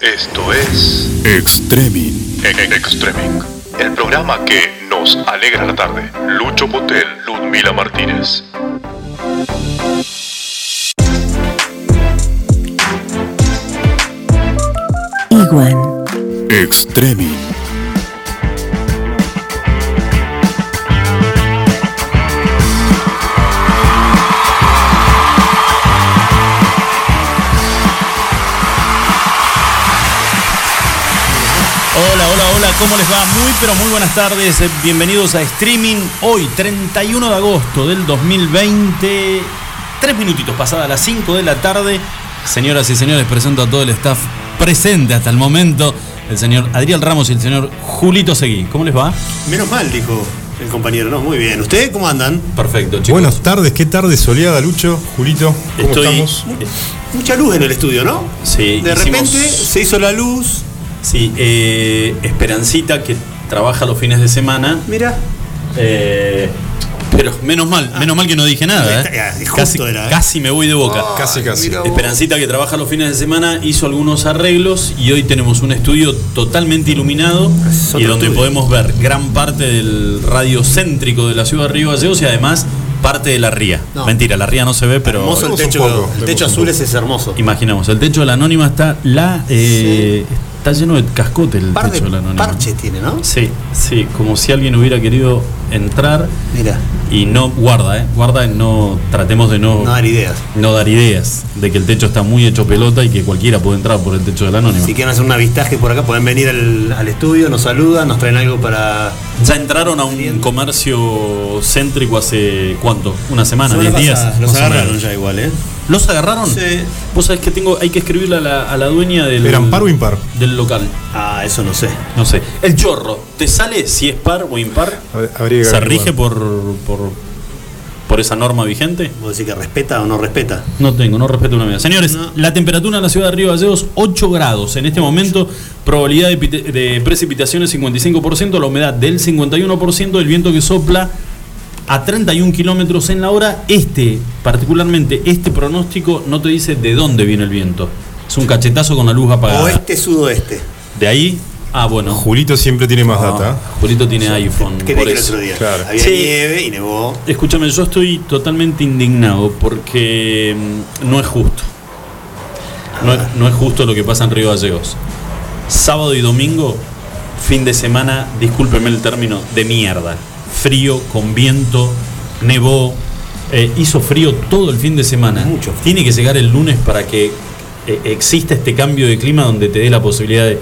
Esto es Extremin. E- Extreming, el programa que nos alegra la tarde. Lucho Potel, Ludmila Martínez. Iguan. Extremin. ¿Cómo les va? Muy, pero muy buenas tardes. Eh, Bienvenidos a Streaming. Hoy, 31 de agosto del 2020. Tres minutitos pasadas las 5 de la tarde. Señoras y señores, presento a todo el staff presente hasta el momento. El señor Adrián Ramos y el señor Julito Seguí. ¿Cómo les va? Menos mal, dijo el compañero, ¿no? Muy bien. ¿Ustedes cómo andan? Perfecto, chicos. Buenas tardes, qué tarde soleada, Lucho, Julito, ¿cómo Estoy- estamos? Mucha luz en el estudio, ¿no? Sí, De hicimos- repente se hizo la luz. Sí, eh, Esperancita, que trabaja los fines de semana. Mira. Eh, pero menos mal, menos mal que no dije nada. Está- ¿eh? justo Casi, era, ¿eh? casi me voy de boca. Casi, casi. vos. Esperancita que trabaja los fines de semana hizo algunos arreglos y hoy tenemos un estudio totalmente iluminado Es y donde estudio. podemos ver gran parte del radio céntrico de la ciudad de Río Gallegos y además parte de la ría. No. Mentira, la ría no se ve, pero hermoso el techo. poco, el vemos techo un azul ese es hermoso. imaginamos, el techo de la anónima está la eh, está lleno de cascote el Par techo de la de anónima. parche tiene, ¿no? Sí, sí, como si alguien hubiera querido entrar Mira, y no guarda, eh, guarda, no tratemos de no no dar ideas. no dar ideas de que el techo está muy hecho pelota y que cualquiera puede entrar por el techo del anónimo. Si quieren hacer un avistaje por acá, pueden venir al, al estudio, nos saludan, nos traen algo para. Ya entraron a un comercio céntrico hace cuánto? Una semana, Semana diez días. pasada, Los agarraron ya igual, ¿eh? ¿Los agarraron? Sí. Vos sabés que tengo, hay que escribirle a la, a la dueña del. ¿Eran par o impar? Del local. Ah, eso no sé. No sé. El chorro, ¿te sale si es par o impar? Hab- que ¿Se rige por, por, por esa norma vigente? ¿Vos decís que respeta o no respeta? No tengo, no respeto una vida. Señores, No. la temperatura en la ciudad de Río Gallegos, 8 grados. En este momento, probabilidad de, de precipitaciones 55%, la humedad del 51%, el viento que sopla a 31 kilómetros en la hora. Este, particularmente, este pronóstico no te dice de dónde viene el viento. Es un cachetazo con la luz apagada. Oeste, sudoeste. De ahí, ah, bueno. Julito siempre tiene más data. Julito tiene iPhone. ¿Qué por dije el eso. otro día? Claro. Había Sí. nieve y nevó. Escúchame, yo estoy totalmente indignado porque mm, no es justo. No es, no es justo lo que pasa en Río Gallegos. Sábado y domingo, fin de semana, discúlpeme el término, de mierda. Frío, con viento, nevó, eh, hizo frío todo el fin de semana. Mucho. Tiene que llegar el lunes para que eh, exista este cambio de clima donde te dé la posibilidad de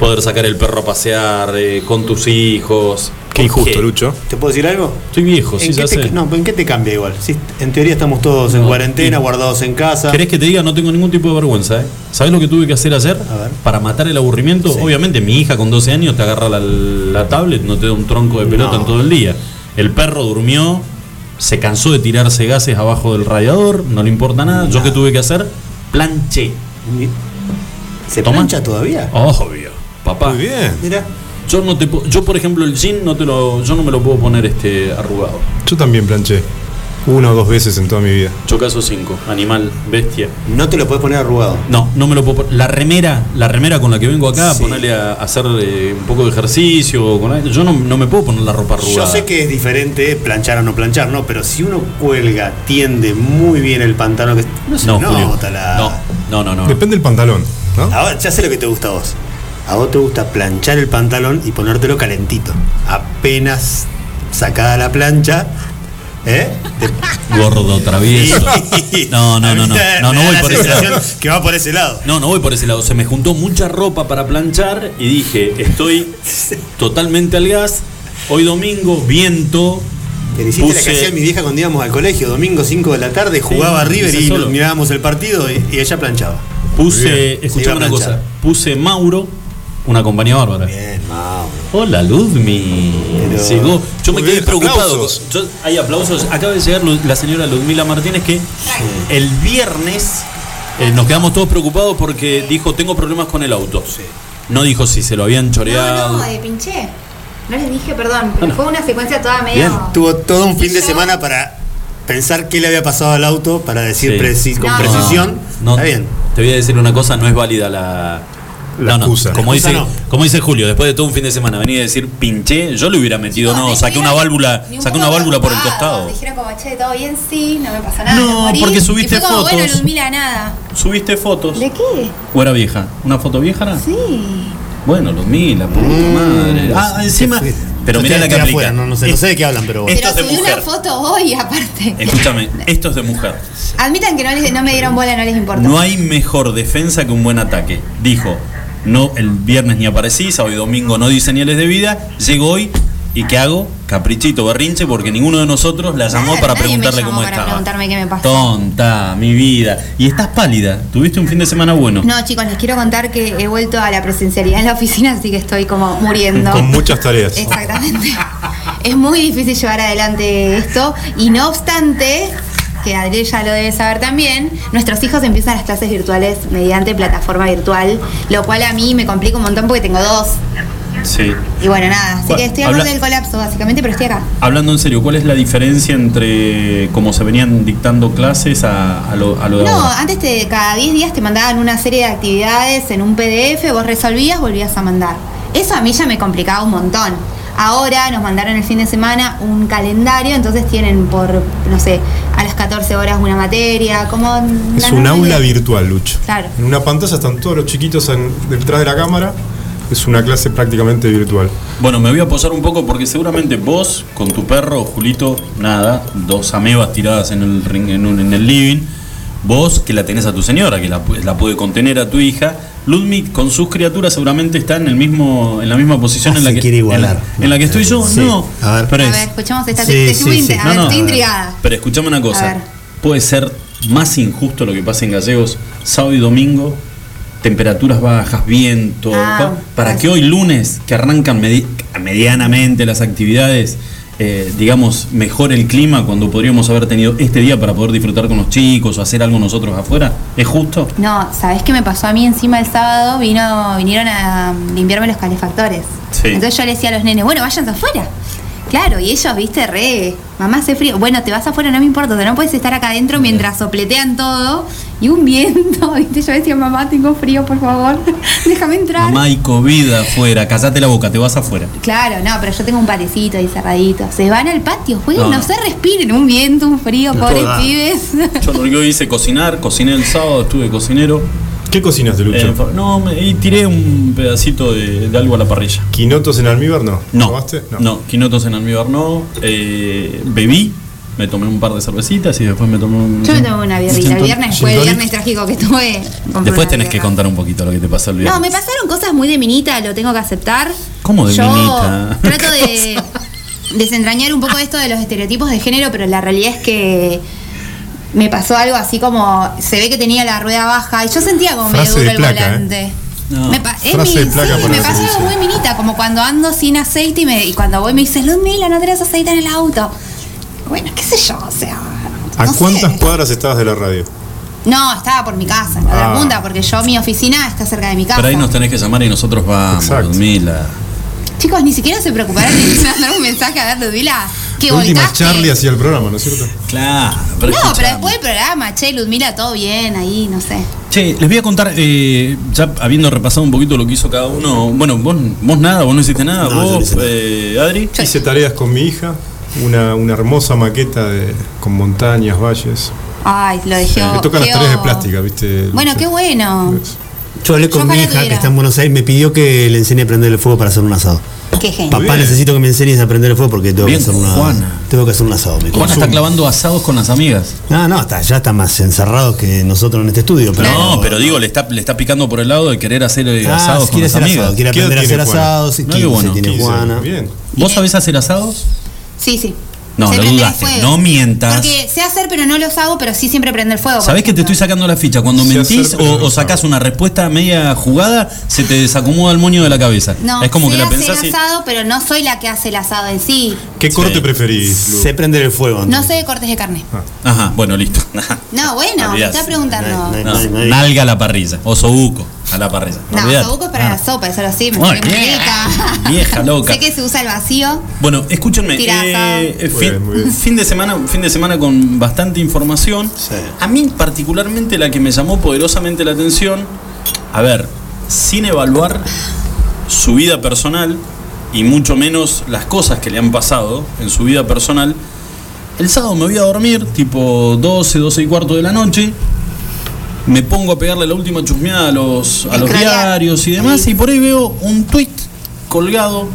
poder sacar el perro a pasear eh, con tus hijos. Qué injusto, ¿Qué? Lucho. ¿Te puedo decir algo? Estoy viejo, sí, ¿En ya qué te, sé. no, ¿En qué te cambia igual? Si en teoría estamos todos en cuarentena, y- guardados en casa. ¿Querés que te diga? No tengo ningún tipo de vergüenza, ¿eh? ¿Sabés lo que tuve que hacer ayer? A ver. Para matar el aburrimiento. Sí. Obviamente, mi hija con 12 años te agarra la, la tablet, no te da un tronco de pelota No. en todo el día. El perro durmió, se cansó de tirarse gases abajo del radiador, no le importa nada. ¿Yo qué tuve que hacer? Planché. ¿Se Toma. plancha todavía? Obvio. Papá. Muy bien. Mira. Yo no te yo por ejemplo el jean no te lo yo no me lo puedo poner este arrugado. Yo también planché. Una o dos veces en toda mi vida. Yo caso 5, animal, bestia. No te lo puedes poner arrugado. No, no me lo puedo poner. La remera, la remera con la que vengo acá, Sí. ponerle a, a hacer eh, un poco de ejercicio. Con, yo no, no me puedo poner la ropa arrugada. Yo sé que es diferente planchar o no planchar, ¿no? Pero si uno cuelga, tiende muy bien el pantalón, que no se no, nota Julio. la. No, no, no, no. Depende del pantalón, ¿no? Ahora, ya sé lo que te gusta a vos. A vos te gusta planchar el pantalón y ponértelo calentito. Apenas sacada la plancha, ¿eh? Te- Gordo, travieso. No, no, no, no. No, no voy por ese lado. Que va por ese lado. No, no voy por ese lado. Se me juntó mucha ropa para planchar y dije, estoy totalmente al gas. Hoy domingo, viento. Pero hiciste la que Puse- hacía mi vieja cuando íbamos al colegio, domingo 5 de la tarde, jugaba Sí, River y solo. mirábamos el partido y, y ella planchaba. Puse, escuchame una cosa. Puse Mauro, una compañía bárbara. Bien, Mauro. Hola Ludmi. Pero- Llegó. Yo me Muy quedé bien, preocupado. aplausos. Yo- hay aplausos. Acaba de llegar la señora Ludmila Martínez que el viernes eh, nos quedamos todos preocupados porque dijo tengo problemas con el auto. No dijo si se lo habían choreado. No, no, eh, pinché. No les dije perdón, pero Bueno. fue una secuencia toda medio. Bien. Tuvo todo un fin de yo- semana para pensar qué le había pasado al auto, para decir Sí. con No. precisión. No, Está bien. Te voy a decir una cosa, no es válida la, La no, no. Como, La dice, no. como dice Julio, después de todo un fin de semana venir a decir pinché, yo le hubiera metido, no, me saqué una válvula, un saqué una válvula por el costado. Dijeron como, che, todo bien, sí, no me pasa nada. No, morí. porque subiste y fue como, Bueno, fotos. Ludmila, nada. ¿Subiste fotos? ¿De qué? ¿O era vieja? ¿Una foto vieja? era? Sí. Bueno, Ludmila, puta Mm, madre. Ah, encima. Pero Yo mirá la que aplica. afuera, no, no sé, no sé de qué hablan, pero bueno. Esto Pero es de subí mujer. una foto hoy, aparte. Escúchame, esto es de mujer. Admitan que no, les- no me dieron bola, no les importa. No hay mejor defensa que un buen ataque. Dijo, no, el viernes ni aparecí, sábado y domingo no di señales de vida, llego hoy y ¿qué hago? Caprichito, berrinche, porque ninguno de nosotros la llamó para nadie me preguntarle llamó cómo para estaba. preguntarme qué me pasó. Tonta, mi vida. Y estás pálida. Tuviste un fin de semana bueno. No, chicos, les quiero contar que he vuelto a la presencialidad en la oficina, así que estoy como muriendo. Con muchas tareas. Exactamente. es muy difícil llevar adelante esto y no obstante, que Adriel ya lo debe saber también, nuestros hijos empiezan las clases virtuales mediante plataforma virtual, lo cual a mí me complica un montón porque tengo dos. Sí. Y bueno, nada, así Bueno, que estoy habla- hablando del colapso básicamente, pero estoy acá. Hablando en serio, ¿cuál es la diferencia entre cómo se venían dictando clases a, a lo, a lo de No, ahora? antes te, cada 10 días te mandaban una serie de actividades en un PDF, vos resolvías, volvías a mandar. Eso a mí ya me complicaba un montón. Ahora nos mandaron el fin de semana un calendario, entonces tienen por, no sé, a las 14 horas una materia, como... Es un aula virtual, Lucho. Claro. En una pantalla están todos los chiquitos en- detrás de la cámara. Es una clase prácticamente virtual. Bueno, me voy a posar un poco porque seguramente vos, con tu perro, Julito, nada, dos amebas tiradas en el, ring- en, un- en el living, vos que la tenés a tu señora, que la, pu- la puede contener a tu hija, Ludmig con sus criaturas seguramente está en el mismo en la misma posición Ah, en la que quiere igualar. en la, en la que estoy yo, Sí. no. A ver. Pero A es- ver, escuchamos esta... Sí, estoy, muy sí, inte- sí. a no, ver, no, estoy a ver. intrigada. Pero escuchame una A cosa. Puede ser más injusto lo que pasa en Gallegos sábado y domingo, temperaturas bajas, viento, Ah, pa- para que hoy lunes, que arrancan medi- medianamente las actividades, eh, digamos, mejore el clima cuando podríamos haber tenido este día para poder disfrutar con los chicos o hacer algo nosotros afuera. ¿Es justo? No, ¿sabés qué me pasó a mí encima el sábado? Vino, vinieron a limpiarme los calefactores. Sí. Entonces yo le decía a los nenes, bueno, váyanse afuera. Claro, y ellos, viste, re, mamá hace frío. Bueno, te vas afuera, no me importa, no puedes estar acá adentro mientras sopletean todo y un viento, viste. Yo decía, mamá, tengo frío, por favor, déjame entrar. Mamá y COVID afuera, callate la boca, te vas afuera. Claro, no, pero yo tengo un parecito ahí cerradito. Se van al patio, jueguen, No, no, no. se respiren, un viento, un frío, pobres toda. pibes. Yo lo que hoy hice cocinar, cociné el sábado, estuve cocinero. ¿Qué cocinas de Lucho? Eh, no, me, y tiré un pedacito de, de algo a la parrilla. ¿Quinotos en almíbar? No. No, ¿Probaste? no, quinotos en almíbar no. Eh, bebí, me tomé un par de cervecitas y después me tomé un. Yo me tomé una birrita. El viernes fue el viernes trágico que tuve. Después tenés que contar un poquito lo que te pasó el viernes. No, me pasaron cosas muy de minita, lo tengo que aceptar. ¿Cómo de Yo minita? trato de desentrañar un poco esto de los estereotipos de género, pero la realidad es que me pasó algo así como se ve que tenía la rueda baja y yo sentía como medio Frase duro de el placa, ¿eh? volante. No. Me, pa- es mi- sí, me pasó algo muy minita, como cuando ando sin aceite y, me- y cuando voy me dices, Ludmila, no tenés aceite en el auto. Bueno, qué sé yo, o sea. ¿A no sé. cuántas cuadras estabas de la radio? No, estaba por mi casa, en la Ah. punta, porque yo, mi oficina está cerca de mi casa. Pero ahí nos tenés que llamar y nosotros vamos. Ludmila. Chicos, ni siquiera se preocuparon de mandar un mensaje a ver, Ludmila. Que La última volcaste. Charlie hacía el programa, ¿no es cierto? Claro, pero No, pero después del programa, che, Ludmila, todo bien ahí, no sé. Che, les voy a contar, eh, ya habiendo repasado un poquito lo que hizo cada uno. Bueno, vos, vos nada, vos no hiciste nada. No, yo no vos, hice nada. eh, Adri. Hice tareas con mi hija, una, una hermosa maqueta de, con montañas, valles. Ay, lo dejé. Me tocan las tareas de plástica, ¿viste? Bueno, qué bueno. Yo hablé con Yo mi hija que está en Buenos Aires, me pidió que le enseñe a prender el fuego para hacer un asado. Qué genio. Papá, bien. necesito que me enseñes a prender el fuego porque tengo Bien, que hacer una Juana. tengo que hacer un asado. me. Juana está clavando asados con las amigas. No, no, está, ya está más encerrado que nosotros en este estudio. Pero No, pero digo, le está, le está picando por el lado de querer hacer eh, Ah, asados con quiere las hacer amigas. asado, quiere ¿Qué edad aprender a hacer asados. No, qué 15 bueno. tiene 15, Juana. Bien. ¿Vos sabés hacer asados? Sí, sí. No, lo el dudaste. fuego. No mientas. Porque sé hacer, pero no los hago, pero sí siempre prende el fuego. por ¿Sabés que te ejemplo. estoy sacando la ficha? Cuando Sí, mentís o, o sacás una respuesta media jugada, se te desacomoda el moño de la cabeza. No, es como sé que la hacer pensás y... asado, pero no soy la que hace el asado en sí. ¿Qué Sí. corte preferís, Lu? Sé prender el fuego. No sé de cortes de carne. Ajá, bueno, listo. No, bueno, me Olvidás. está preguntando. No, no, No, no, no. nalga a la parrilla. O sobuco a la parrilla. No, sobuco es para Ah. la sopa, eso lo sí, me Bueno, vieja, rica. vieja loca. sé que se usa el vacío. Bueno, escúchenme, eh, eh, fin, bien, muy bien. fin de semana, fin de semana con bastante información. Sí. A mí particularmente la que me llamó poderosamente la atención, a ver, sin evaluar su vida personal y mucho menos las cosas que le han pasado en su vida personal. El sábado me voy a dormir, tipo 12, 12 y cuarto de la noche. Me pongo a pegarle la última chusmeada a los, a los diarios y demás, y por ahí veo un tweet colgado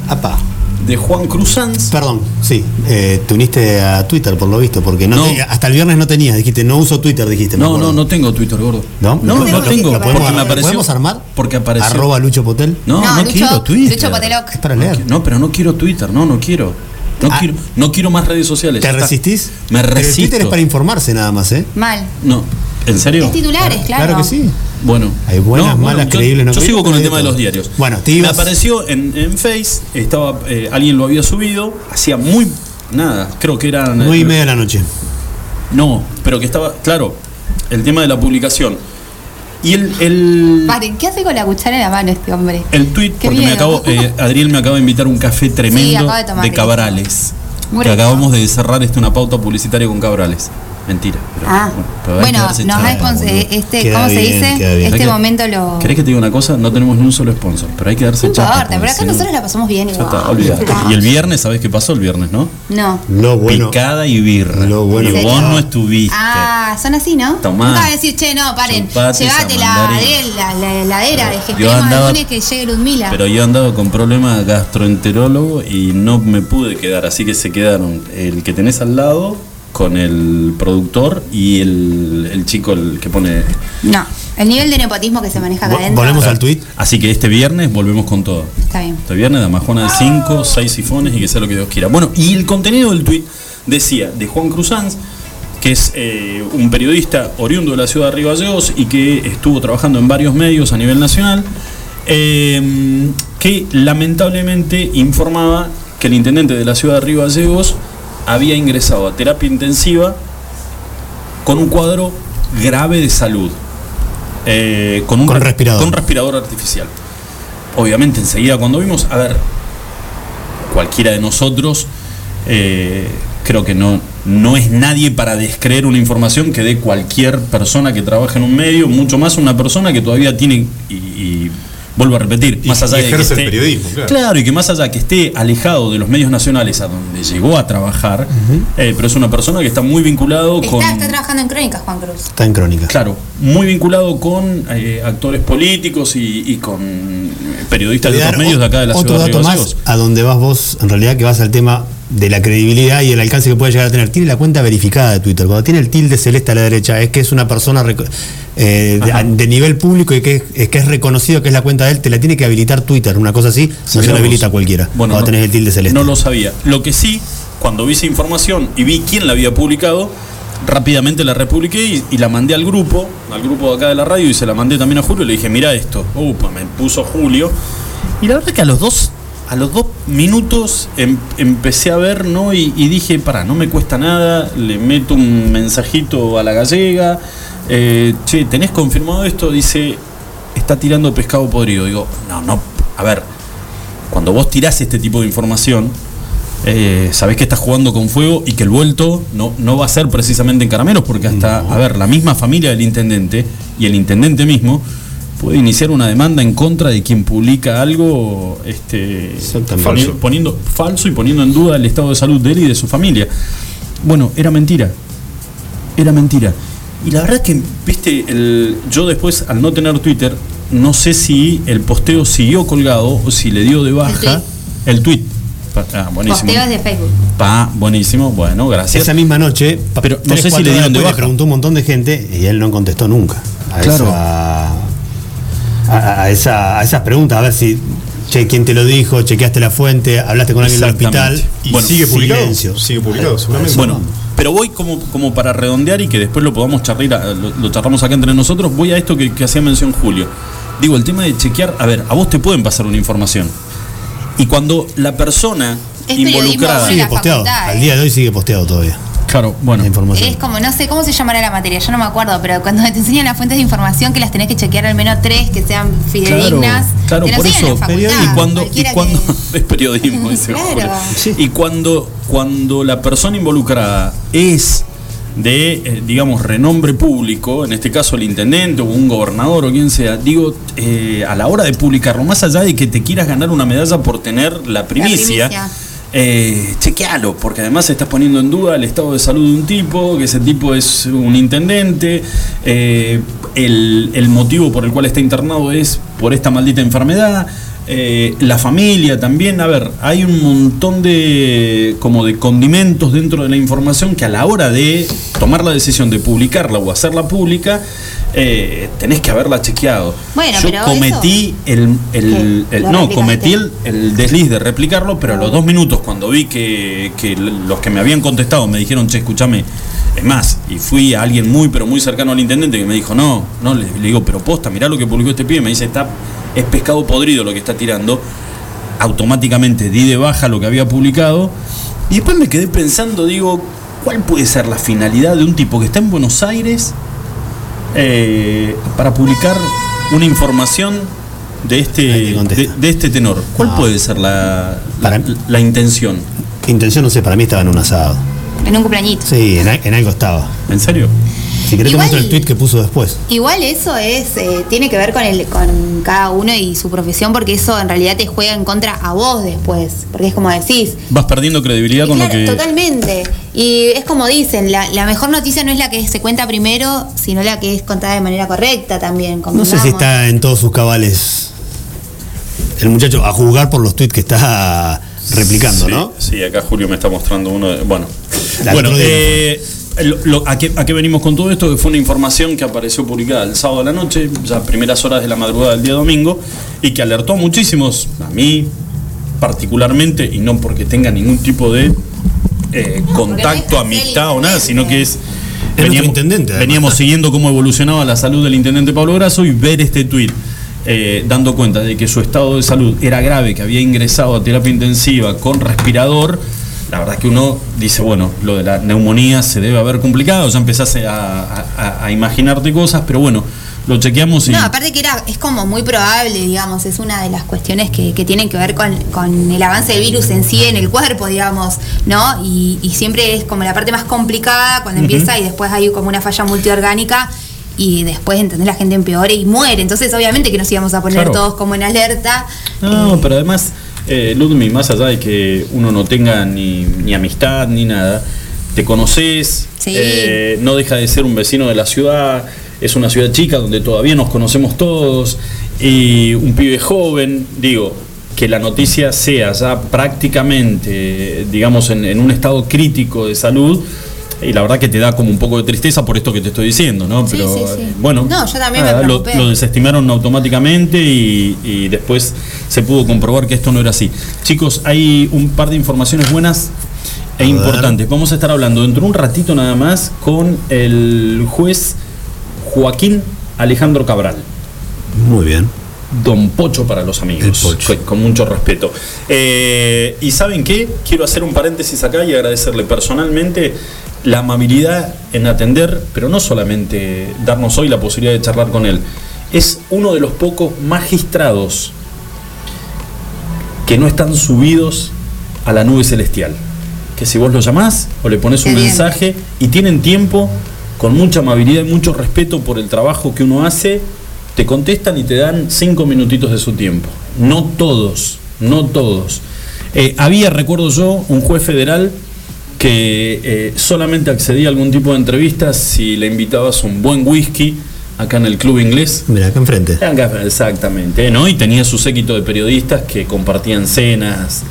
de Juan Cruz Sanz. Perdón, sí, eh, te uniste a Twitter por lo visto, porque no, No. te- hasta el viernes no tenías, dijiste, no uso Twitter, dijiste. No, no, no tengo Twitter, gordo. ¿No? No, ¿Lo no tengo. ¿Lo Porque podemos, me ¿lo apareció. podemos armar? Porque apareció. Arroba Lucho Potel. No, no, Lucho, quiero Twitter. Lucho Poteloc. Es para leer. No, pero no quiero Twitter, no, no quiero. No, Ah. quiero, no quiero más redes sociales. ¿Te resistís? Me Pero el resisto. Twitter es para informarse nada más, ¿eh? Mal. No, ¿en serio? Es titulares, claro. Claro que sí. Bueno, Hay buenas, malas, creíbles, no Yo sigo con el tema de los diarios. Bueno, te Me ibas- apareció en, en Face, estaba, eh, alguien lo había subido, hacía muy. Nada, creo que eran. Nueve y media de la noche. No, pero que estaba. Claro, el tema de la publicación. Y el. el Paren, ¿qué hace con la cuchara en la mano este hombre? El tweet, Qué porque me acabo, eh, Adriel me acaba de invitar un café tremendo acabo de tomar, Cabrales. Muy que rico. acabamos de cerrar este, una pauta publicitaria con Cabrales. Mentira. Pero, Ah, bueno, darse nos ha eh, este, Queda ¿cómo se dice? Este ¿Querés que- momento lo. ¿Querés que te diga una cosa? No tenemos ni un solo sponsor, pero hay que darse No chapa, importa, pero acá nosotros la pasamos bien Ya igual. está, olvidate. Y el viernes, ¿sabés qué pasó el viernes, no? No. Lo bueno. Picada y birra. Lo bueno y vos no estuviste. Ah, son así, ¿no? Tomá. Nunca vas a decir, che, no, paren, llévate la, la, la heladera, de lunes que llegue Ludmila. Pero yo andaba con problemas gastroenterólogo y no me pude quedar, así que se quedaron el que tenés al lado con el productor y el, el chico el que pone. No, el nivel de nepotismo que se maneja acá adentro. Volvemos al tweet. Así que este viernes volvemos con todo. Está bien. Este viernes de Majona de 5, 6 sifones y que sea lo que Dios quiera. Bueno, y el contenido del tweet decía de Juan Cruzanz, que es eh, un periodista oriundo de la ciudad de Río Gallegos y que estuvo trabajando en varios medios a nivel nacional, eh, que lamentablemente informaba que el intendente de la ciudad de Río Gallegos había ingresado a terapia intensiva con un cuadro grave de salud. eh, con un Con respirador. con respirador artificial. Obviamente enseguida cuando vimos, a ver, cualquiera de nosotros eh, creo que no, no es nadie para descreer una información que dé cualquier persona que trabaje en un medio, mucho más una persona que todavía tiene, y, y vuelvo a repetir, Y- más allá y de que el esté, periodismo, claro. y que más allá que esté alejado de los medios nacionales a donde llegó a trabajar, eh, pero es una persona que está muy vinculado con... Está, está trabajando en Crónicas, Juan Cruz. Está en crónica. Claro, muy vinculado con eh, actores políticos y, y con eh, periodistas de otros medios de acá de la otro ciudad de dato Río más a donde vas vos, en realidad, que vas al tema de la credibilidad y el alcance que puede llegar a tener. Tiene la cuenta verificada de Twitter. Cuando tiene el tilde celeste a la derecha, es que es una persona eh, de, nivel público y que es, que es reconocido que es la cuenta de él. Te la tiene que habilitar Twitter, una cosa así. No se la habilita cualquiera. Bueno, cuando no, tenés el tilde celeste. No lo sabía. Lo que sí, cuando vi esa información y vi quién la había publicado, rápidamente la republiqué y, y la mandé al grupo, al grupo de acá de la radio, y se la mandé también a Julio y le dije, mira esto. Upa, me puso Julio. Y la verdad que a los dos, a los dos minutos em- empecé a ver, ¿no? Y, y dije, para, no me cuesta nada, le meto un mensajito a la gallega. eh, che, ¿tenés confirmado esto? Dice, está tirando pescado podrido. Digo, no, no, a ver, cuando vos tirás este tipo de información, eh, sabés que estás jugando con fuego y que el vuelto no, no va a ser precisamente en caramelos, porque hasta, a ver, la misma familia del intendente y el intendente mismo puede iniciar una demanda en contra de quien publica algo este, Falso. poniendo falso y poniendo en duda el estado de salud de él y de su familia. Bueno, era mentira. Era mentira. Y la verdad que, viste, el, yo después, al no tener Twitter, no sé si el posteo siguió colgado o si le dio de baja el tweet. Pa- Ah, buenísimo. Posteos de Facebook. Pa, buenísimo, bueno, gracias. Esa misma noche, pa- Pero no tres, sé si le dieron de baja. Le preguntó un montón de gente y él no contestó nunca. A Claro. esa- a, a esa, a esas preguntas, a ver si, che, ¿quién te lo dijo? ¿Chequeaste la fuente? ¿Hablaste con alguien del hospital? Y Bueno, sigue publicado. silencio. Sigue publicado, seguramente. Bueno, pero voy como, como para redondear y que después lo podamos charlar, lo, lo charlamos acá entre nosotros, voy a esto que, que hacía mención Julio. Digo, el tema de chequear, a ver, a vos te pueden pasar una información. Y cuando la persona Es involucrada... Sigue posteado. facultad, Al eh. día de hoy sigue posteado todavía. Claro, bueno. La información. Es como, no sé, ¿cómo se llamará la materia? Yo no me acuerdo, pero cuando te enseñan las fuentes de información que las tenés que chequear al menos tres, que sean fidedignas. Claro, por eso. y cuando, y cuando que- es periodismo, dice Claro. Sí. Y cuando, cuando la persona involucrada es de, eh, digamos, renombre público, en este caso el intendente o un gobernador o quien sea, digo, eh, a la hora de publicarlo, más allá de que te quieras ganar una medalla por tener la primicia, primicia. Eh, chequealo, porque además estás poniendo en duda el estado de salud de un tipo, que ese tipo es un intendente, eh, el, el motivo por el cual está internado es por esta maldita enfermedad. Eh, la familia también, a ver, hay un montón de como de condimentos dentro de la información que a la hora de tomar la decisión de publicarla o hacerla pública, eh, tenés que haberla chequeado. Bueno, Yo pero cometí el, el- ¿Qué? el- ¿Lo no, cometí el, el desliz de replicarlo, pero a los dos minutos cuando vi que, que los que me habían contestado me dijeron, che, escúchame, es más, y fui a alguien muy, pero muy cercano al intendente que me dijo, no, no, le, le digo, pero posta, mirá lo que publicó este pibe, me dice, está, es pescado podrido lo que está tirando, automáticamente di de baja lo que había publicado, y después me quedé pensando, digo, ¿cuál puede ser la finalidad de un tipo que está en Buenos Aires eh, para publicar una información de este, te de, este tenor? ¿Cuál No. puede ser la, Para- la, la intención? Intención, no sé, para mí estaba en un asado. En un cumpleañito. Sí, en, en algo estaba. ¿En serio? Si querés te Igual- muestro el tweet que puso después. Igual eso es, eh, tiene que ver con el, con cada uno y su profesión, porque eso en realidad te juega en contra a vos después. Porque es como decís. Vas perdiendo credibilidad con claro, lo que... Totalmente. Y es como dicen, la, la mejor noticia no es la que se cuenta primero, sino la que es contada de manera correcta también. No sé si está en todos sus cabales el muchacho a juzgar por los tweets que está replicando, Sí, ¿no? Sí, acá Julio me está mostrando uno de. Bueno, La bueno eh, lo- lo- ¿a, qué, a qué venimos con todo esto? Que fue una información que apareció publicada el sábado de la noche, ya primeras horas de la madrugada del día domingo, y que alertó a muchísimos, a mí particularmente, y no porque tenga ningún tipo de eh, contacto, no amistad o nada, sino que es. Nuestro intendente, veníamos siguiendo cómo evolucionaba la salud del intendente Pablo Grasso y ver este tuit. eh, dando cuenta de que su estado de salud era grave, que había ingresado a terapia intensiva con respirador, la verdad es que uno dice, bueno, lo de la neumonía se debe haber complicado, ya empezás a, a- a imaginarte cosas, pero bueno, lo chequeamos y... No, aparte que era, es como muy probable, digamos, es una de las cuestiones que, que tienen que ver con, con el avance del virus en sí en el cuerpo, digamos, ¿no? Y, y siempre es como la parte más complicada cuando empieza y después hay como una falla multiorgánica y después, ¿entendés? La gente empeora y muere. Entonces, obviamente que nos íbamos a poner Claro. todos como en alerta. No, Eh, pero además, eh, Ludmi, más allá de que uno no tenga ni, ni amistad ni nada, te conoces, Sí. eh, no deja de ser un vecino de la ciudad, es una ciudad chica donde todavía nos conocemos todos, y un pibe joven, digo, que la noticia sea ya prácticamente, digamos, en, en un estado crítico de salud, y la verdad que te da como un poco de tristeza por esto que te estoy diciendo, ¿no? Sí, Pero sí, sí. bueno, No, yo también me lo, desestimaron automáticamente y, y después se pudo comprobar que esto no era así. Chicos, hay un par de informaciones buenas e A ver. importantes. Vamos a estar hablando dentro de un ratito nada más con el juez Joaquín Alejandro Cabral. Muy bien. Don Pocho para los amigos, El Pocho. con, con mucho respeto. Eh, y saben qué, quiero hacer un paréntesis acá y agradecerle personalmente la amabilidad en atender, pero no solamente darnos hoy la posibilidad de charlar con él. Es uno de los pocos magistrados que no están subidos a la nube celestial. Que si vos lo llamás o le pones un bien. mensaje y tienen tiempo, con mucha amabilidad y mucho respeto por el trabajo que uno hace, te contestan y te dan cinco minutitos de su tiempo. No todos, no todos. Eh, había, recuerdo yo, un juez federal que eh, solamente accedía a algún tipo de entrevistas si le invitabas un buen whisky acá en el club inglés. Mira, acá enfrente. Acá, Exactamente, ¿no? Y tenía su séquito de periodistas que compartían cenas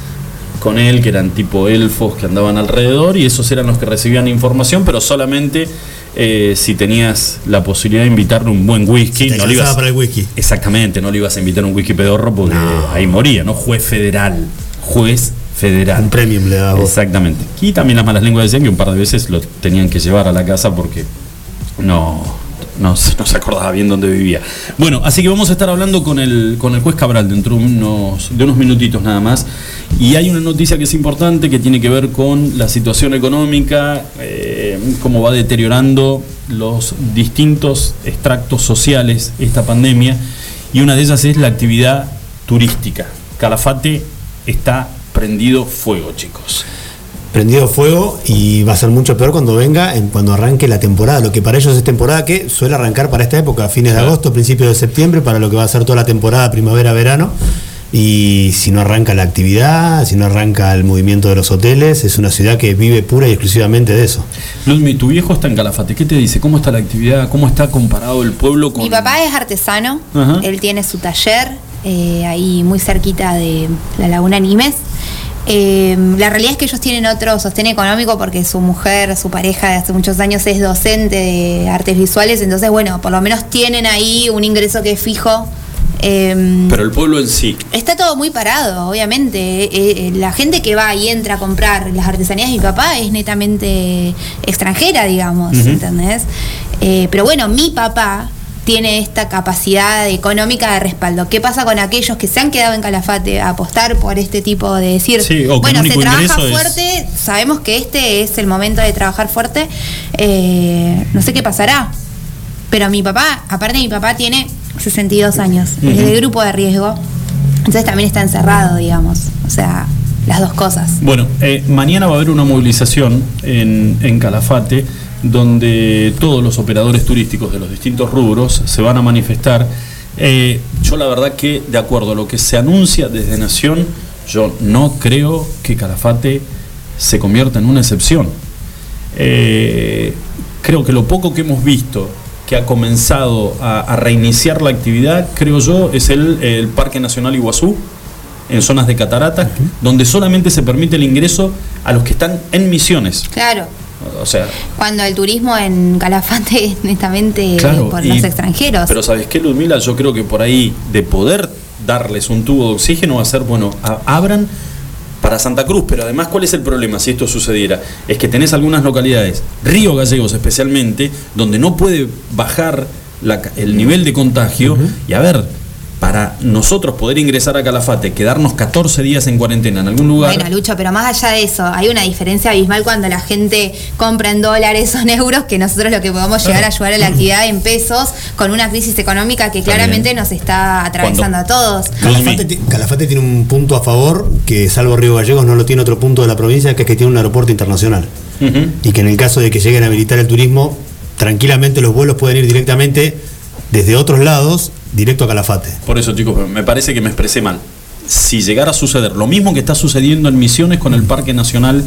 con él, que eran tipo elfos que andaban alrededor, y esos eran los que recibían información, pero solamente eh, si tenías la posibilidad de invitarle un buen whisky. Te no le ibas- para el whisky. Exactamente, no le ibas a invitar un whisky pedorro porque No. ahí moría, ¿no? Juez federal. Juez federal. Un premium le dabas vos. Exactamente. Y también las malas lenguas decían que un par de veces lo tenían que llevar a la casa porque no, no, se- no se acordaba bien dónde vivía. Bueno, así que vamos a estar hablando con el, con el juez Cabral dentro de unos, de unos minutitos nada más. Y hay una noticia que es importante que tiene que ver con la situación económica, eh, cómo va deteriorando los distintos extractos sociales esta pandemia. Y una de ellas es la actividad turística. Calafate está prendido fuego, chicos. prendido fuego y va a ser mucho peor cuando venga, en, cuando arranque la temporada. Lo que para ellos es temporada que suele arrancar para esta época, fines de agosto, principios de septiembre, para lo que va a ser toda la temporada primavera-verano. Y si no arranca la actividad, si no arranca el movimiento de los hoteles, es una ciudad que vive pura y exclusivamente de eso. Ludmi, tu viejo está en Calafate. ¿Qué te dice? ¿Cómo está la actividad? ¿Cómo está comparado el pueblo con.? Mi papá es artesano, Ajá. él tiene su taller eh, ahí muy cerquita de la Laguna Nimes. Eh, la realidad es que ellos tienen otro sostén económico porque su mujer, su pareja de hace muchos años es docente de artes visuales, entonces bueno, por lo menos tienen ahí un ingreso que es fijo. Eh, Pero el pueblo en sí. Está todo muy parado, obviamente. Eh, eh, la gente que va y entra a comprar las artesanías de mi papá es netamente extranjera, digamos, Ujú. ¿entendés? Pero bueno, mi papá tiene esta capacidad económica de respaldo. ¿Qué pasa con aquellos que se han quedado en Calafate a apostar por este tipo de decir, Sí, o bueno, se trabaja es- fuerte, sabemos que este es el momento de trabajar fuerte, eh, no sé qué pasará? Pero mi papá, aparte mi papá tiene 62 años, es Ujú. de grupo de riesgo, entonces también está encerrado, digamos. O sea, las dos cosas. Bueno, eh, mañana va a haber una movilización en, en Calafate donde todos los operadores turísticos de los distintos rubros se van a manifestar. Eh, yo la verdad que, de acuerdo a lo que se anuncia desde Nación, yo no creo que Calafate se convierta en una excepción. Eh, creo que lo poco que hemos visto que ha comenzado a, a reiniciar la actividad, creo yo, es el, el Parque Nacional Iguazú, en zonas de cataratas, donde solamente se permite el ingreso a los que están en misiones. Claro. O sea, Cuando el turismo en Calafate es netamente claro. por y- los extranjeros. Pero ¿sabes qué, Ludmila? Yo creo que por ahí, de poder darles un tubo de oxígeno, va a ser, bueno, a- abran para Santa Cruz, pero además, ¿cuál es el problema si esto sucediera? Es que tenés algunas localidades, Río Gallegos especialmente, donde no puede bajar la el nivel de contagio. Y a ver, para nosotros poder ingresar a Calafate, quedarnos 14 días en cuarentena en algún lugar. Bueno, Lucho, pero más allá de eso, hay una diferencia abismal cuando la gente compra en dólares o en euros que nosotros lo que podemos llegar a ayudar a la actividad en pesos con una crisis económica que claramente nos está atravesando a todos. Calafate, ti- Calafate tiene un punto a favor que, salvo Río Gallegos, no lo tiene otro punto de la provincia, que es que tiene un aeropuerto internacional. Y que en el caso de que lleguen a habilitar el turismo, tranquilamente los vuelos pueden ir directamente desde otros lados, directo a Calafate. Por eso, chicos, me parece que me expresé mal. Si llegara a suceder lo mismo que está sucediendo en Misiones con el Parque Nacional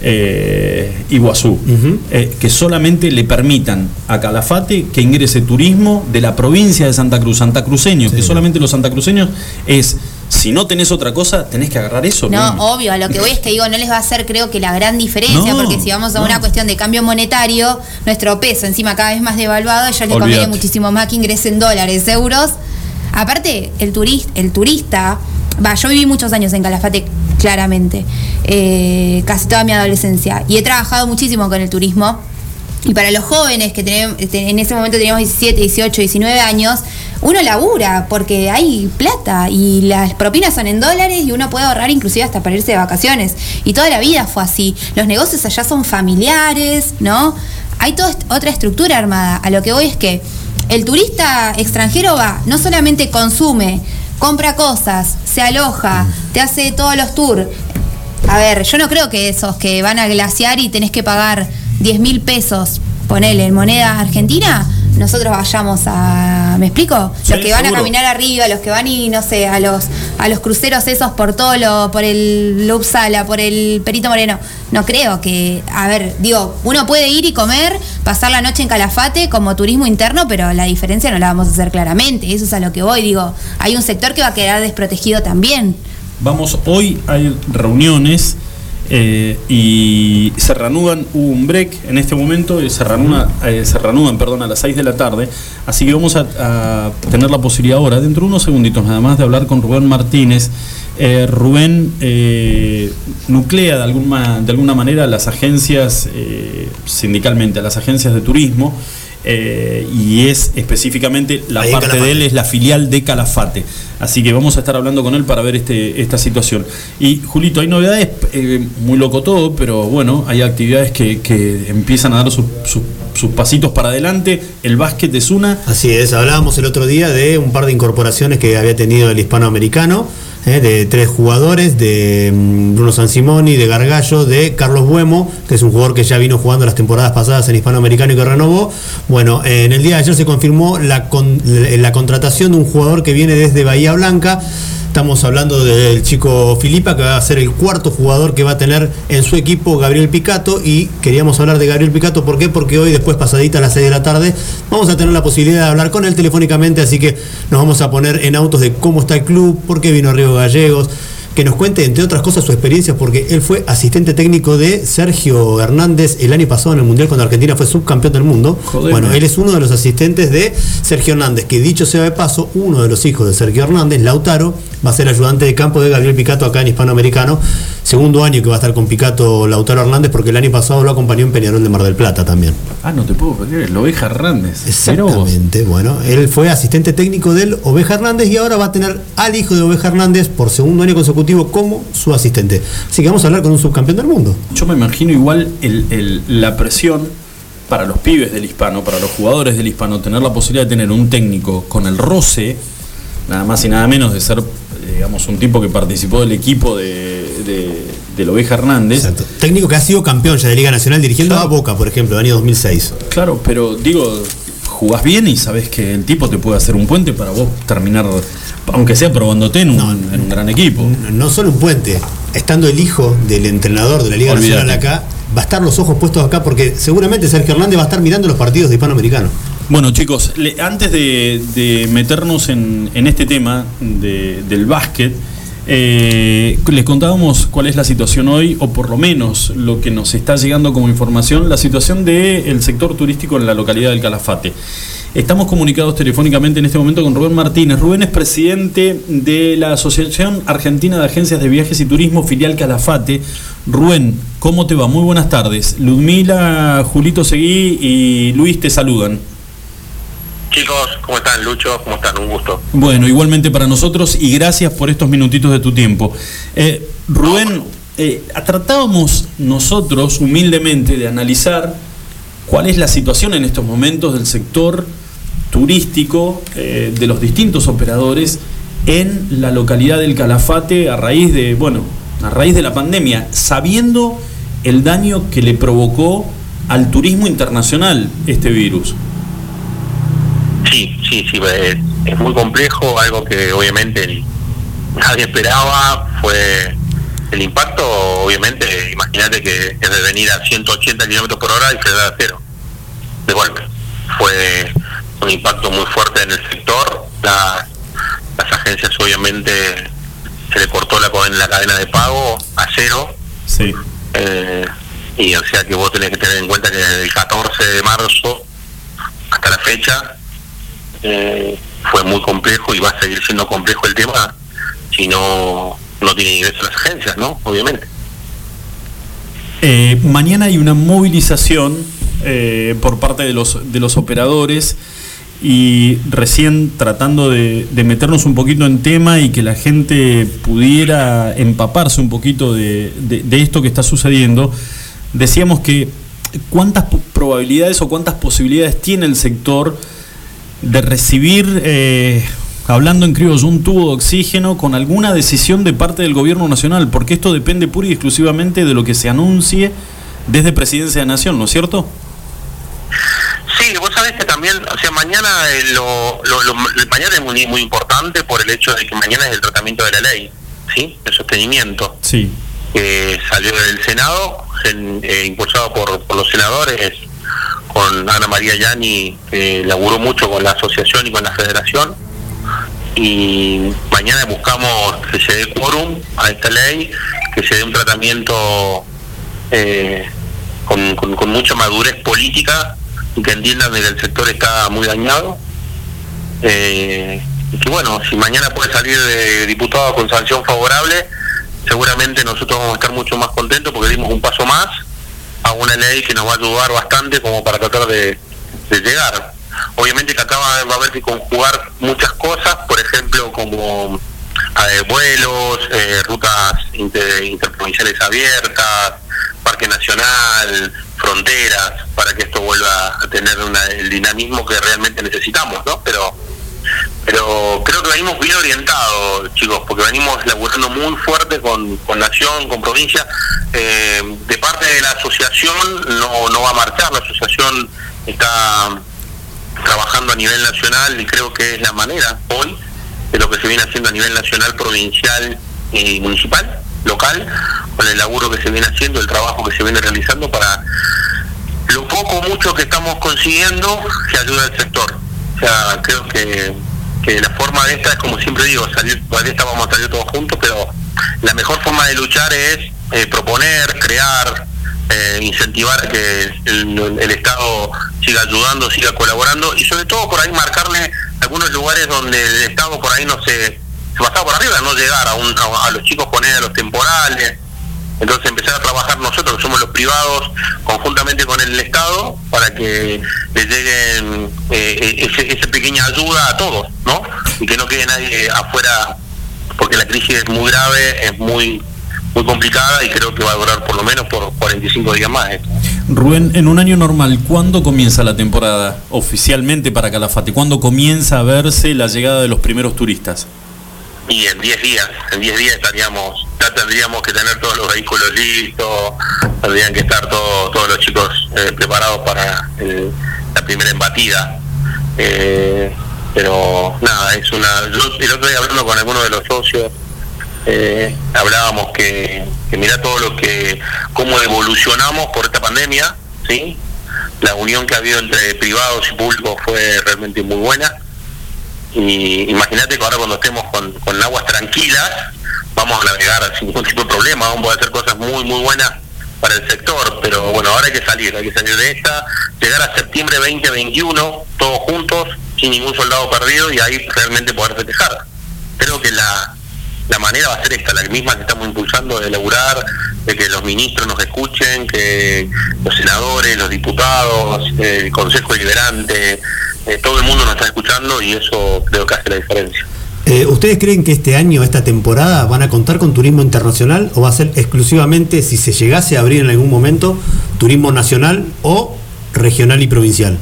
eh, Iguazú, eh, que solamente le permitan a Calafate que ingrese turismo de la provincia de Santa Cruz, santacruceños, que solamente los santacruceños es, si no tenés otra cosa, tenés que agarrar eso. No, obvio, a lo que voy es que digo, no les va a hacer creo que la gran diferencia, No, porque si vamos a no. una cuestión de cambio monetario, nuestro peso encima cada vez más devaluado, a ellos les conviene muchísimo más que ingresen dólares, euros. Aparte, el, turista, el turista, va, yo viví muchos años en Calafate, claramente, eh, casi toda mi adolescencia, y he trabajado muchísimo con el turismo. Y para los jóvenes que tenemos, en ese momento teníamos 17, 18, 19 años, uno labura porque hay plata y las propinas son en dólares y uno puede ahorrar inclusive hasta para irse de vacaciones. Y toda la vida fue así. Los negocios allá son familiares, ¿no? Hay toda otra estructura armada. A lo que voy es que el turista extranjero va, no solamente consume, compra cosas, se aloja, te hace todos los tours, a ver, yo no creo que esos que van a glaciar y tenés que pagar 10 mil pesos, ponele, en moneda argentina, nosotros vayamos a. ¿Me explico? Sí, los que van seguro. a caminar arriba, los que van y no sé, a los, a los cruceros esos por todo lo, por el Upsala, por el Perito Moreno. No creo que. A ver, digo, uno puede ir y comer, pasar la noche en Calafate como turismo interno, pero la diferencia no la vamos a hacer claramente. Eso es a lo que voy. Digo, hay un sector que va a quedar desprotegido también. Vamos, hoy hay reuniones eh, y se reanudan, hubo un break en este momento, se, reanuda, eh, se reanudan perdón, a las 6 de la tarde, así que vamos a, tener la posibilidad ahora, dentro de unos segunditos nada más, de hablar con Rubén Martínez. Eh, Rubén nuclea de alguna, de alguna manera las agencias, sindicalmente, a las agencias de turismo. Eh, y es específicamente la Ahí parte de él es la filial de Calafate. Así que vamos a estar hablando con él para ver este, esta situación. Y Julito, hay novedades, eh, muy loco todo, pero bueno, hay actividades que, que empiezan a dar sus, sus- sus pasitos para adelante. El básquet es una. Así es, hablábamos el otro día de un par de incorporaciones que había tenido el hispanoamericano. Eh, de tres jugadores, de mm, Bruno Sansimoni, de Gargallo, de Carlos Buemo, que es un jugador que ya vino jugando las temporadas pasadas en Hispanoamericano y que renovó. Bueno, en el día de ayer se confirmó la, la contratación de un jugador que viene desde Bahía Blanca. Estamos hablando del chico Filipa, que va a ser el cuarto jugador que va a tener en su equipo Gabriel Picato. Y queríamos hablar de Gabriel Picato, ¿por? Porque hoy, después pasadita a las 6 de la tarde, vamos a tener la posibilidad de hablar con él telefónicamente. Así que nos vamos a poner en autos de cómo está el club, por qué vino Río Gallegos. Que nos cuente, entre otras cosas, su experiencia, porque él fue asistente técnico de Sergio Hernández el año pasado en el Mundial cuando Argentina fue subcampeón del mundo. Bueno, él es uno de los asistentes de Sergio Hernández, que dicho sea de paso, uno de los hijos de Sergio Hernández, Lautaro, va a ser ayudante de campo de Gabriel Picato acá en Hispanoamericano. Segundo año que va a estar con Picato Lautaro Hernández, porque el año pasado lo acompañó en Peñarol de Mar del Plata también. Ah, no te puedo creer, el Oveja Hernández. Exactamente, bueno, él fue asistente técnico del Oveja Hernández y ahora va a tener al hijo de Oveja Hernández por segundo año consecutivo como su asistente. Así que vamos a hablar con un subcampeón del mundo. Yo me imagino igual el- el- la presión para los pibes del hispano, para los jugadores del hispano, tener la posibilidad de tener un técnico con el roce, nada más y nada menos de ser, eh, digamos, un tipo que participó del equipo de, de, del Oveja Hernández. Exacto. Técnico que ha sido campeón ya de Liga Nacional dirigiendo Claro. a Boca, por ejemplo, el año 2006. Claro, pero digo, jugás bien y sabes que el tipo te puede hacer un puente para vos terminar, aunque sea probándote en un, en un gran equipo. No solo un puente, estando el hijo del entrenador de la Liga Olvídate. Nacional acá, va a estar los ojos puestos acá porque seguramente Sergio Hernández va a estar mirando los partidos de Hispanoamericano. Bueno chicos, le- antes de, de meternos en, en este tema de- del básquet, eh, les contábamos cuál es la situación hoy, o por lo menos lo que nos está llegando como información, la situación del sector turístico en la localidad del Calafate. Estamos comunicados telefónicamente en este momento con Rubén Martínez. Rubén es presidente de la Asociación Argentina de Agencias de Viajes y Turismo, filial Calafate. Rubén, ¿cómo te va? Muy buenas tardes. Ludmila, Julito Seguí y Luis te saludan. Chicos, ¿cómo están? Lucho, ¿cómo están? Un gusto. Bueno, igualmente para nosotros y gracias por estos minutitos de tu tiempo. Eh, Rubén, eh, tratábamos nosotros humildemente de analizar cuál es la situación en estos momentos del sector turístico eh, de los distintos operadores en la localidad del Calafate a raíz de, bueno, a raíz de la pandemia, sabiendo el daño que le provocó al turismo internacional este virus. Sí, sí, sí, es, es muy complejo, algo que obviamente nadie esperaba, fue el impacto, obviamente, imagínate que es de venir a 180 kilómetros por hora y frenar a cero, de golpe. Fue un impacto muy fuerte en el sector, la- las agencias obviamente se le cortó la, co- la cadena de pago a cero, Sí. Eh, y o sea que vos tenés que tener en cuenta que desde el 14 de marzo hasta la fecha eh, fue muy complejo y va a seguir siendo complejo el tema si no, no tiene ingreso las agencias, ¿no? Obviamente. Eh, mañana hay una movilización eh, por parte de los, de los operadores y recién tratando de, meternos un poquito en tema y que la gente pudiera empaparse un poquito de, de- esto que está sucediendo, decíamos que cuántas probabilidades o cuántas posibilidades tiene el sector de recibir, eh, hablando en criollo, un tubo de oxígeno con alguna decisión de parte del gobierno nacional, porque esto depende pura y exclusivamente de lo que se anuncie desde Presidencia de Nación, ¿no es cierto? Sí, vos sabés que también, o sea, mañana eh, lo, lo- lo- el mañana es muy, muy importante por el hecho de que mañana es el tratamiento de la ley, ¿sí? El sostenimiento. Sí. que salió del Senado, en- eh, impulsado por, por los senadores, con Ana María Yani, que laburó mucho con la asociación y con la federación. Y mañana buscamos que se dé quórum a esta ley, que se dé un tratamiento eh, con, con- mucha madurez política y que entiendan que el sector está muy dañado. Eh, y que bueno, si mañana puede salir de diputado con sanción favorable, seguramente nosotros vamos a estar mucho más contentos porque dimos un paso más una ley que nos va a ayudar bastante como para tratar de, llegar. Obviamente que acá va, a haber que conjugar muchas cosas, por ejemplo, como eh, vuelos, eh, rutas inter- interprovinciales abiertas, Parque Nacional, fronteras, para que esto vuelva a tener una- el dinamismo que realmente necesitamos, ¿no? Pero pero creo que venimos bien orientados, chicos, porque venimos laburando muy fuerte con, con Nación, con provincia. Eh, de parte de la asociación no, no va a marchar, la asociación está trabajando a nivel nacional y creo que es la manera hoy de lo que se viene haciendo a nivel nacional, provincial y municipal, local, con el laburo que se viene haciendo, el trabajo que se viene realizando para lo poco o mucho que estamos consiguiendo que ayuda al sector. O sea, creo que, que la forma de esta es como siempre digo, salir de esta vamos a salir todos juntos, pero la mejor forma de luchar es eh, proponer, crear, eh, incentivar que el, el Estado siga ayudando, siga colaborando y sobre todo por ahí marcarle algunos lugares donde el Estado por ahí no se, se pasaba por arriba, no llegar a, un, a, a los chicos poner a los temporales. Entonces empezar a trabajar nosotros, que somos los privados, conjuntamente con el Estado, para que le lleguen eh, ese, esa pequeña ayuda a todos, ¿no? Y que no quede nadie afuera, porque la crisis es muy grave, es muy muy complicada y creo que va a durar por lo menos por 45 días más. esto. Rubén, en un año normal, ¿cuándo comienza la temporada oficialmente para Calafate? ¿Cuándo comienza a verse la llegada de los primeros turistas? Y en 10 días, en 10 días estaríamos, ya tendríamos que tener todos los vehículos listos, tendrían que estar todos todos los chicos eh, preparados para el- la primera embatida. Eh, pero nada, es una. Yo el otro día hablando con algunos de los socios, eh, hablábamos que, que mira todo lo que, cómo evolucionamos por esta pandemia, ¿sí? La unión que ha habido entre privados y públicos fue realmente muy buena. Y imagínate que ahora cuando estemos con, con aguas tranquilas, vamos a navegar sin ningún tipo de problema, vamos a hacer cosas muy, muy buenas para el sector, pero bueno, ahora hay que salir, hay que salir de esta, llegar a septiembre 2021, todos juntos, sin ningún soldado perdido y ahí realmente poder festejar. Creo que la, la manera va a ser esta, la misma que estamos impulsando de elaborar, de que los ministros nos escuchen, que los senadores, los diputados, el Consejo Deliberante, eh, todo el mundo nos está escuchando y eso creo que hace la diferencia. Eh, ¿Ustedes creen que este año, esta temporada, van a contar con turismo internacional o va a ser exclusivamente, si se llegase a abrir en algún momento, turismo nacional o regional y provincial?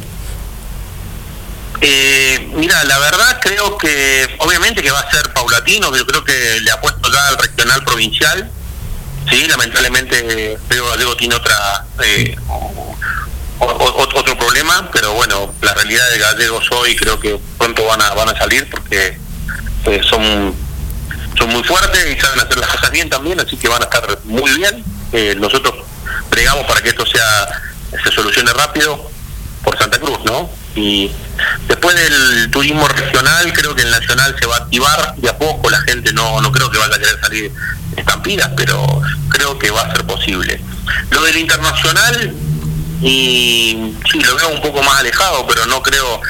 Eh, mira, la verdad creo que obviamente que va a ser paulatino, pero creo que le apuesto ya al regional provincial. Sí, lamentablemente Río Gallego tiene otra eh, otro problema, pero bueno, la realidad de gallegos hoy creo que pronto van a van a salir porque eh, son son muy fuertes y saben hacer las cosas bien también, así que van a estar muy bien. Eh, nosotros pregamos para que esto sea se solucione rápido por Santa Cruz, ¿no? Y después del turismo regional, creo que el nacional se va a activar de a poco, la gente no, no creo que vaya a querer salir estampidas, pero creo que va a ser posible. Lo del internacional, y sí, lo veo un poco más alejado, pero no creo,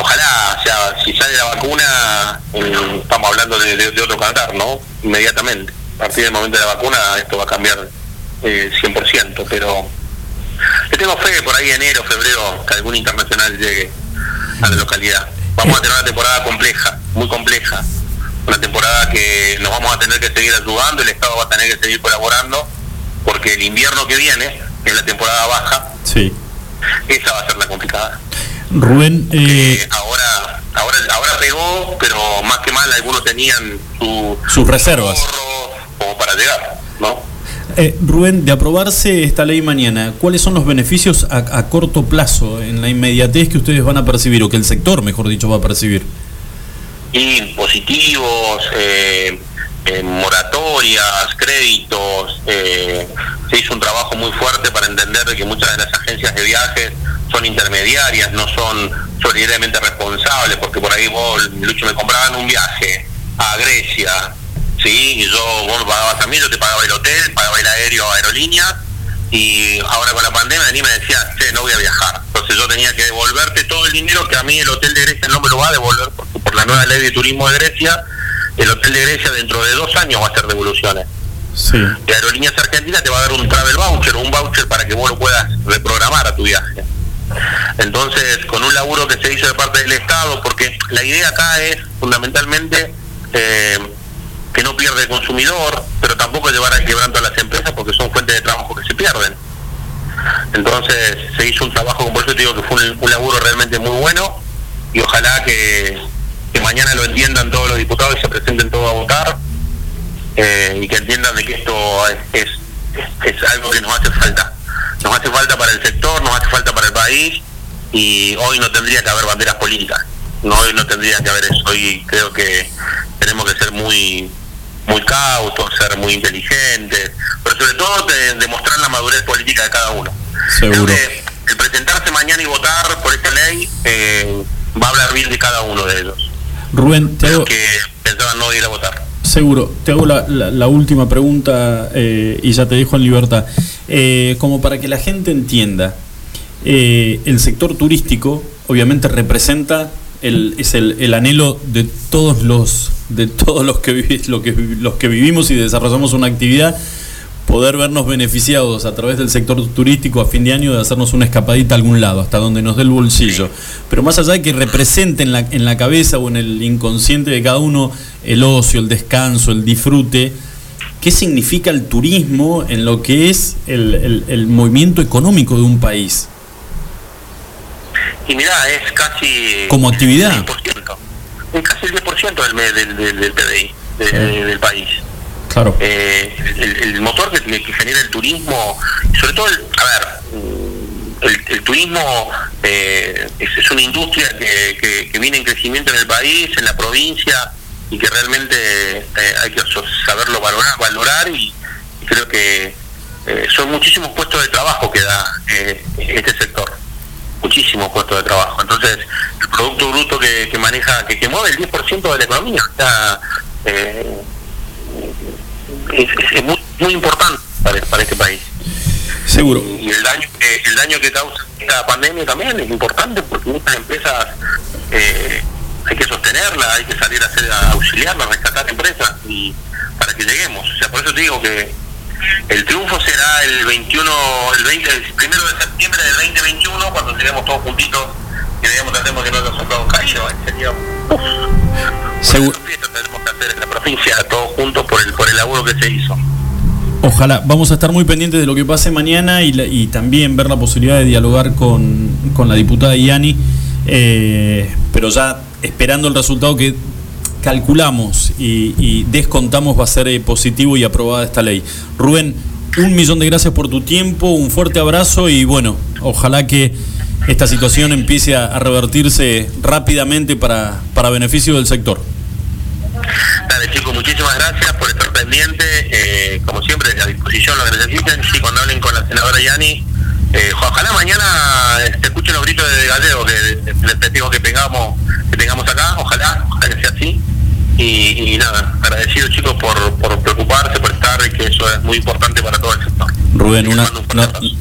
ojalá, o sea, si sale la vacuna, eh, estamos hablando de, de- de otro cantar, ¿no? Inmediatamente. A partir del momento de la vacuna, esto va a cambiar eh, 100%, pero le tengo fe por ahí enero, febrero, que algún internacional llegue a la localidad. Vamos a tener una temporada compleja, muy compleja. Una temporada que nos vamos a tener que seguir ayudando, el Estado va a tener que seguir colaborando, porque el invierno que viene, que es la temporada baja, Sí. esa va a ser la complicada. Rubén, eh, Eh, ahora, ahora, ahora pegó, pero más que mal algunos tenían su sus reservas. como para llegar, ¿no? Eh, Rubén, de aprobarse esta ley mañana, ¿cuáles son los beneficios a, a corto plazo en la inmediatez que ustedes van a percibir, o que el sector, mejor dicho, va a percibir? y positivos, eh, eh, moratorias, créditos. eh, se hizo un trabajo muy fuerte para entender de que muchas de las agencias de viajes son intermediarias, no son solidariamente responsables, porque por ahí vos, Lucho, me compraban un viaje a Grecia, ¿sí? Y yo, vos pagabas a mí, yo te pagaba el hotel, pagaba el aéreo, aerolíneas, y ahora con la pandemia ni me decías, che, no voy a viajar. Entonces yo tenía que devolverte todo el dinero que a mí el hotel de Grecia no me lo va a devolver porque por la nueva ley de turismo de Grecia, el hotel de Grecia dentro de dos años va a hacer devoluciones. Sí. Y Aerolíneas Argentinas te va a dar un travel voucher, un voucher para que vos lo puedas reprogramar a tu viaje. Entonces, con un laburo que se hizo de parte del Estado, porque la idea acá es fundamentalmente eh, que no pierde el consumidor, pero tampoco llevar al quebranto a las empresas porque son fuentes de trabajo que se pierden. Entonces, se hizo un trabajo, por eso te digo que fue un, un laburo realmente muy bueno y ojalá que, que mañana lo entiendan todos los diputados y se presenten todos a votar eh, y que entiendan de que esto es, es, es algo que nos hace falta. Nos hace falta para el sector, nos hace falta para el país y hoy no tendría que haber banderas políticas. No, hoy no tendría que haber eso. Hoy creo que tenemos que ser muy muy cautos, ser muy inteligentes, pero sobre todo de- demostrar la madurez política de cada uno. Seguro. Creo que el presentarse mañana y votar por esta ley eh, va a hablar bien de cada uno de ellos. Rubén, te hago, que pensaban no ir a votar. seguro, te hago la, la- la última pregunta eh, y ya te dejo en libertad. Eh, como para que la gente entienda, eh, el sector turístico obviamente representa el, es el, el anhelo de todos los de todos los que, vivi- lo que los que vivimos y desarrollamos una actividad poder vernos beneficiados a través del sector turístico a fin de año de hacernos una escapadita a algún lado, hasta donde nos dé el bolsillo. Pero más allá de que represente en la, en la cabeza o en el inconsciente de cada uno el ocio, el descanso, el disfrute, ¿qué significa el turismo en lo que es el, el- el movimiento económico de un país? Y mira, es casi... Como actividad. el 10%. Es casi el 10% del, del, del, del Sí. del país. Claro. eh, el, motor que, genera el turismo, sobre todo, el, a ver, el, el turismo eh, es, es una industria que, que- viene en crecimiento en el país, en la provincia, y que realmente eh, hay que saberlo valorar, valorar y, creo que son muchísimos puestos de trabajo que da este sector muchísimos puestos de trabajo. Entonces, el Producto Bruto que, que maneja, que, que mueve el 10% de la economía, sea, eh, es, es- muy, muy importante para, para este país. Seguro. Y el daño, que, el daño que causa esta pandemia también es importante porque muchas empresas eh, hay que sostenerla, hay que salir a, hacer, a auxiliarla, a rescatar empresas y para que lleguemos. O sea, por eso te digo que el triunfo será el 21, el 20, el primero de septiembre del 2021 cuando lleguemos todos juntitos y veamos tratemos que no los soldados caídos. ¿eh? Sería Seguro. tenemos que hacer en la provincia todos juntos por el por el laburo que se hizo. Ojalá, vamos a estar muy pendientes de lo que pase mañana y, la- y también ver la posibilidad de dialogar con, con la diputada Yani, eh, pero ya esperando el resultado que calculamos y, y descontamos va a ser eh, positivo y aprobada esta ley. Rubén, un millón de gracias por tu tiempo, un fuerte abrazo y bueno, ojalá que esta situación empiece a, revertirse rápidamente para, para beneficio del sector. Dale chicos, muchísimas gracias por estar pendiente. Eh, como siempre, a disposición lo que necesiten. Sí, cuando hablen con la senadora Yani, eh, ojalá mañana eh, se escuchen los gritos de Gallego que les pedimos que tengamos, que tengamos acá. Ojalá, ojalá que sea así. Y, y nada, agradecido chicos por, por preocuparse, por estar, y que eso es muy importante para todo el sector. Rubén, una,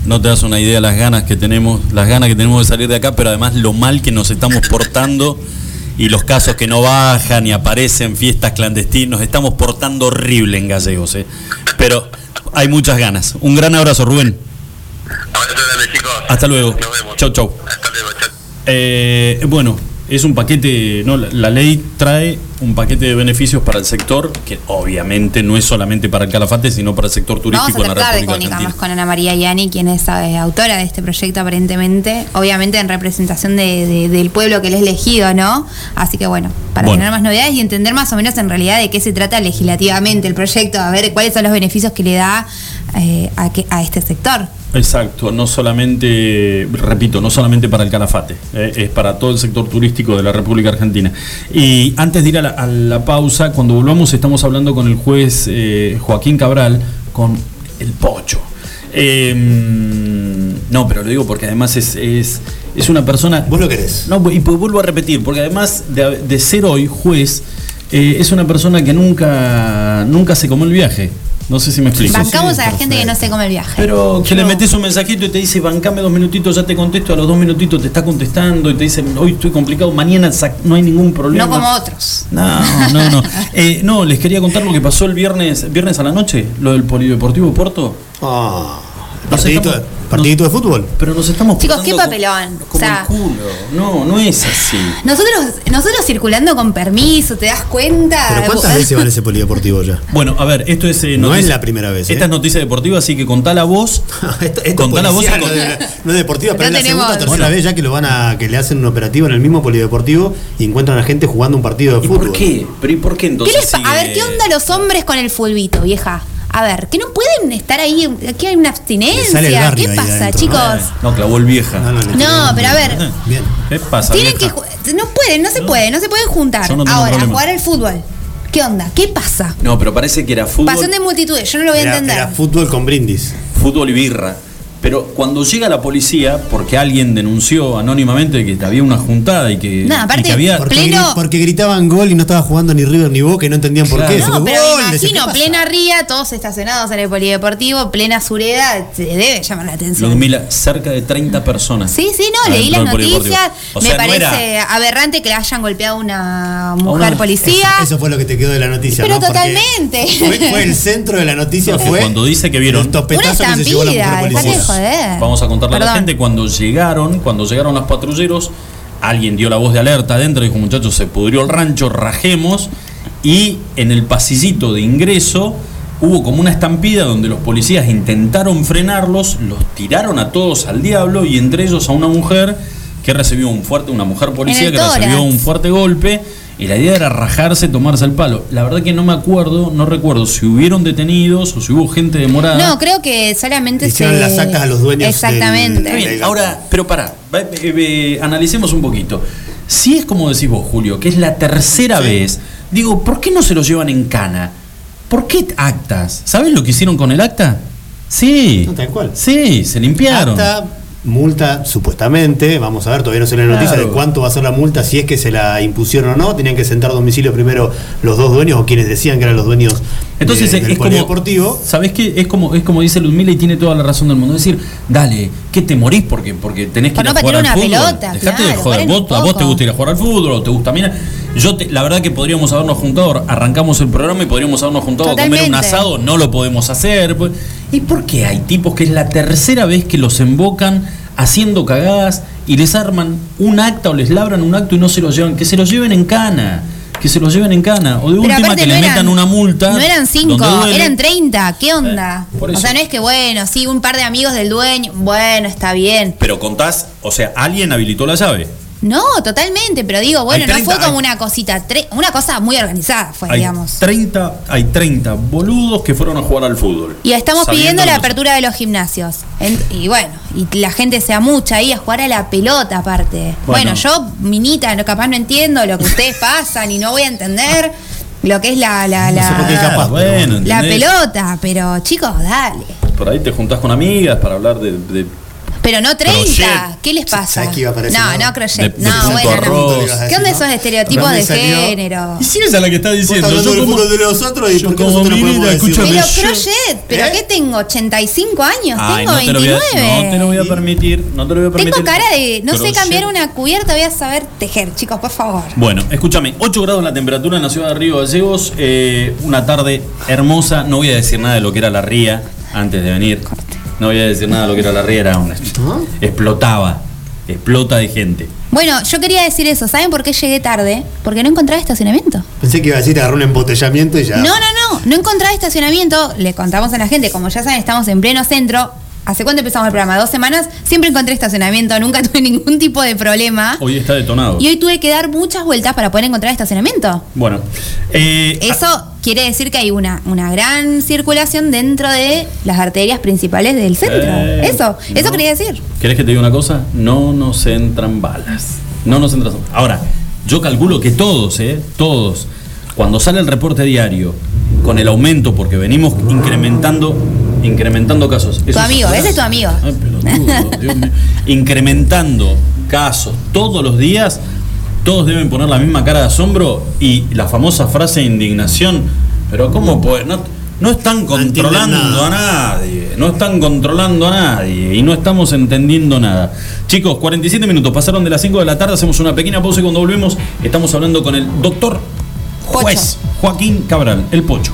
no, te das una idea de las ganas que tenemos, las ganas que tenemos de salir de acá, pero además lo mal que nos estamos portando y los casos que no bajan y aparecen fiestas clandestinas, nos estamos portando horrible en Gallegos, ¿eh? pero hay muchas ganas. Un gran abrazo, Rubén. Abrazo grande, chicos. Hasta luego. Nos vemos. Chau, chau. Hasta luego, chau. Eh, bueno, es un paquete, no, la, la ley trae un paquete de beneficios para el sector, que obviamente no es solamente para el Calafate, sino para el sector Vamos turístico a en la tratar de República comunicarnos Argentina. con Ana María Yani, quien es eh, autora de este proyecto aparentemente, obviamente en representación de- de- del pueblo que le es elegido, ¿no? Así que bueno, para Bueno. tener más novedades y entender más o menos en realidad de qué se trata legislativamente el proyecto, a ver cuáles son los beneficios que le da eh, a, que- a este sector. Exacto, no solamente, repito, no solamente para el Calafate, eh, es para todo el sector turístico de la República Argentina. Y antes de ir a la, a la pausa, cuando volvamos estamos hablando con el juez eh, Joaquín Cabral, con el pocho. Eh, no, pero lo digo porque además es, es, es una persona... Vos lo querés. No, y pues vuelvo a repetir, porque además de, de ser hoy juez, eh, es una persona que nunca, nunca se comió el viaje. No sé si me explico. Bancamos a la gente que no se come el viaje. Pero que le metes un mensajito y te dice, bancame dos minutitos, ya te contesto, a los dos minutitos te está contestando y te dice, hoy estoy complicado, mañana no hay ningún problema. no como otros. No, no, no. Eh, no, les quería contar lo que pasó el viernes, viernes a la noche, lo del Polideportivo Porto. Ah, Partidito, estamos- partidito de fútbol. Pero nos estamos Chicos, qué como- papelón. Como O sea- el culo. No, no es así. Nosotros, nosotros circulando con permiso, ¿te das cuenta? Pero ¿cuántas veces van a ese polideportivo ya? Bueno, a ver, esto es. eh, No es la primera vez, ¿eh? Esta es noticia deportiva, así que contá la voz. esto, esto Contá la voz policial, y con- no, es, no es deportiva, pero No es la tenemos- segunda o tercera Bueno. vez ya que lo van a que le hacen un operativo en el mismo polideportivo y encuentran a gente jugando un partido de ¿Y fútbol. por qué? ¿Pero y por qué ¿Qué entonces? les pa- a sigue- ver, ¿qué onda los hombres con el fulbito, vieja? A ver, que no pueden estar ahí, aquí hay una abstinencia. ¿Qué pasa, adentro, chicos? No, clavó el vieja. No, no, No, tiran- pero a ver. Bien. ¿Qué pasa? Tienen que vieja? ju- no pueden, no se puede, no se pueden juntar. No Ahora, a jugar al fútbol. ¿Qué onda? ¿Qué pasa? No, pero parece que era fútbol. Pasión de multitudes, yo no lo voy a Era, entender. era fútbol con brindis. fútbol y birra. Pero cuando llega la policía, porque alguien denunció anónimamente que había una juntada y que, No, aparte- y que había. Porque, Pleno- gri- porque gritaban gol y no estaba jugando ni River ni Boca y no entendían por Claro. qué. No, Eso, pero gol, me decía, ¿qué imagino, pasa? plena ría, todos estacionados en el polideportivo, plena sureda, te debe llamar la atención. Ludmila, cerca de 30 personas. Sí, sí, no, leí las noticias. O me sea, no parece era- aberrante que le hayan golpeado a una mujer una- policía. Eso, eso fue lo que te quedó de la noticia. Pero totalmente. Fue, fue el centro de la noticia, fue. cuando dice que vieron- Una que se llevó la mujer estampida, policía. Joder. Vamos a contarle a la gente cuando llegaron, cuando llegaron los patrulleros, alguien dio la voz de alerta adentro, dijo muchachos, se pudrió el rancho, rajemos, y en el pasillito de ingreso hubo como una estampida donde los policías intentaron frenarlos, los tiraron a todos al diablo y entre ellos a una mujer que recibió un fuerte, una mujer policía que recibió un fuerte golpe. Y la idea era rajarse, tomarse el palo. La verdad que no me acuerdo, no recuerdo si hubieron detenidos o si hubo gente demorada. No, creo que solamente Hicieron se. las actas a los dueños Exactamente. Está bien, Legal. ahora, pero pará, eh, eh, analicemos un poquito. Si es como decís vos, Julio, que es la tercera vez, digo, ¿por qué no se lo llevan en cana? ¿Por qué actas? ¿Sabes lo que hicieron con el acta? Sí. No, tal cual. Sí, se limpiaron. Acta, multa, supuestamente, vamos a ver, todavía no se la noticia Claro. de cuánto va a ser la multa, si es que se la impusieron o no, tenían que sentar domicilio primero los dos dueños o quienes decían que eran los dueños Entonces de- es, del es como, polideportivo. ¿sabés qué? Es como, es como dice Ludmila y tiene toda la razón del mundo. Es decir, dale, ¿qué te morís? Porque, porque tenés que Por ir a jugar al una fútbol. pelota, Dejate de joder. Vos, a vos te gusta ir a jugar al fútbol o te gusta. Mira, yo te- la verdad que podríamos habernos juntado, arrancamos el programa y podríamos habernos juntado a comer un asado, no lo podemos hacer. pues. ¿Y por qué hay tipos que es la tercera vez que los embocan haciendo cagadas y les arman un acta o les labran un acto y no se lo llevan? Que se lo lleven en cana. Que se lo lleven en cana. O de Pero última que no le eran- metan una multa. No eran cinco, eran 30. ¿Qué onda? Eh, por o sea, no es que bueno, sí, un par de amigos del dueño. Bueno, está bien. Pero contás, o sea, alguien habilitó la llave. No, totalmente, pero digo, bueno, Hay 30, no fue como hay- una cosita, tre- una cosa muy organizada fue, Hay digamos. 30, hay 30 boludos que fueron a jugar al fútbol. Y estamos pidiendo la apertura de los gimnasios. En- y bueno, y la gente sea mucha ahí a jugar a la pelota aparte. Bueno. Bueno, yo, minita, no, capaz no entiendo lo que ustedes pasan y no voy a entender lo que es la, la, No sé por qué la, capaz, pero bueno, la ¿entendés? pelota, pero chicos, dale. Por ahí te juntás con amigas para hablar de. de- Pero no 30, Crochet. ¿qué les pasa? ¿Sabes qué iba a aparecer? No, No. no, crochet. De- no, bueno, arroz. no. ¿Qué onda esos estereotipos de género? Y si esa es la que está diciendo. hablando yo como- de nosotros y yo como no decir escúchame, Pero crochet, ¿pero ¿Eh? qué tengo? ¿85 años? Ay, tengo no te, lo voy a, 29. no te lo voy a permitir. No te lo voy a permitir. Tengo cara de. No sé cambiar una cubierta, voy a saber tejer, chicos, por favor. Bueno, escúchame, 8 grados la temperatura en la ciudad de Río Gallegos, eh, una tarde hermosa, no voy a decir nada de lo que era la ría antes de venir, no voy a decir nada de lo que era la ría, era una... explotaba, explota de gente. Bueno, yo quería decir eso. ¿Saben por qué llegué tarde? Porque no encontraba estacionamiento. Pensé que iba a decir agarró un embotellamiento y ya. No, no, no. No encontraba estacionamiento. Le contamos a la gente, como ya saben, estamos en pleno centro. ¿Hace cuánto empezamos el programa? ¿Dos semanas? Siempre encontré estacionamiento, nunca tuve ningún tipo de problema. Hoy está detonado. Y hoy tuve que dar muchas vueltas para poder encontrar estacionamiento. Bueno, eh, Eso quiere decir que hay una, una gran circulación dentro de las arterias principales del centro. Eh, eso, eso quería decir. ¿Querés que te diga una cosa? No nos entran balas. No nos entran. Ahora, yo calculo que todos, ¿eh? Todos, cuando sale el reporte diario con el aumento, porque venimos incrementando, incrementando casos. Tu amigo, ese es tu amigo. Ay, pelotudo, Dios mío. Incrementando casos todos los días, todos deben poner la misma cara de asombro y la famosa frase de indignación. Pero ¿cómo puede? No, no están controlando a nadie, no están controlando a nadie y no estamos entendiendo nada. Chicos, 47 minutos, pasaron de las 5 de la tarde, hacemos una pequeña pausa y cuando volvemos estamos hablando con el doctor juez Joaquín Cabral, el Pocho.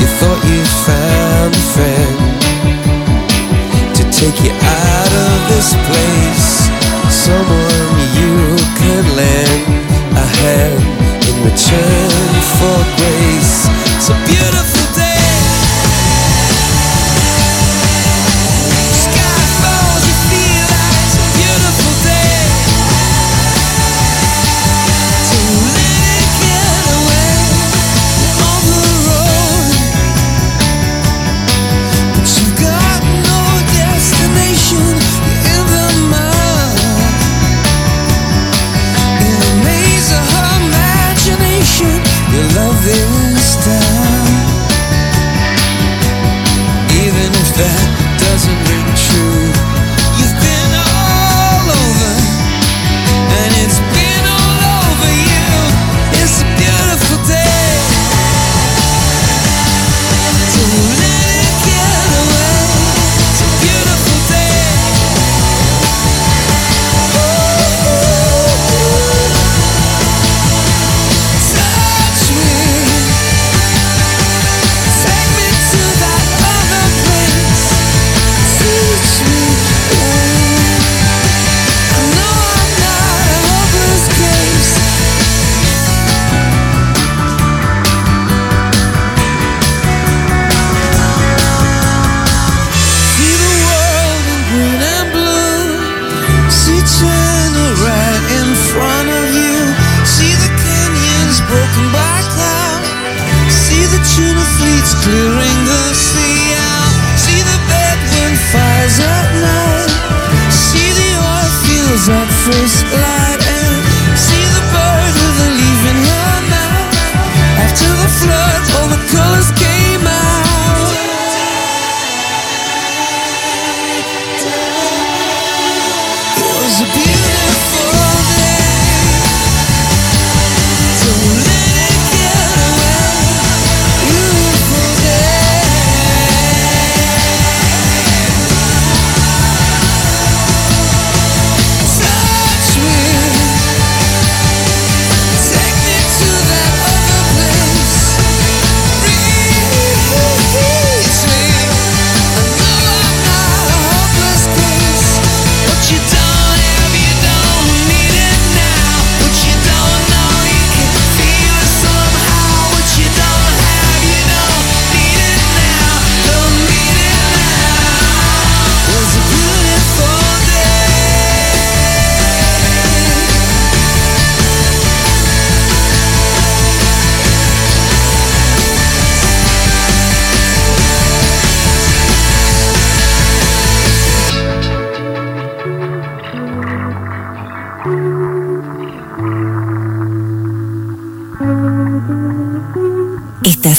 You thought you found a friend to take you out of this place. Someone you could lend a hand in return for grace. So beautiful.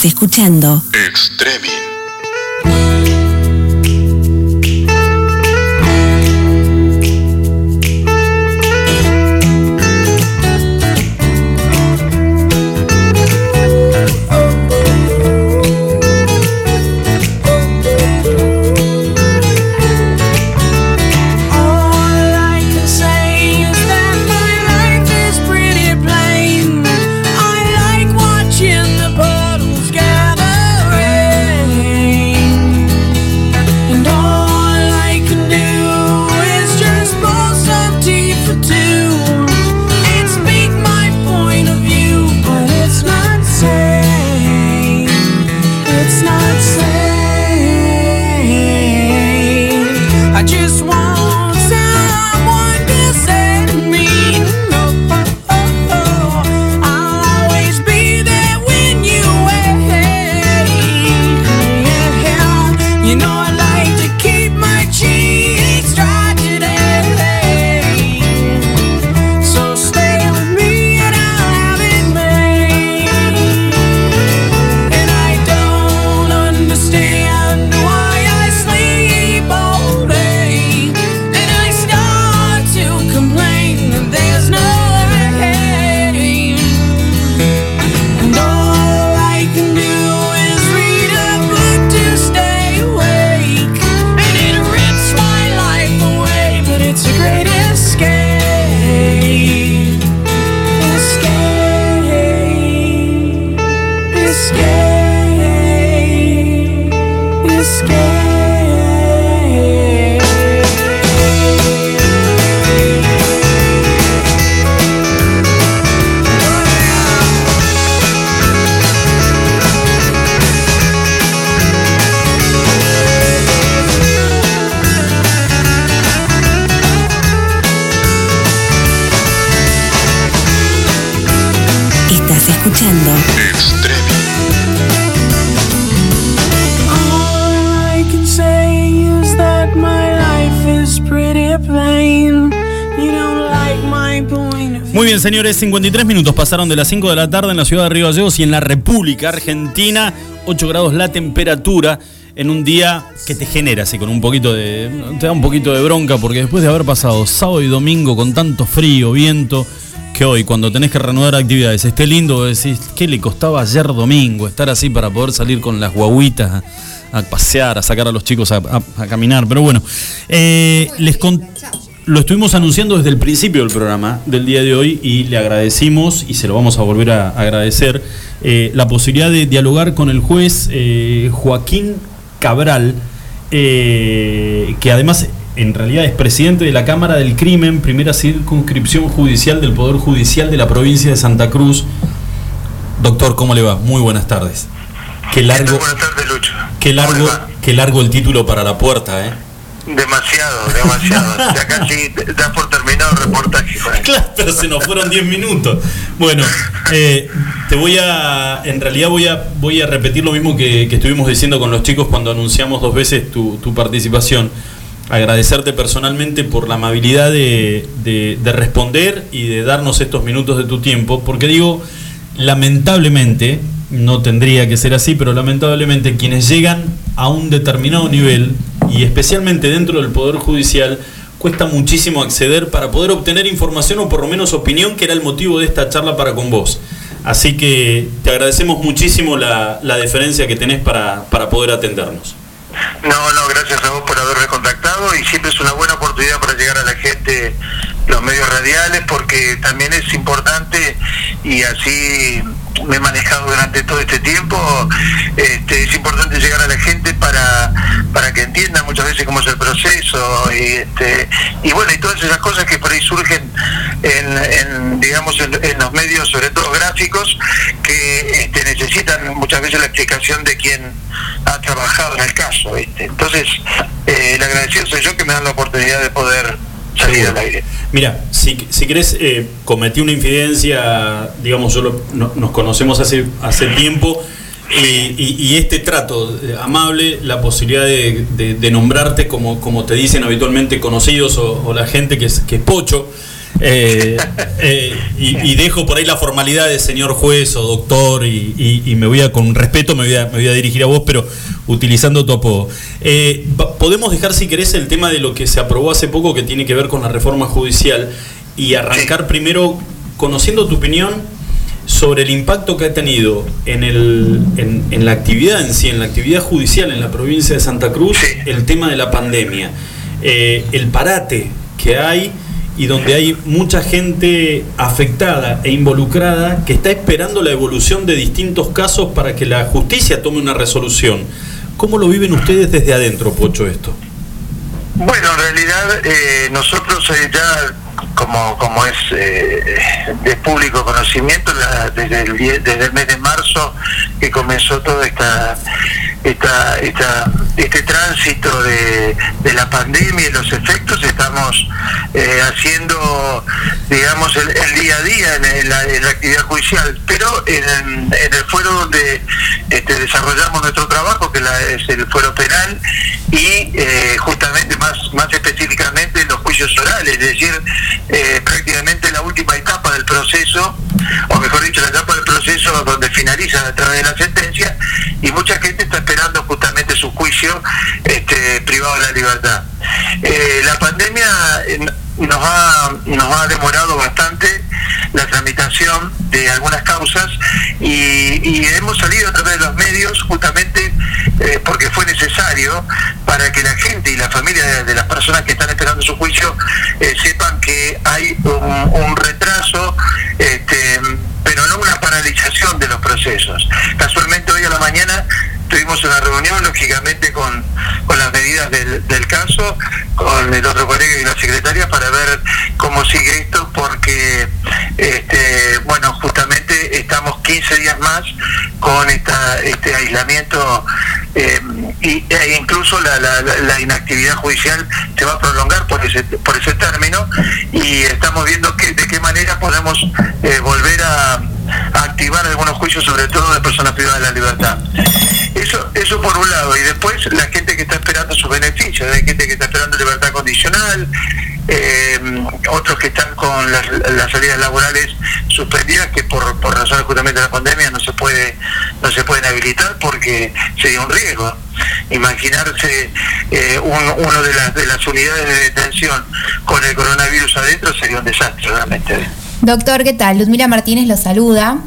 escuchando Extreme. 53 minutos pasaron de las 5 de la tarde en la ciudad de Río Gallegos y en la República Argentina, 8 grados la temperatura en un día que te genera así con un poquito de te da un poquito de bronca porque después de haber pasado sábado y domingo con tanto frío, viento, que hoy cuando tenés que reanudar actividades esté lindo, decís, ¿qué le costaba ayer domingo estar así para poder salir con las guaguitas a, pasear, a sacar a los chicos a, caminar? Pero bueno, eh, les con- lo estuvimos anunciando desde el principio del programa del día de hoy y le agradecimos y se lo vamos a volver a agradecer eh, la posibilidad de dialogar con el juez eh, Joaquín Cabral, eh, que además en realidad es presidente de la Cámara del Crimen, primera circunscripción judicial del Poder Judicial de la provincia de Santa Cruz. Doctor, ¿cómo le va? Muy buenas tardes. Qué largo, Buenas tardes, Lucho. qué ¿Cómo largo, qué largo el título para la puerta, ¿eh? Demasiado, demasiado. ya casi da por terminado el reportaje. Claro, pero se nos fueron 10 minutos. Bueno, eh, te voy a. En realidad voy a, voy a repetir lo mismo que, que estuvimos diciendo con los chicos cuando anunciamos dos veces tu, tu participación. Agradecerte personalmente por la amabilidad de, de- de responder y de darnos estos minutos de tu tiempo, porque digo, lamentablemente, no tendría que ser así, pero lamentablemente quienes llegan a un determinado nivel, y especialmente dentro del Poder Judicial, cuesta muchísimo acceder para poder obtener información o por lo menos opinión, que era el motivo de esta charla para con vos. Así que te agradecemos muchísimo la, la deferencia que tenés para, para poder atendernos. No, no, gracias a vos por haberme contactado y siempre es una buena oportunidad para llegar a la gente los medios radiales porque también es importante y así me he manejado durante todo este tiempo. Este, es importante llegar a la gente para, para que entienda muchas veces cómo es el proceso y, este, y bueno, y todas esas cosas que por ahí surgen en, en, digamos, en, en los medios, sobre todo gráficos, que este, necesitan muchas veces la explicación de quien ha trabajado en el caso. Entonces, eh, el agradecido soy yo que me dan la oportunidad de poder salir al aire. Mira, si, si querés, eh, cometí una infidencia, digamos, yo lo- no- nos conocemos hace, hace tiempo, y, y- y este trato eh, amable, la posibilidad de, de- de nombrarte como, como te dicen habitualmente conocidos o, o la gente que es, que es pocho, eh, eh, y, y dejo por ahí la formalidad de señor juez o doctor y, y- y me voy a, con respeto me voy a, me voy a dirigir a vos, pero utilizando tu apodo. Eh, podemos dejar, si querés, el tema de lo que se aprobó hace poco que tiene que ver con la reforma judicial y arrancar primero conociendo tu opinión sobre el impacto que ha tenido en, el, en, en la actividad en sí, en la actividad judicial en la provincia de Santa Cruz, el tema de la pandemia, el parate que hay y donde hay mucha gente afectada e involucrada que está esperando la evolución de distintos casos para que la justicia tome una resolución. ¿Cómo lo viven ustedes desde adentro, Pocho, esto? Bueno, en realidad eh, nosotros eh, ya, como, como es eh, de público conocimiento, la- desde, el, desde el mes de marzo que comenzó toda esta, esta, esta este tránsito de, la pandemia y los efectos, estamos eh, haciendo, digamos, el, el día a día en, en la, en la actividad judicial, pero en, en el fuero donde este, desarrollamos nuestro trabajo, que la- es el fuero penal, y eh, justamente más, más específicamente los juicios orales, es decir, eh, prácticamente la última etapa del proceso, o mejor dicho, la etapa del proceso donde finaliza a través de la sentencia, y mucha gente está esperando justamente su juicio este, privado de la libertad. Eh, la pandemia eh, nos ha, nos ha demorado bastante la tramitación de algunas causas y, hemos salido a través de los medios justamente eh, porque fue necesario para que la gente y la familia de, las personas que están esperando su juicio sepan que hay un, un retraso, este, pero no una paralización de los procesos procesos. Casualmente hoy a la mañana una reunión, lógicamente, con, con las medidas del, del caso, con el otro colega y la secretaria para ver cómo sigue esto, porque, este, bueno, justamente estamos 15 días más con esta, este aislamiento eh, y, e incluso la, la- la- inactividad judicial se va a prolongar por ese, por ese término y estamos viendo que, de qué manera podemos eh, volver a, a activar algunos juicios, sobre todo de personas privadas de la libertad. Eso, eso por un lado, y después la gente que está esperando sus beneficios, hay gente que está esperando libertad condicional, eh, otros que están con las, las salidas laborales suspendidas que por, por razones justamente de la pandemia no se puede no se pueden habilitar porque sería un riesgo imaginarse eh, un- uno de las de las unidades de detención con el coronavirus adentro sería un desastre realmente Doctor, ¿qué tal? Ludmila Martínez lo saluda.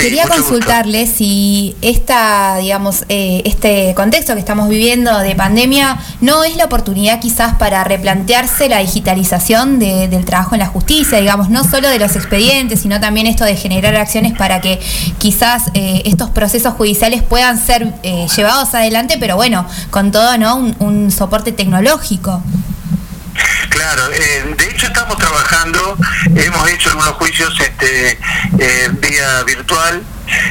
Quería gusto. consultarle si esta, digamos, eh, este contexto que estamos viviendo de pandemia no es la oportunidad quizás para replantearse la digitalización de- del trabajo en la justicia, digamos, no solo de los expedientes, sino también esto de generar acciones para que quizás eh, estos procesos judiciales puedan ser eh, llevados adelante, pero bueno, con todo, ¿no? Un, un soporte tecnológico. Claro, eh, de hecho estamos trabajando, hemos hecho algunos juicios este, eh, vía virtual,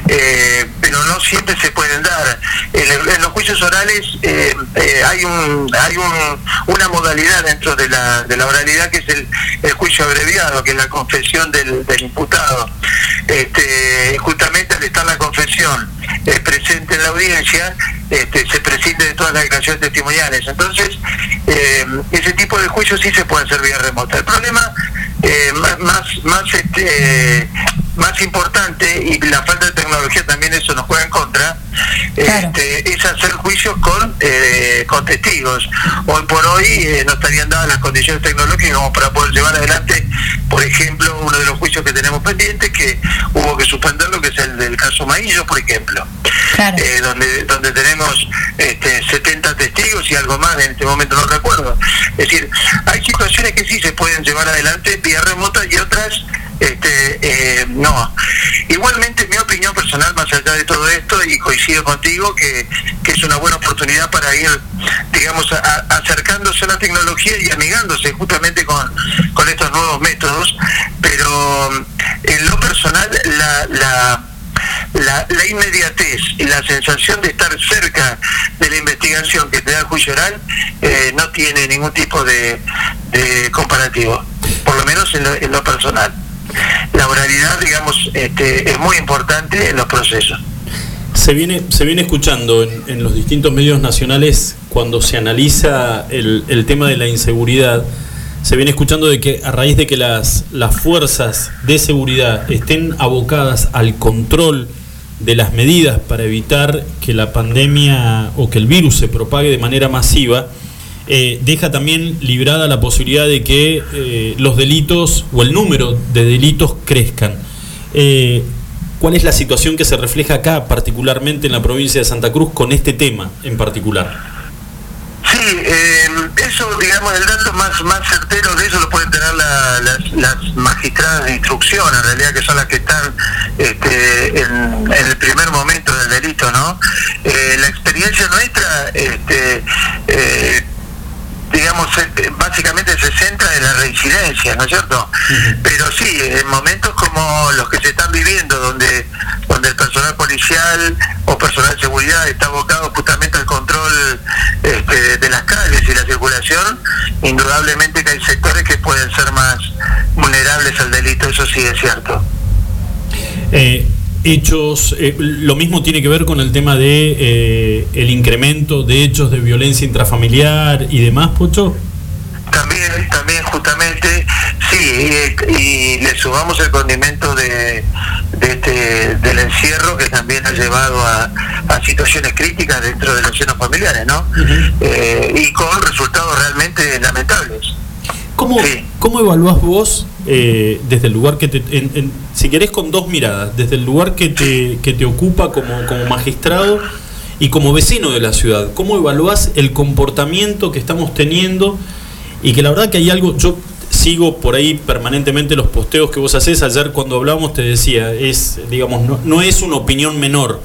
eh, pero no siempre se pueden dar. En, los juicios orales eh, eh, hay, un, hay un- una modalidad dentro de la, de la oralidad que es el, juicio abreviado, que es la confesión del, imputado. Este, justamente al estar la confesión presente en la audiencia, este, se prescinde de todas las declaraciones testimoniales. Entonces, ese tipo de juicios sí se puede hacer vía remota. El problema más, más, este, más importante, y la falta de tecnología también eso nos juega en contra, este, es hacer juicios con, eh, con testigos. Hoy por hoy eh, no estarían dadas las condiciones tecnológicas como para poder llevar adelante, por ejemplo, uno de los juicios que tenemos pendientes, que hubo que suspenderlo, que es el del caso Maillo, por ejemplo. Eh, donde donde tenemos este, 70 testigos y algo más, en este momento no recuerdo. Es decir, hay situaciones que sí se pueden llevar adelante vía remota y otras este, eh, no. Igualmente, mi opinión personal, más allá de todo esto, y coincido contigo, que, que es una buena oportunidad para ir, digamos, a- acercándose a la tecnología y amigándose justamente con, con estos nuevos métodos, pero mm, en lo personal, la, la, la, la inmediatez y la sensación de estar cerca de la investigación que te da el juicio oral eh, no tiene ningún tipo de, de comparativo, por lo menos en lo, en lo personal. La oralidad, digamos, este, es muy importante en los procesos. Se viene, se viene escuchando en, los distintos medios nacionales cuando se analiza el, el tema de la inseguridad, se viene escuchando de que a raíz de que las, las fuerzas de seguridad estén abocadas al control de las medidas para evitar que la pandemia o que el virus se propague de manera masiva, eh, deja también librada la posibilidad de que eh, los delitos o el número de delitos crezcan. Eh, ¿Cuál es la situación que se refleja acá, particularmente en la provincia de Santa Cruz, con este tema en particular? Sí, eh, eso, digamos, el dato más más certero de eso lo pueden tener la- las, las magistradas de instrucción, en realidad, que son las que están este, en, en el primer momento del delito, ¿no? Eh, la experiencia nuestra, este, eh, digamos, básicamente se centra en la reincidencia, ¿no es cierto? Pero sí, en momentos como los que se están viviendo, donde donde el personal policial o personal de seguridad está abocado justamente al control este, de las calles y la circulación, indudablemente que hay sectores que pueden ser más vulnerables al delito, eso sí es cierto. Eh, hechos, eh, lo mismo tiene que ver con el tema de eh, el incremento de hechos de violencia intrafamiliar y demás, Pocho. También, también justamente, sí, y, y le sumamos el condimento de, de este, del encierro que también ha llevado a, a situaciones críticas dentro de los senos familiares, ¿no? Eh, y con resultados realmente lamentables. ¿Cómo, ¿Cómo evaluás vos, eh, desde el lugar que te. si querés, con dos miradas, desde el lugar que te, que te ocupa como, como magistrado y como vecino de la ciudad? ¿Cómo evaluás el comportamiento que estamos teniendo? Y que la verdad que hay algo. Yo sigo por ahí permanentemente los posteos que vos haces. Ayer cuando hablamos te decía, es, digamos, no, no es una opinión menor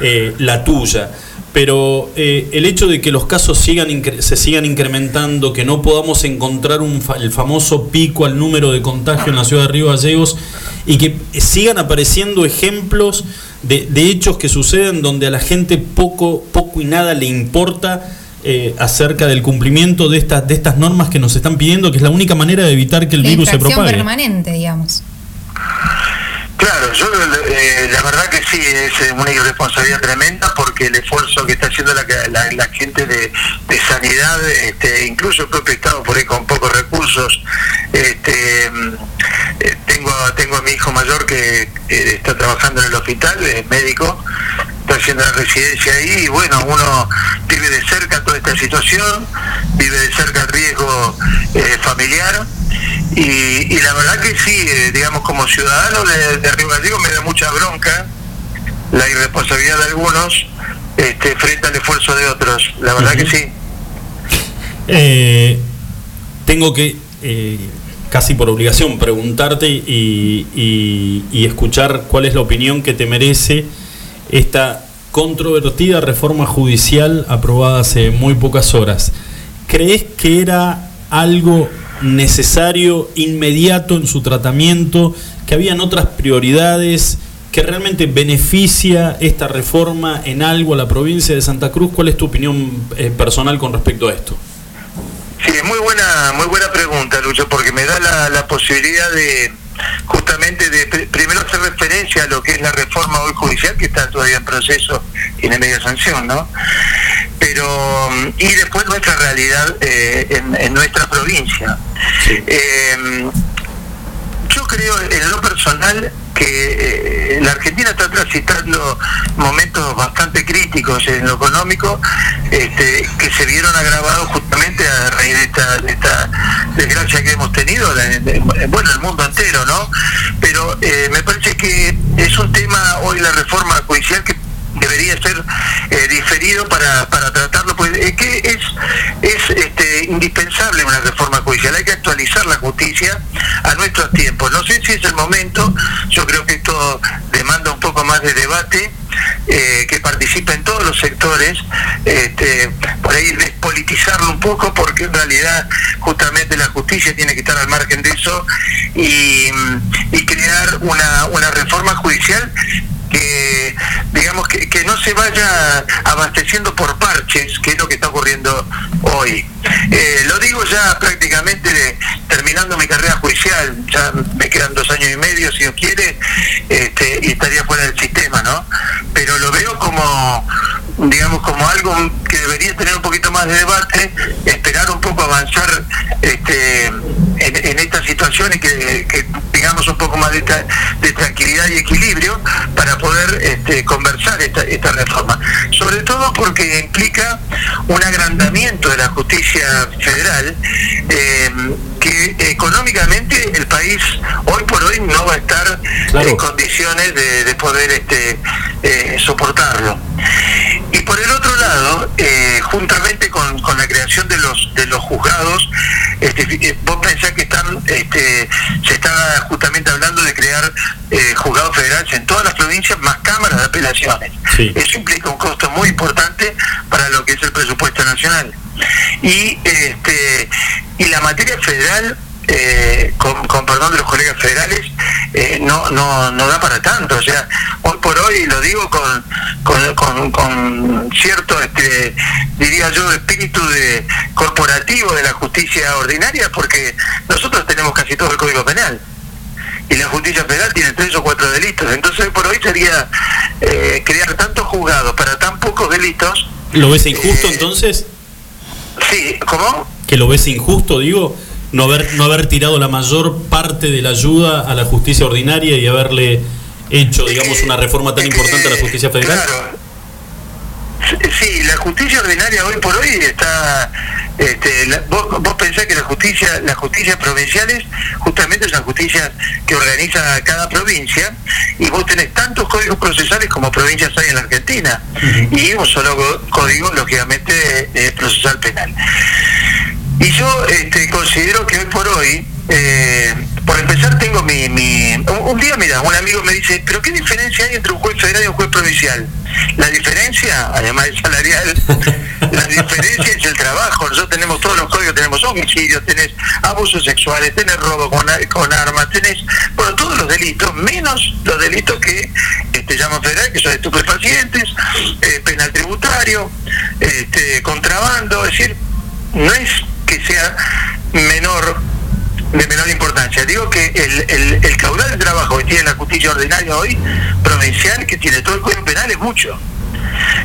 eh, la tuya. Pero eh, el hecho de que los casos sigan se sigan incrementando, que no podamos encontrar un fa- el famoso pico al número de contagio en la ciudad de Río Gallegos y que sigan apareciendo ejemplos de, de hechos que suceden donde a la gente poco, poco y nada le importa eh, acerca del cumplimiento de estas, de estas normas que nos están pidiendo, que es la única manera de evitar que el virus se propague. permanente, digamos. Claro, yo eh, la verdad que sí, es eh, una irresponsabilidad tremenda porque el esfuerzo que está haciendo la, gente de, sanidad, este, incluso el propio Estado por ahí con pocos recursos, este, eh, tengo, tengo a mi hijo mayor que está trabajando en el hospital, es médico, está haciendo la residencia ahí y bueno, uno vive de cerca toda esta situación, vive de cerca el riesgo eh, familiar y, y la verdad que sí, eh, digamos como ciudadano de, de Río Gallego me da mucha bronca la irresponsabilidad de algunos este, frente al esfuerzo de otros, la verdad que sí. Eh, tengo que, eh, casi por obligación, preguntarte y, y- y escuchar cuál es la opinión que te merece esta controvertida reforma judicial aprobada hace muy pocas horas. ¿Crees que era algo necesario, inmediato en su tratamiento, que habían otras prioridades? que realmente beneficia esta reforma en algo a la provincia de Santa Cruz? ¿Cuál es tu opinión eh, personal con respecto a esto? Sí, es muy buena, muy buena pregunta, Lucho, porque me da la, la posibilidad de justamente de pr- primero hacer referencia a lo que es la reforma hoy judicial, que está todavía en proceso, tiene media sanción, ¿no? Pero, y después nuestra realidad eh, en, en nuestra provincia. Eh, yo creo en lo personal que eh, la Argentina está transitando momentos bastante críticos en lo económico este, que se vieron agravados justamente a raíz de esta, de esta desgracia que hemos tenido, bueno, el mundo entero, ¿no? Pero eh, me parece que es un tema hoy la reforma debería ser eh, diferido para, para tratarlo, pues es que es, es este, indispensable una reforma judicial, hay que actualizar la justicia a nuestros tiempos. No sé si es el momento, yo creo que esto demanda un poco más de debate, eh, que participen todos los sectores, este, por ahí despolitizarlo un poco, porque en realidad justamente la justicia tiene que estar al margen de eso y, y crear una, una reforma judicial que digamos que, que no se vaya abasteciendo por parches, que es lo que está ocurriendo hoy. Eh, lo digo ya prácticamente terminando mi carrera judicial, ya me quedan dos años y medio, si Dios quiere, este, y estaría fuera del sistema, ¿no? Pero lo veo como, digamos, como algo que debería tener un poquito más de debate, esperar un poco avanzar este, en, en esta situación y que, que tengamos un poco más de, tra- de tranquilidad y equilibrio para poder este, conversar esta, esta reforma. Sobre todo porque implica un agrandamiento de la justicia federal eh, que económicamente el país hoy por hoy no va a estar Claro. en condiciones de, de poder este, eh, soportarlo. Y por el otro lado, eh, juntamente con, con la creación de los de los juzgados, este, eh, vos pensás que están este, se está justamente hablando de crear eh, juzgados federales en todas las provincias más cámaras de apelaciones. Sí. Eso implica un costo muy importante para lo que es el presupuesto nacional. Y este y la materia federal eh, con, con perdón de los colegas federales, eh, no, no, no da para tanto. O sea, hoy por hoy, lo digo con, con, con- con cierto, este, diría yo, espíritu de corporativo de la justicia ordinaria, porque nosotros tenemos casi todo el Código Penal. Y la justicia federal tiene tres o cuatro delitos. Entonces, por hoy sería eh, crear tantos juzgados para tan pocos delitos. ¿Lo ves injusto entonces? Sí, ¿cómo? ¿Que lo ves injusto, digo? No haber, no haber tirado la mayor parte de la ayuda a la justicia ordinaria y haberle hecho, digamos, una reforma tan importante a la justicia federal. Claro. Sí, la justicia ordinaria hoy por hoy está. Este, la- vos, vos pensás que la justicia, las justicias provinciales, justamente son justicias que organiza cada provincia, y vos tenés tantos códigos procesales como provincias hay en la Argentina, y un solo código, lógicamente, eh, procesal penal. Y yo este, considero que hoy por hoy, eh, por empezar, tengo mi. mi un, día, mira, un amigo me dice: ¿Pero qué diferencia hay entre un juez federal y un juez provincial? La diferencia, además del salarial, la diferencia es el trabajo. Nosotros tenemos todos los códigos: tenemos homicidios, tenés abusos sexuales, tenés robo con, con armas, tenés. Bueno, todos los delitos, menos los delitos que este, llaman federal, que son estupefacientes, eh, penal tributario, este, contrabando, es decir, no es que sea menor de menor importancia. Digo que el, el, el caudal de trabajo que tiene la justicia ordinaria hoy, provincial, que tiene todo el código penal, es mucho.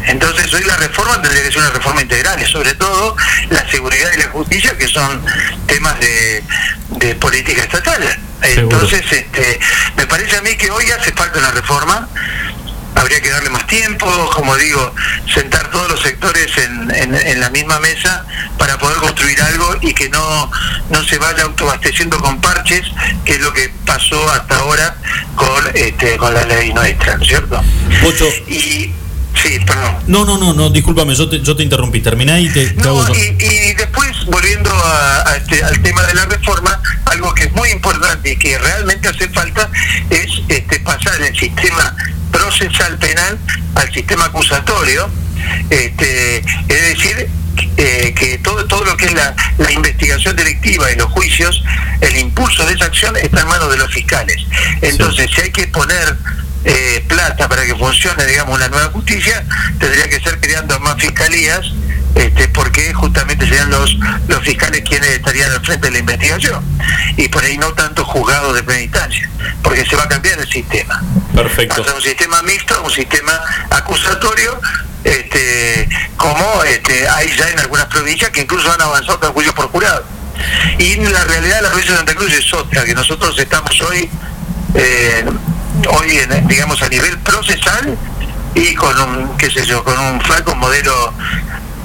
Entonces hoy la reforma tendría que ser una reforma integral, y sobre todo la seguridad y la justicia, que son temas de, de política estatal. Entonces, este, me parece a mí que hoy hace falta una reforma, habría que darle más tiempo, como digo, sentar todos los sectores en, en- en la misma mesa para poder construir algo y que no, no se vaya autoabasteciendo con parches, que es lo que pasó hasta ahora con, este, con la ley nuestra, ¿no es cierto? Pocho. Y, sí, perdón. No, no, no, no, discúlpame, yo te, yo te interrumpí. Terminá y te, No, y, y después, volviendo a, a este- al tema de la reforma, algo que es muy importante y que realmente hace falta es este, pasar del sistema procesal penal al sistema acusatorio, este, es decir, eh, que todo, todo lo que es la, la investigación delictiva y los juicios, el impulso de esa acción está en manos de los fiscales. Entonces, si hay que poner eh, plata para que funcione, digamos, una nueva justicia, tendría que ser creando más fiscalías, este, porque justamente serían los, los fiscales quienes estarían al frente de la investigación. Y por ahí no tanto juzgados de primera instancia, porque se va a cambiar el sistema. Perfecto. Pasa un sistema mixto un sistema acusatorio, este, como este, hay ya en algunas provincias que incluso han avanzado hasta el juicio por jurado. Y la realidad de la provincia de Santa Cruz es otra, que nosotros estamos hoy, eh, hoy en, digamos a nivel procesal y con un, qué sé yo, con un flaco modelo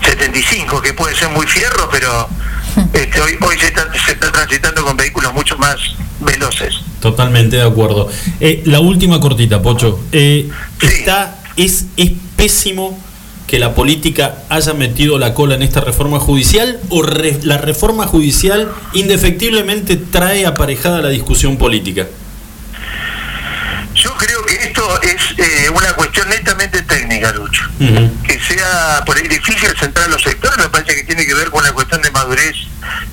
75, que puede ser muy fierro, pero este, hoy, hoy se, está, se está transitando con vehículos mucho más veloces. Totalmente de acuerdo. Eh, la última cortita, Pocho. Eh, está, es, es pésimo que la política haya metido la cola en esta reforma judicial o re- la reforma judicial indefectiblemente trae aparejada la discusión política. Yo creo que esto es eh, cuestión netamente técnica, Lucho. Que sea por ahí difícil centrar los sectores, me parece que tiene que ver con una cuestión de madurez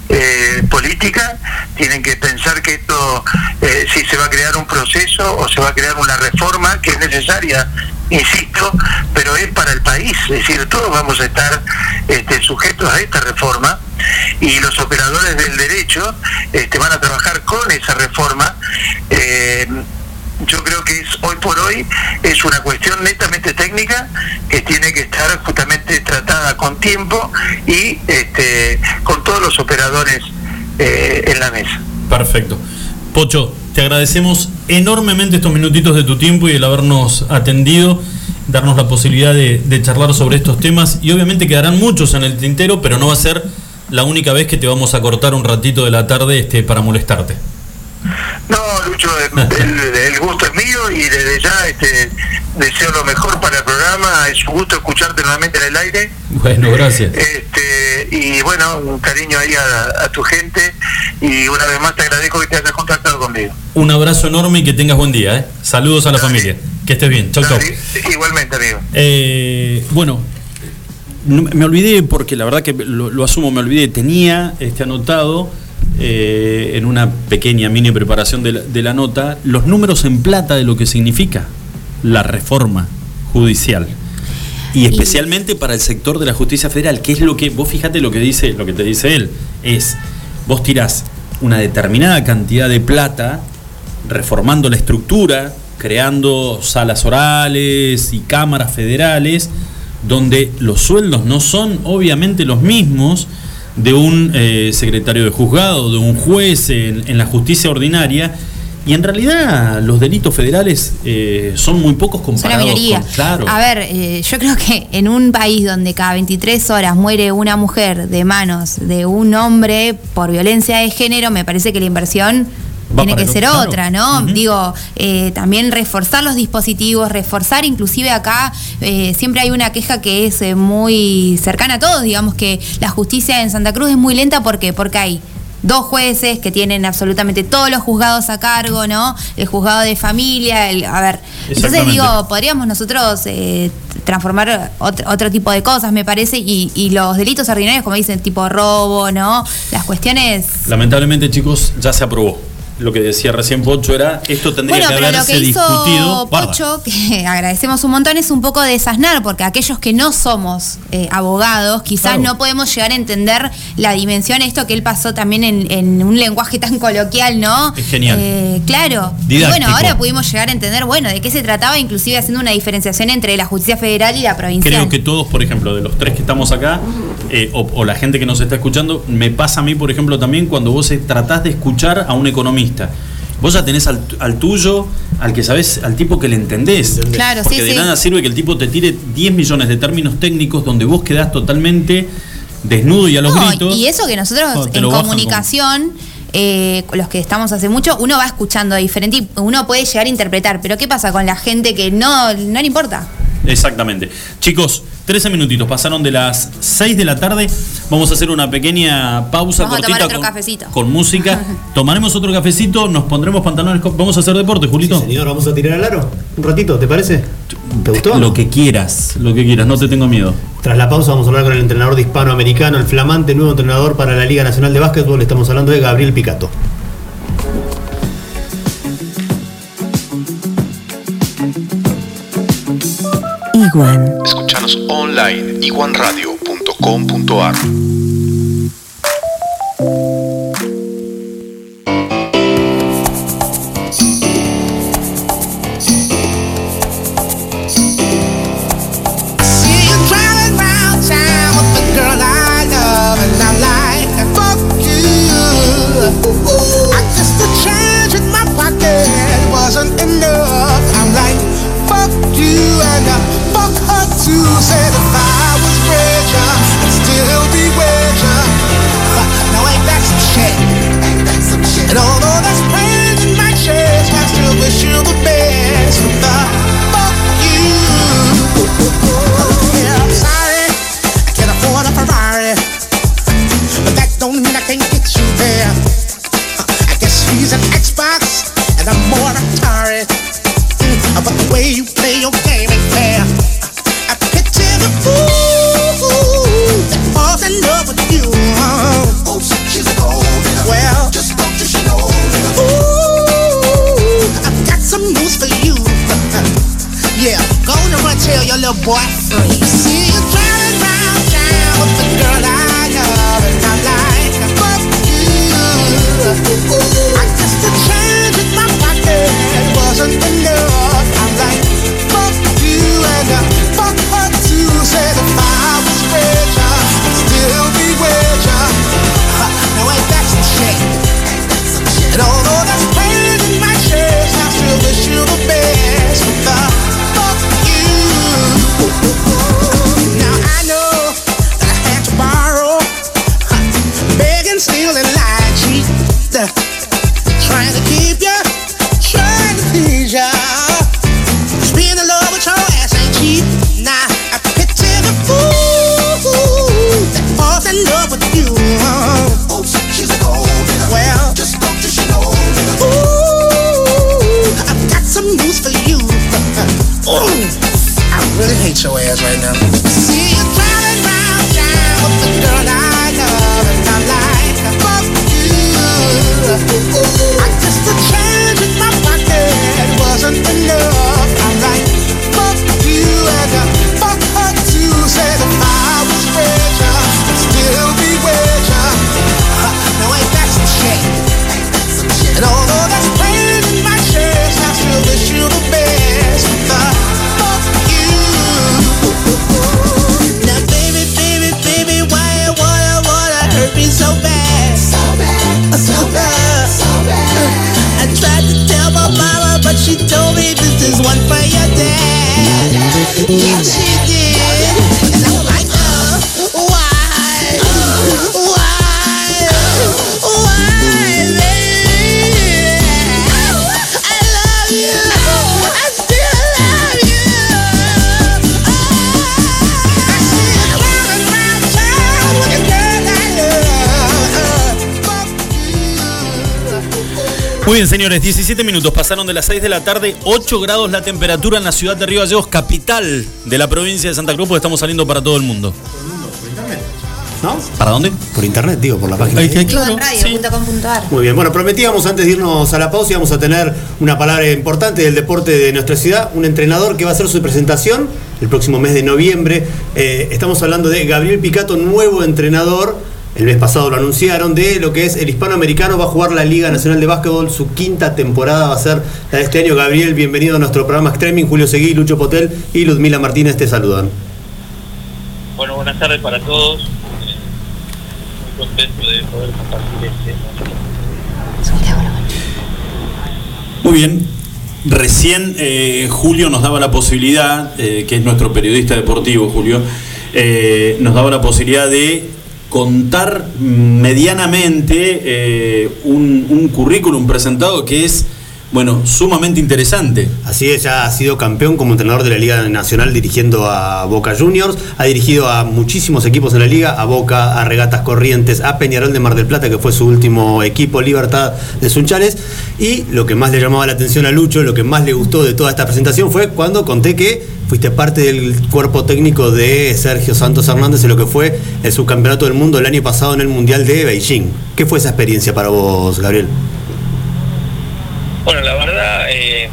eh, política. Tienen que pensar que esto, eh, si se va a crear un proceso o se va a crear una reforma que es necesaria, insisto, pero es para el país. Es decir, todos vamos a estar este, sujetos a esta reforma y los operadores del derecho este, van a trabajar con esa reforma. Eh, yo creo que es hoy por hoy es una cuestión netamente técnica que tiene que estar justamente tratada con tiempo y este, con todos los operadores eh, en la mesa. Perfecto. Pocho, te agradecemos enormemente estos minutitos de tu tiempo y el habernos atendido, darnos la posibilidad de, charlar sobre estos temas y obviamente quedarán muchos en el tintero, pero no va a ser la única vez que te vamos a cortar un ratito de la tarde este, para molestarte. No, Lucho, el, gusto es mío y desde ya este, deseo lo mejor para el programa. Es un gusto escucharte nuevamente en el aire. Bueno, gracias. Este, y bueno, un cariño ahí a, a tu gente y una vez más te agradezco que te hayas contactado conmigo. Un abrazo enorme y que tengas buen día. ¿eh? Saludos a la familia. Que estés bien. Chau, chau. Igualmente, amigo. Eh, bueno, no- me olvidé, porque la verdad que lo, lo asumo, me olvidé, tenía este, anotado eh, en una pequeña mini preparación de la, de la nota los números en plata de lo que significa la reforma judicial. Y especialmente para el sector de la justicia federal, que es lo que, vos fíjate lo que dice, lo que te dice él, es, vos tirás una determinada cantidad de plata reformando la estructura, creando salas orales y cámaras federales, donde los sueldos no son obviamente los mismos de un eh, secretario de juzgado, de un juez en, en la justicia ordinaria, y en realidad los delitos federales eh, son muy pocos Son la comparados minoría. con... Claro. A ver, eh, yo creo que en un país donde cada 23 horas muere una mujer de manos de un hombre por violencia de género, me parece que la inversión tiene que ser claro. otra, ¿no? Digo, eh, también reforzar los dispositivos, reforzar inclusive acá, eh, siempre hay una queja que es eh, muy cercana a todos, digamos que la justicia en Santa Cruz es muy lenta, ¿por qué? Porque hay dos jueces que tienen absolutamente todos los juzgados a cargo, ¿no? El juzgado de familia, el, a ver, entonces digo, podríamos nosotros eh, transformar otro, otro tipo de cosas, me parece, y, y los delitos ordinarios, como dicen, tipo robo, ¿no? Las cuestiones Lamentablemente, chicos, ya se aprobó. Lo que decía recién Pocho era, esto tendría Bueno, que pero lo haberse que discutido. hizo. Pocho, que agradecemos un montón, es un poco desasnar, porque aquellos que no somos eh, abogados, quizás Claro. no podemos llegar a entender la dimensión, esto que él pasó también en, en un lenguaje tan coloquial, ¿no? Es genial. Eh, claro. Y bueno, ahora pudimos llegar a entender, bueno, de qué se trataba, inclusive haciendo una diferenciación entre la justicia federal y la provincial. Creo que todos, por ejemplo, de los tres que estamos acá, eh, o, o la gente que nos está escuchando, me pasa a mí, por ejemplo, también cuando vos tratás de escuchar a un economista. Vos ya tenés al, al tuyo, al que sabés, al tipo que le entendés. Claro, Porque sí, de sí. nada sirve que el tipo te tire 10 millones de términos técnicos donde vos quedás totalmente desnudo y a los No, gritos. y eso que nosotros en comunicación, eh, los que estamos hace mucho, uno va escuchando diferente y uno puede llegar a interpretar. Pero ¿qué pasa con la gente que no, no le importa? Exactamente. Chicos, 13 minutitos, pasaron de las 6 de la tarde. Vamos a hacer una pequeña pausa Vamos a cortita tomar otro con, cafecito. con música. Tomaremos otro cafecito, nos pondremos pantalones. Vamos a hacer deporte, Julito. Señor, vamos a tirar al aro. Un ratito, ¿te parece? ¿Te gustó? Lo que quieras, lo que quieras, no te tengo miedo. Tras la pausa vamos a hablar con el entrenador de hispanoamericano, el flamante nuevo entrenador para la Liga Nacional de Básquetbol. Estamos hablando de Gabriel Picato. Iguan. Online iguanradio.com.ar bien, señores, 17 minutos pasaron de las 6 de la tarde, 8 grados la temperatura en la ciudad de Río Gallegos, capital de la provincia de Santa Cruz, porque estamos saliendo para todo el mundo. ¿No? ¿Para dónde? Por internet, digo, por la página. Sí. Radio.com.ar. Muy bien, bueno, prometíamos antes de irnos a la pausa íbamos a tener una palabra importante del deporte de nuestra ciudad, un entrenador que va a hacer su presentación el próximo mes de noviembre. Eh, estamos hablando de Gabriel Picato, nuevo entrenador. El mes pasado lo anunciaron de lo que es el hispanoamericano, va a jugar la Liga Nacional de Básquetbol, su quinta temporada va a ser la de este año. Gabriel, bienvenido a nuestro programa Streaming, Julio Seguí, Lucho Potel y Ludmila Martínez te saludan. Bueno, buenas tardes para todos. Muy contento de poder compartir este Muy bien. Recién eh, Julio nos daba la posibilidad, eh, que es nuestro periodista deportivo, Julio, eh, nos daba la posibilidad de contar medianamente eh, un, un currículum presentado que es, bueno, sumamente interesante. Así es, ya ha sido campeón como entrenador de la Liga Nacional dirigiendo a Boca Juniors, ha dirigido a muchísimos equipos en la liga, a Boca, a Regatas Corrientes, a Peñarol de Mar del Plata, que fue su último equipo, Libertad de Sunchales, y lo que más le llamaba la atención a Lucho, lo que más le gustó de toda esta presentación fue cuando conté que fuiste parte del cuerpo técnico de Sergio Santos Hernández en lo que fue el subcampeonato del mundo el año pasado en el Mundial de Beijing. ¿Qué fue esa experiencia para vos, Gabriel? Bueno, la verdad, eh,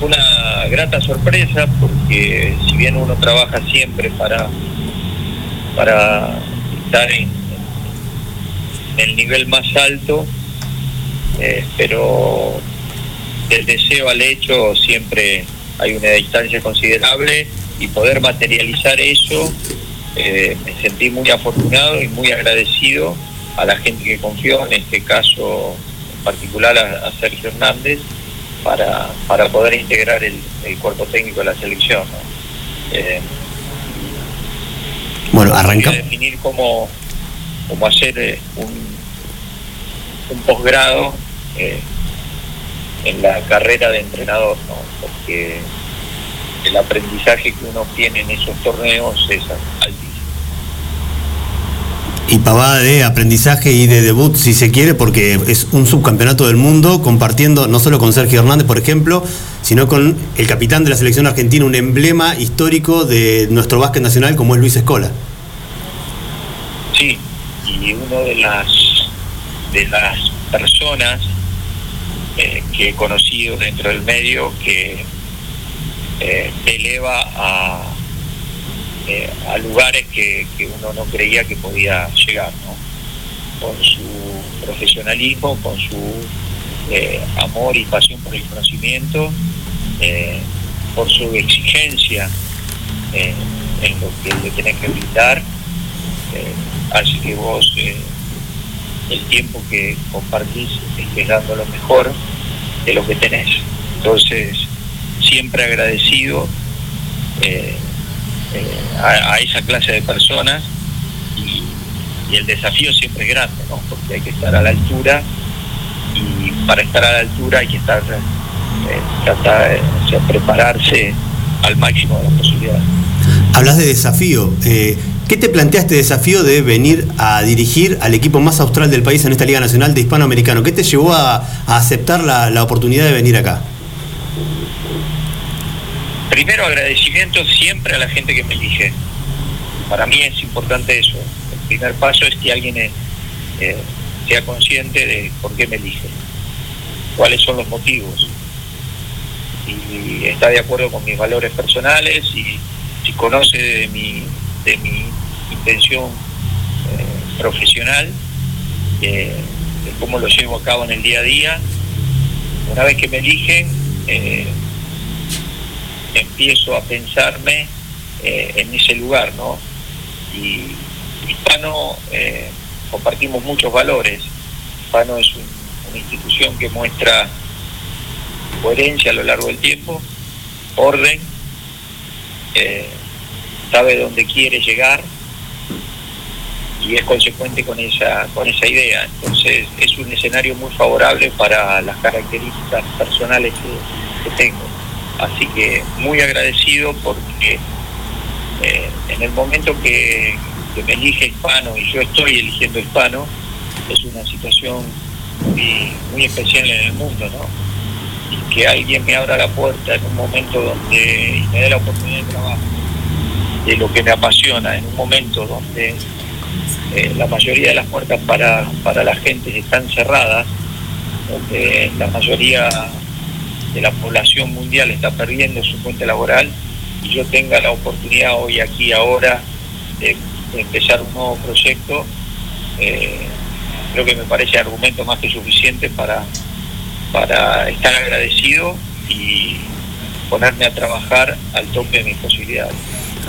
una grata sorpresa porque si bien uno trabaja siempre para, para estar en, en el nivel más alto, eh, pero del deseo al hecho siempre hay una distancia considerable y poder materializar eso, eh, me sentí muy afortunado y muy agradecido a la gente que confió, en este caso en particular a, a Sergio Hernández, para, para poder integrar el, el cuerpo técnico de la selección. ¿no? Eh, Bueno, arranca. voy a definir cómo, cómo hacer eh, un, un posgrado eh, en la carrera de entrenador, ¿no? porque el aprendizaje que uno obtiene en esos torneos es altísimo. y pavada de aprendizaje y de debut, si se quiere, porque es un subcampeonato del mundo, compartiendo no solo con Sergio Hernández, por ejemplo, sino con el capitán de la selección argentina, un emblema histórico de nuestro básquet nacional como es Luis Escola. Sí, y una de las de las personas eh, que he conocido dentro del medio que eh, te eleva a, eh, a lugares que, que uno no creía que podía llegar, ¿no? Con su profesionalismo, con su amor y pasión por el conocimiento, por su exigencia en lo que le tenés que brindar. Así que vos el tiempo que compartís estés dando lo mejor de lo que tenés. Entonces, siempre agradecido eh, eh, a, esa clase de personas y, el desafío siempre es grande, ¿no? porque hay que estar a la altura y para estar a la altura hay que estar, eh, tratar o sea, prepararse al máximo de las posibilidades. Hablas de desafío. eh, ¿Qué te plantea este desafío de venir a dirigir al equipo más austral del país en esta Liga Nacional de Hispanoamericano? ¿Qué te llevó a, aceptar la, la oportunidad de venir acá? Primero agradecimiento siempre a la gente que me elige. Para mí es importante eso. El primer paso es que alguien eh, eh, sea consciente de por qué me elige, cuáles son los motivos. Y está de acuerdo con mis valores personales y si conoce de mi, de mi intención eh, profesional, eh, de cómo lo llevo a cabo en el día a día. Una vez que me eligen, eh, empiezo a pensarme en ese lugar, ¿no? Y Hispano compartimos muchos valores. Hispano es un- una institución que muestra coherencia a lo largo del tiempo, orden, sabe dónde quiere llegar y es consecuente con esa con esa idea. Entonces es un escenario muy favorable para las características personales que, tengo. Así que muy agradecido porque eh, en el momento que, me elige hispano y yo estoy eligiendo hispano, es una situación muy, muy especial en el mundo, ¿no? Y que alguien me abra la puerta en un momento donde me dé la oportunidad de trabajo, de lo que me apasiona, en un momento donde eh, la mayoría de las puertas para, para la gente están cerradas, donde la mayoría de la población mundial está perdiendo su fuente laboral y yo tenga la oportunidad hoy, aquí, ahora, de, empezar un nuevo proyecto, eh, creo que me parece argumento más que suficiente para, para estar agradecido y ponerme a trabajar al tope de mis posibilidades.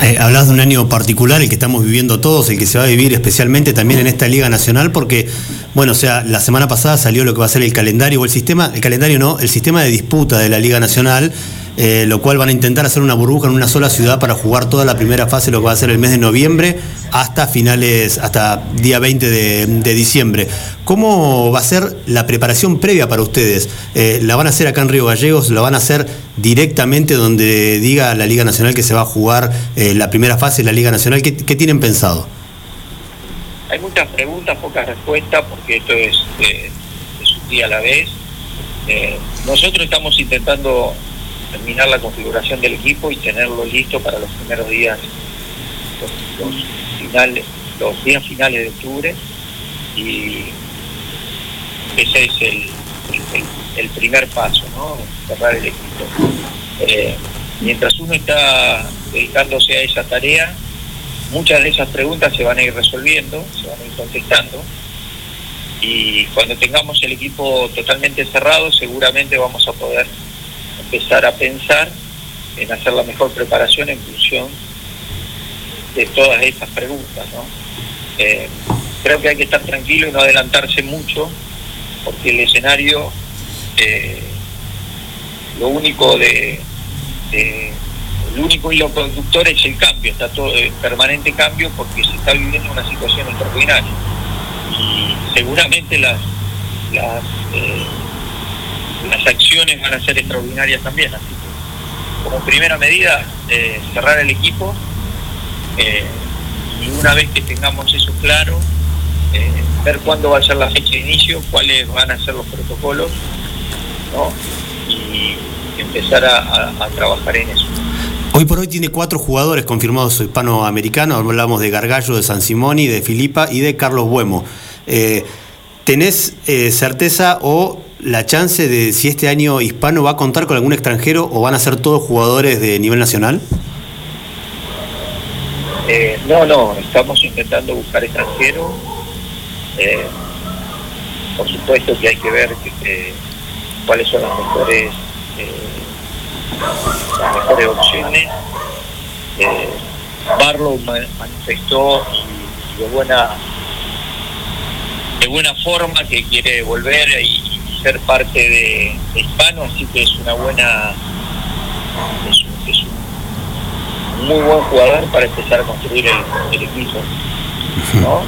Eh, hablas de un año particular, el que estamos viviendo todos, el que se va a vivir especialmente también en esta Liga Nacional, porque, bueno, o sea, la semana pasada salió lo que va a ser el calendario, o el sistema, el calendario no, el sistema de disputa de la Liga Nacional, eh, lo cual van a intentar hacer una burbuja en una sola ciudad para jugar toda la primera fase, lo que va a ser el mes de noviembre, hasta finales, hasta día 20 de, diciembre. ¿Cómo va a ser la preparación previa para ustedes? Eh, ¿La van a hacer acá en Río Gallegos? ¿La van a hacer directamente donde diga la Liga Nacional que se va a jugar eh, la primera fase de la Liga Nacional? ¿Qué, tienen pensado? Hay muchas preguntas, pocas respuestas, porque esto es, es un día a la vez. Nosotros estamos intentando terminar la configuración del equipo y tenerlo listo para los primeros días, los, los finales, los días finales de octubre y ese es el, el- primer paso, ¿no? Cerrar el equipo. Eh, mientras uno está dedicándose a esa tarea, muchas de esas preguntas se van a ir resolviendo, se van a ir contestando y cuando tengamos el equipo totalmente cerrado seguramente vamos a poder empezar a pensar en hacer la mejor preparación en función de todas estas preguntas. ¿no? Eh, creo que hay que estar tranquilo y no adelantarse mucho porque el escenario, eh, lo único de, de- el único hilo conductor es el cambio, está todo en permanente cambio porque se está viviendo una situación extraordinaria y seguramente las las eh, las acciones van a ser extraordinarias también así que como primera medida eh, cerrar el equipo eh, y una vez que tengamos eso claro eh, ver cuándo va a ser la fecha de inicio cuáles van a ser los protocolos ¿no? y empezar a, a- trabajar en eso Hoy por hoy tiene cuatro jugadores confirmados hispanoamericanos. Hablamos de Gargallo, de San Simoni, de Filipa y de Carlos Buemo. Eh, ¿Tenés certeza o la chance de si este año hispano va a contar con algún extranjero o van a ser todos jugadores de nivel nacional? Eh, no, no, estamos intentando buscar extranjeros. Eh, por supuesto que hay que ver cuáles son las mejores eh, las mejores opciones. Barlow ma- manifestó de buena de buena forma que quiere volver y ser parte de, de hispano, así que es una buena es un- es un muy buen jugador para empezar a construir el, el equipo. ¿no?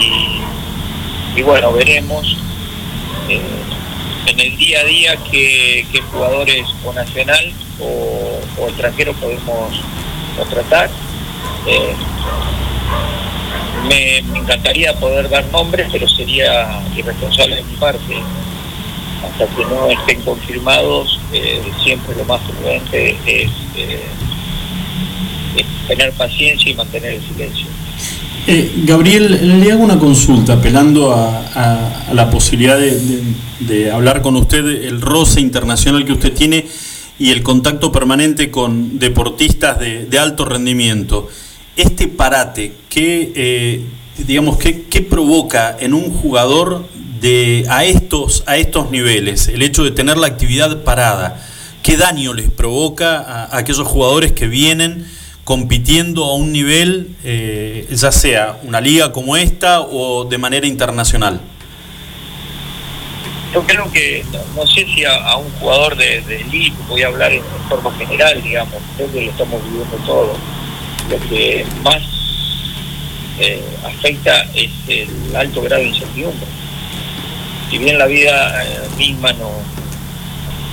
Y, y bueno, veremos eh, en el día a día qué, qué jugadores o nacional o, o extranjero podemos contratar. Eh, me, me encantaría poder dar nombres, pero sería irresponsable de mi parte. Hasta que no estén confirmados, eh, siempre lo más prudente es eh, tener paciencia y mantener el silencio. Eh, Gabriel, le hago una consulta apelando a, a- a la posibilidad de hablar con usted, el roce internacional que usted tiene y el contacto permanente con deportistas de, de alto rendimiento. Este parate, ¿qué, eh, digamos, qué, qué provoca en un jugador de, a, estos, a estos niveles? El hecho de tener la actividad parada. ¿Qué daño les provoca a, aquellos jugadores que vienen compitiendo a un nivel, eh, ya sea una liga como esta o de manera internacional? Yo creo que, no, sé si a, un jugador de, de elite, voy a hablar en, en forma general, digamos, creo que lo estamos viviendo todo. Lo que más eh, afecta es el alto grado de incertidumbre. Si bien la vida eh, misma no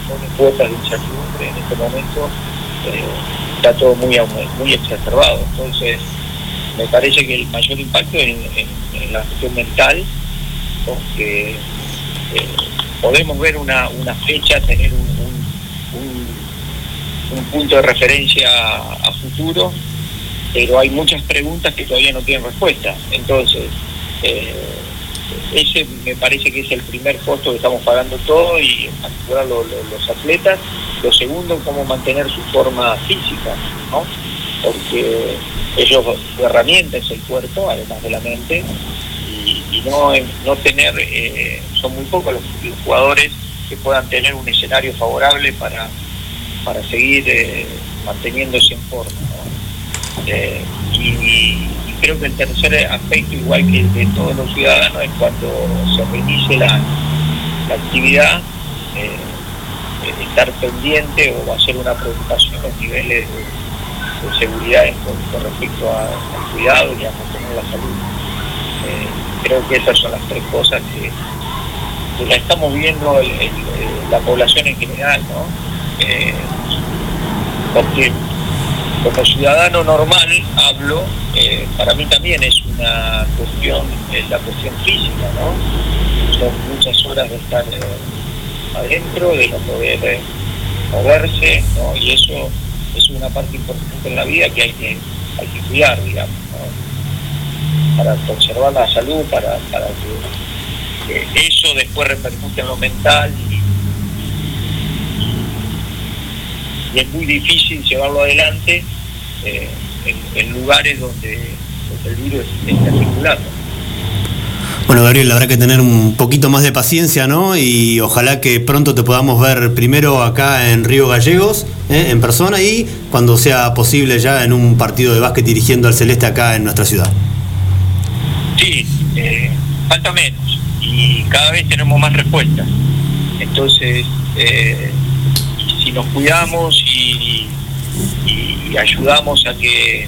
pone cuotas de incertidumbre en este momento, eh, está todo muy, muy exacerbado. Entonces, me parece que el mayor impacto en, en- la cuestión mental, porque eh, podemos ver una, una fecha, tener un, un- un- un punto de referencia a futuro, pero hay muchas preguntas que todavía no tienen respuesta. Entonces, ese me parece que es el primer costo que estamos pagando todo y en particular lo- lo- los atletas. Lo segundo, cómo mantener su forma física, ¿no? Porque ellos, su herramienta es el cuerpo, además de la mente, y, no, no tener, eh, son muy pocos los, los jugadores que puedan tener un escenario favorable para, para seguir eh, manteniéndose en forma. Eh, y creo que el tercer aspecto, igual que el de todos los ciudadanos, es cuando se reinicie la, la actividad, eh, eh, estar pendiente o hacer una preocupación los niveles de, seguridad con, respecto a- al cuidado y a mantener la salud. Eh, creo que esas son las tres cosas que, que la estamos viendo la población en general, ¿no? Eh, porque como ciudadano normal hablo, eh, para mí también es una cuestión, eh, la cuestión física, ¿no? Son muchas horas de estar eh, adentro, de no poder moverse, ¿no? Y eso es una parte importante en la vida que hay que, hay que cuidar, digamos, ¿no? Para conservar la salud, para, para que eso después repercute en lo mental y, y es muy difícil llevarlo adelante eh, en, en lugares donde, donde el virus está circulando. Bueno, Gabriel, habrá que tener un poquito más de paciencia, ¿no? Y ojalá que pronto te podamos ver primero acá en Río Gallegos, ¿eh? en persona, y cuando sea posible ya en un partido de básquet dirigiendo al Celeste acá en nuestra ciudad. Sí, eh, falta menos y cada vez tenemos más respuestas. Entonces, eh, si nos cuidamos y, y ayudamos a que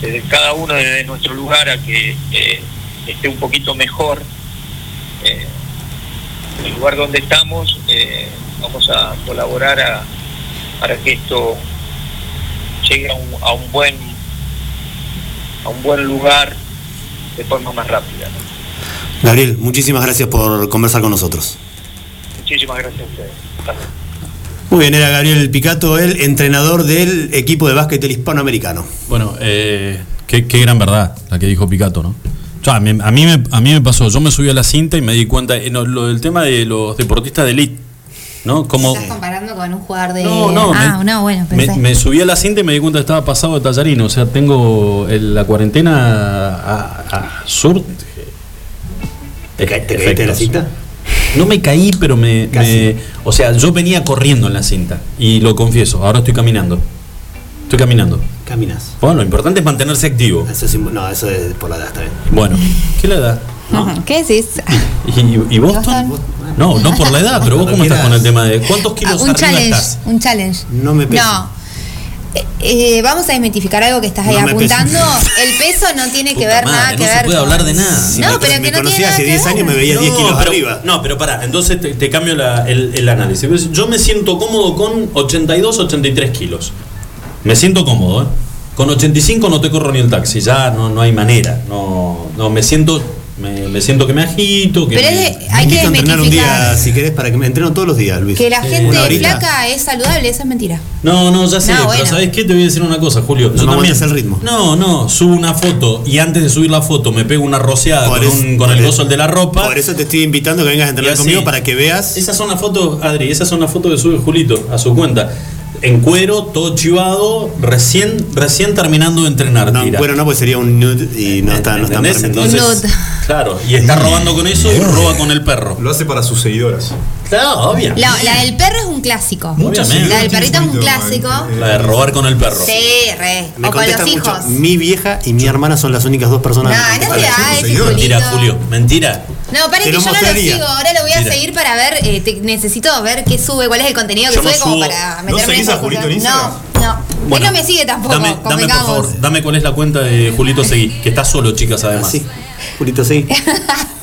desde cada uno desde nuestro lugar a que eh, esté un poquito mejor eh, el lugar donde estamos, eh, vamos a colaborar a- para que esto llegue a un, a un buen a un buen lugar de forma más rápida. ¿no? Gabriel, muchísimas gracias por conversar con nosotros. Muchísimas gracias a ustedes. Hasta luego. Muy bien, era Gabriel Picato, el entrenador del equipo de básquet del hispanoamericano. Bueno, eh, qué, qué gran verdad la que dijo Picato, ¿no? O sea, a, mí, a, mí me, a mí me pasó, yo me subí a la cinta y me di cuenta, eh, no, lo del tema de los deportistas de elite, ¿no? Como, ¿Estás comparando con un jugador de.? No, no, Ah, me- no, bueno, pensé. me subí a la cinta y me di cuenta que estaba pasado de tallarino. O sea, tengo el- la cuarentena a, a sur. ¿Te, ca- te caíste de la cinta? No me caí, pero me, me- O sea, yo venía corriendo en la cinta. Y lo confieso, ahora estoy caminando. Estoy caminando. Caminas. Bueno, lo importante es mantenerse activo. Eso es no, eso es por la edad, está bien. Bueno, ¿qué le da? ¿Qué decís? ¿Y, y Boston? No, no por la edad, pero vos cómo estás con el tema de cuántos Ah, kilos un arriba challenge, estás. un challenge. No me pesa. No. Eh, vamos a desmitificar algo que estás ahí No apuntando. El peso no tiene que ver madre, nada no que ver. puede con- hablar de nada. Si No, me, pero me que no conocía tiene hace nada que 10 años me veía 10 kilos pero, arriba. No, pero pará, entonces te, te cambio la- el, el análisis. Yo me siento cómodo con 82, 83 kilos. Me siento cómodo, ¿eh? Con 85 no te corro ni el taxi, ya no, no hay manera. No, no me siento me, me siento que me agito, que Pero me- es hay que entrenar un día, si querés, para que me entreno todos los días, Luis. que la gente flaca es saludable, eso es mentira. No, no, ya sé, No, pero bueno. ¿sabes qué? Te voy a decir una cosa, Julio. No me aguantas el ritmo. No, no, subo una foto y antes de subir la foto me pego una rociada Por con, un- el gozo de la ropa. Por eso te estoy invitando a que vengas a entrenar así. conmigo para que veas. Esas son las fotos, Adri, esas son las fotos que sube Julito a su cuenta. En cuero, todo chivado, recién, recién terminando de entrenar. No, tira. bueno, no, pues sería un nude y no está, no está. Entonces, claro, y está robando con eso y roba con el perro. Lo hace para sus seguidoras. Claro, obvio. La, la del perro es un clásico. Obviamente. La del perrito es un clásico. eh, La de robar con el perro. Sí, re. Me o con los contestan mucho. hijos. Mi vieja y mi hermana son las únicas dos No, personas. que no contestan. te da. Mentira, Julio, mentira. No, para que yo no lo sigo. Ahora lo voy a Mira. seguir para ver. eh, te- necesito ver qué sube, cuál es el contenido que Yo no sube como para ¿No meterme en a Julito en. Instagram? No, no. Bueno, Él no me sigue tampoco. Dame, dame por favor, dame cuál es la cuenta de Julito Seguí, que está solo, chicas, además. Así. Julito, sí.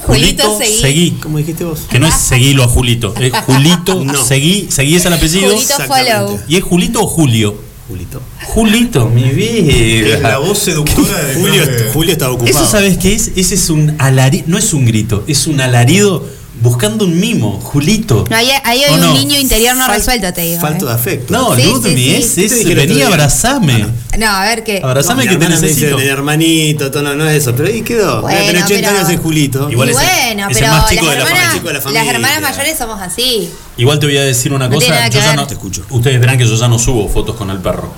Julito seguí. Seguí. ¿Cómo dijiste vos? Que no es seguilo a Julito, es Julito No. Seguí. Seguí es el apellido. Julito Exactamente. follow. ¿Y es Julito o Julio? Julito. Julito, mi Es la vida. voz seductora de Julio, Julio está ocupado. Eso sabes qué es? Ese es un alarido, no es un grito, es un alarido buscando un mimo, Julito. No, ahí, ahí hay ¿O un no? niño interior no Fal- resuelto, te digo. Falto ¿eh? de afecto. No, Sí, Ludmi, sí, sí. es, ¿Qué te es dije el vení, abrazame. No, a ver qué. Abrazame que te me dice necesito. el hermanito, todo, no, no es eso. Pero ahí quedó. Bueno, Tiene 80 pero- años es Julito. Igual y es el- bueno, es el pero más chico las, de la hermanas, familia, chico de la las hermanas mayores somos así. Igual te voy a decir una cosa. yo ya no Te escucho. Ustedes verán que yo ya no subo fotos con el perro.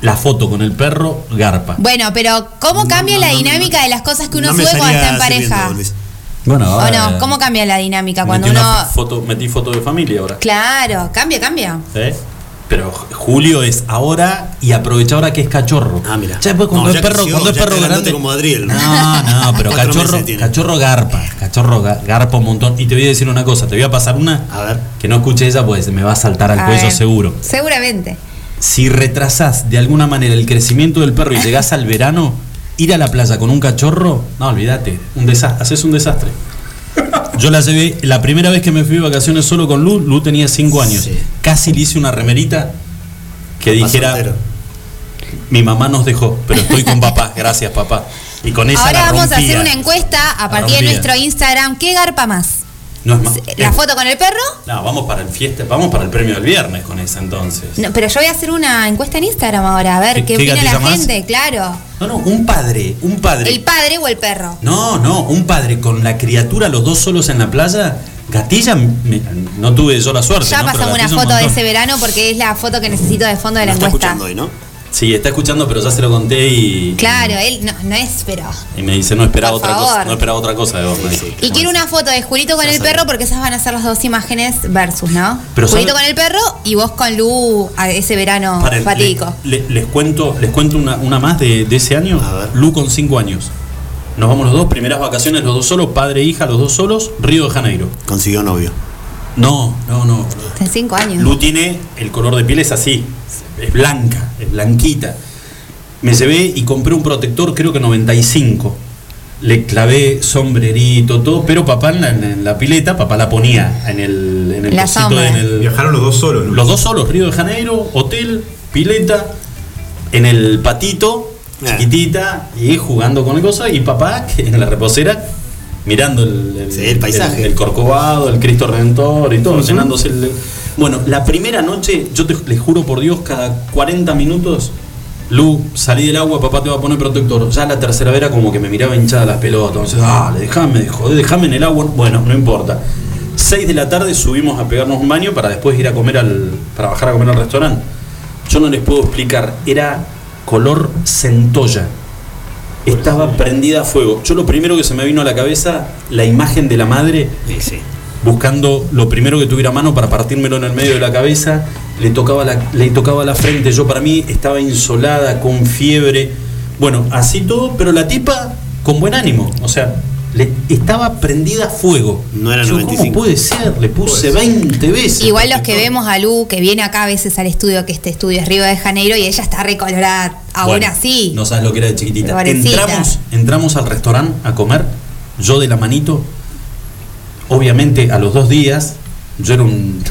La foto con el perro, garpa. Bueno, pero ¿cómo cambia la dinámica de las cosas que uno sube cuando está en pareja? Bueno, ¿O no? ¿Cómo cambia la dinámica cuando metí uno... foto, metí foto de familia ahora. Claro, cambia, cambia. ¿Eh? Pero Julio es ahora y aprovecha ahora que es cachorro. Ah, mira. Ya después cuando No, es ya perro, creció, cuando es perro grande. como Adriel. No, no, pero cachorro, cachorro garpa. Cachorro ga- garpa un montón. Y te voy a decir una cosa, te voy a pasar una A ver. que no escuche ella, pues me va a saltar al A cuello ver. seguro. Seguramente. Si retrasás de alguna manera el crecimiento del perro y llegás al verano, ir a la playa con un cachorro, no, olvídate, un desastre, haces un desastre. Yo la llevé, la primera vez que me fui de vacaciones solo con Lu, Lu tenía 5 años. Sí. Casi le hice una remerita que Papá dijera, soltero. mi mamá nos dejó, pero estoy con papá, gracias papá. Y con esa Ahora la vamos a hacer una encuesta a partir de nuestro Instagram. ¿Qué garpa más? No es más. ¿La foto con el perro? No, vamos para el fiesta, vamos para el premio del viernes con esa entonces. No, pero yo voy a hacer una encuesta en Instagram ahora, a ver ¿Qué- qué, opina la más? gente, claro. No, no, un padre, un padre. ¿El padre o el perro? No, no, un padre con la criatura, los dos solos en la playa. Gatilla, me- no tuve yo la suerte. Ya ¿no? Pasamos una un foto de ese verano porque es la foto que necesito de fondo de la está encuesta. escuchando hoy, ¿no? Sí, está escuchando, pero ya se lo conté y. Claro, él no, no es, pero. Y me dice, no esperaba Por otra cosa. No esperaba otra cosa de vos. me dice. Y quiero una foto de Julito con Ya el perro porque esas van a ser las dos imágenes versus, ¿no? Pero Julito sabe- con el perro y vos con Lu a ese verano Paren, fatídico. le- le- les cuento, les cuento una, una más de, de ese año. A ver. Lu con 5 años. Nos vamos los dos, primeras vacaciones, los dos solos, padre e hija, los dos solos, Río de Janeiro. Consiguió novio. No, no, no. De cinco años. Lu tiene, el color de piel es así, es blanca, es blanquita. Me llevé y compré un protector, creo que 95. Le clavé sombrerito, todo, pero papá en la, en la pileta, papá la ponía en el, en el La cosito, sombra. en el, Viajaron los dos solos, ¿no? los dos solos, Río de Janeiro, hotel, pileta, en el patito, Ah. chiquitita, y jugando con el cosa, y papá que en la reposera, mirando el, el- Sí, el paisaje. el, el Corcovado, el Cristo Redentor y todo, llenándose el. Bueno, la primera noche, yo te, les juro por Dios, cada 40 minutos, Lu, salí del agua, papá te va a poner protector. Ya la tercera vez era como que me miraba hinchada las pelotas. Entonces, dale, déjame, joder, déjame en el agua. Bueno, no importa. 6 de la tarde subimos a pegarnos un baño para después ir a comer al. para bajar a comer al restaurante. Yo no les puedo explicar, era color centolla. Estaba prendida a fuego. Yo lo primero que se me vino a la cabeza, la imagen de la madre Sí, sí. buscando lo primero que tuviera a mano para partírmelo en el medio de la cabeza, le tocaba la, le tocaba la frente, yo para mí estaba insolada, con fiebre, bueno, así todo, pero la tipa con buen ánimo, o sea, le estaba prendida a fuego. No era Yo, 95. ¿Cómo puede ser? Le puse 20 veces. Igual los que vemos a Lu, que viene acá a veces al estudio, que este estudio es Río de Janeiro, y ella está recolorada aún Bueno, así. No sabes lo que era de chiquitita. Pobrecita. Entramos, entramos al restaurante a comer, yo de la manito. Obviamente a los dos días, yo era un,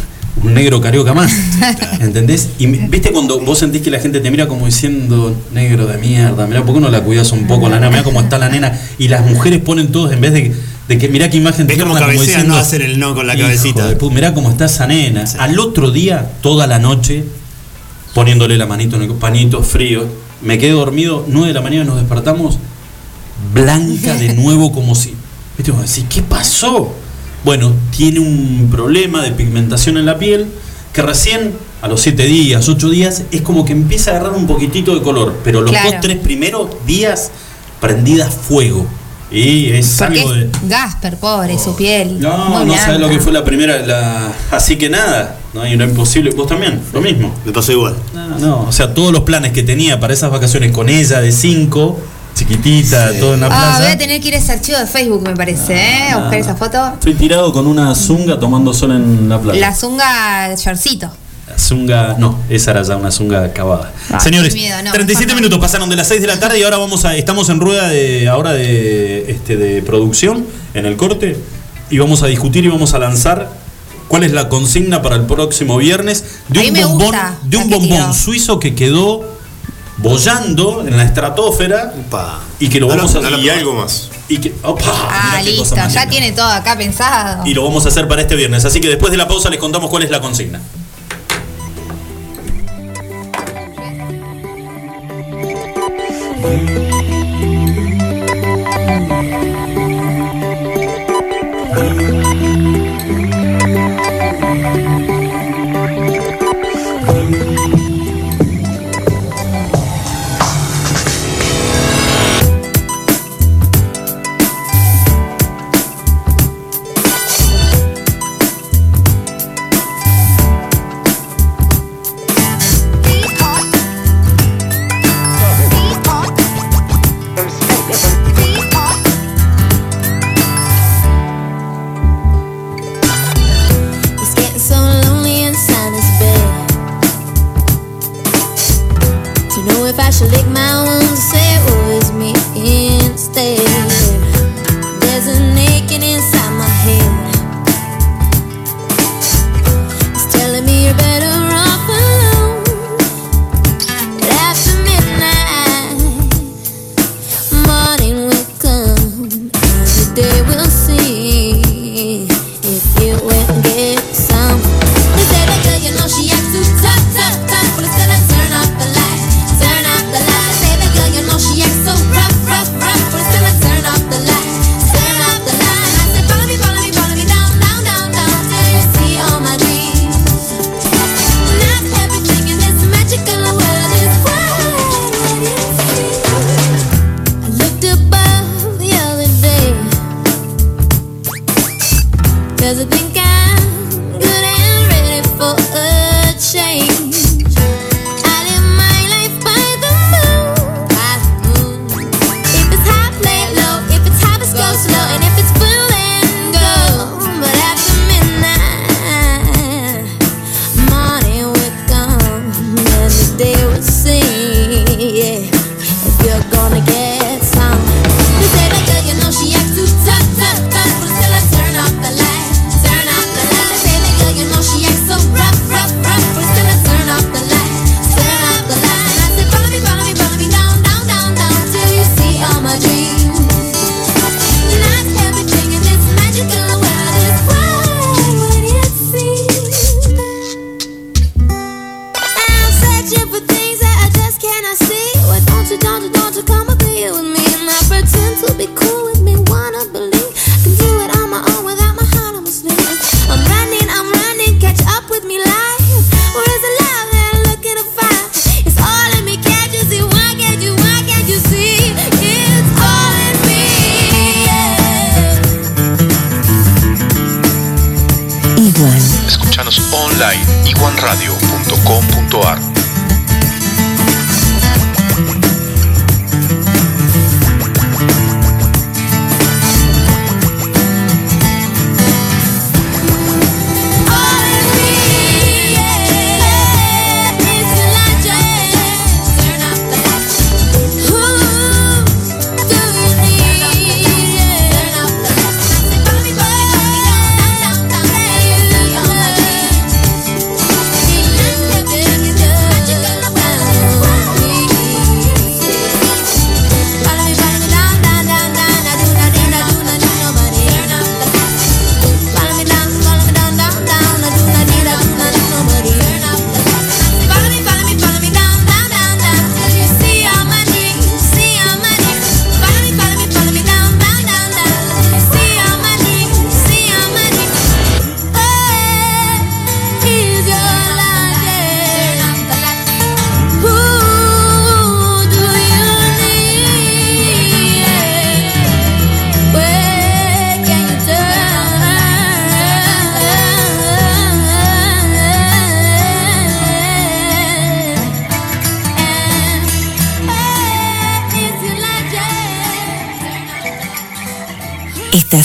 un negro carioca más. ¿Entendés? Y viste cuando vos sentís que la gente te mira como diciendo, negro de mierda, mirá, ¿por qué no la cuidas un poco la nena? Mirá cómo está la nena. Y las mujeres ponen todos, en vez de, de que mirá qué imagen Ves como tierna, cabecean, no hacen el no con la "Hijo cabecita". de mirá cómo está esa nena. Al otro día, toda la noche, poniéndole la manito en el panito frío. Me quedé dormido, 9 de la mañana nos despertamos, blanca de nuevo, como si. ¿Viste? ¿qué pasó? Bueno, tiene un problema de pigmentación en la piel que recién a los 7 días, 8 días, es como que empieza a agarrar un poquitito de color, pero los Claro. dos, tres primeros días prendida fuego. Y es Porque algo de. es Gasper, pobre, su piel. No, muy no sabes lo que fue la primera, la... así que nada, no hay lo imposible, vos también, lo mismo. Me pasó igual. No, no, o sea, todos los planes que tenía para esas vacaciones con ella de 5, chiquitita, todo en la Ah, voy plaza. a tener que ir a ese archivo de Facebook, me parece, ¿eh? A buscar esa foto. Estoy tirado con una zunga tomando sol en la playa. La zunga shortcito. La zunga, no, esa era ya una zunga acabada. Ah, Señores, qué miedo, no, 37 mejor no. minutos pasaron de las 6 de la tarde y ahora vamos a estamos en rueda de ahora de este de producción en el corte y vamos a discutir y vamos a lanzar cuál es la consigna para el próximo viernes de A un bombón gusta de un bombón tiró. suizo que quedó bollando en la estratosfera y que lo vamos a hacer. y algo más. Y que ah listo ya tiene todo acá pensado. Y lo vamos a hacer para este viernes. Así que después de la pausa les contamos cuál es la consigna.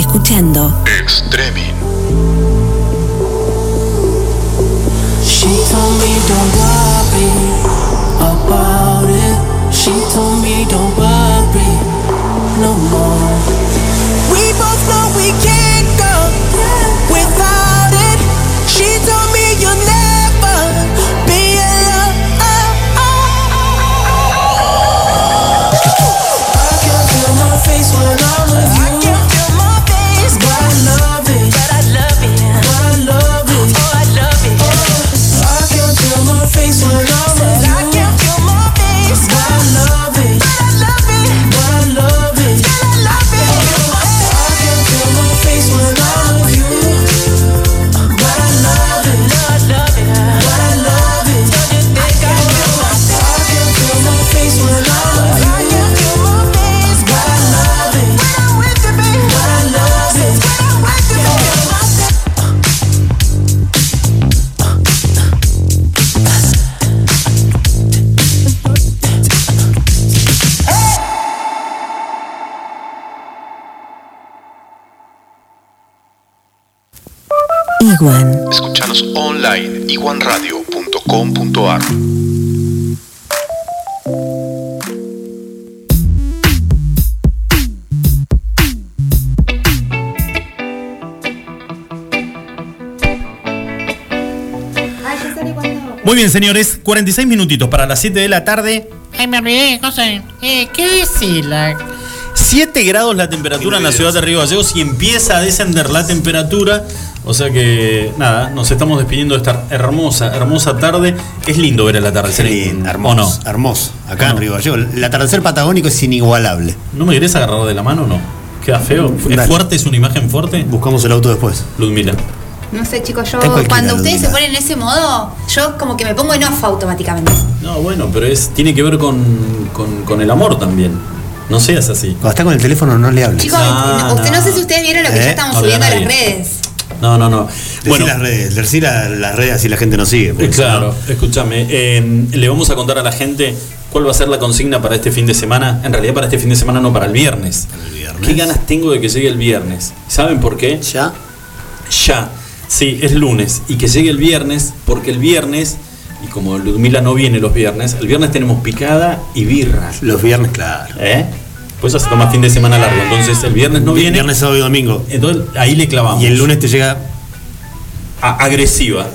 Escuchando. Iguan. Escuchanos online iguanradio.com.ar. Muy bien, señores, 46 minutitos para las 7 de la tarde. Ay, me olvidé, José. Eh, ¿Qué decir? La... 7 grados la temperatura en la ciudad de Río Gallegos y empieza a descender la temperatura. O sea que, nada, nos estamos despidiendo de esta hermosa, hermosa tarde. Es lindo ver el atardecer. Lindo, ¿O hermoso, no? hermoso. Acá ¿O en? Río Gallegos. El atardecer patagónico es inigualable. ¿No me querés agarrar de la mano o no? ¿Queda feo? ¿Es Dale. fuerte? ¿Es una imagen fuerte? Buscamos el auto después. Ludmila. No sé, chicos, yo cuando ustedes se ponen en ese modo, yo como que me pongo en off automáticamente. No, bueno, pero es tiene que ver con, con, con el amor también. No seas así. Cuando está con el teléfono no le hables. Chicos, No, usted no. no. sé si ustedes vieron lo que ¿Eh? ya estamos No le subiendo a las redes. No, no, no. Decí Bueno, las redes, decí la- las redes así la gente nos sigue. eh, claro, no- escúchame. eh, le vamos a contar a la gente cuál va a ser la consigna para este fin de semana. En realidad para este fin de semana no, para el viernes. El viernes. ¿Qué ganas tengo de que llegue el viernes? ¿Saben por qué? ¿Ya? Ya. Sí, es lunes. Y que llegue el viernes, porque el viernes, y como Ludmila no viene los viernes, el viernes tenemos picada y birra. Los viernes, claro. ¿Eh? Ya se toma fin de semana largo. Entonces el viernes no viene. Viernes, sábado y domingo. Entonces ahí le clavamos. Y el lunes te llega. A- agresiva.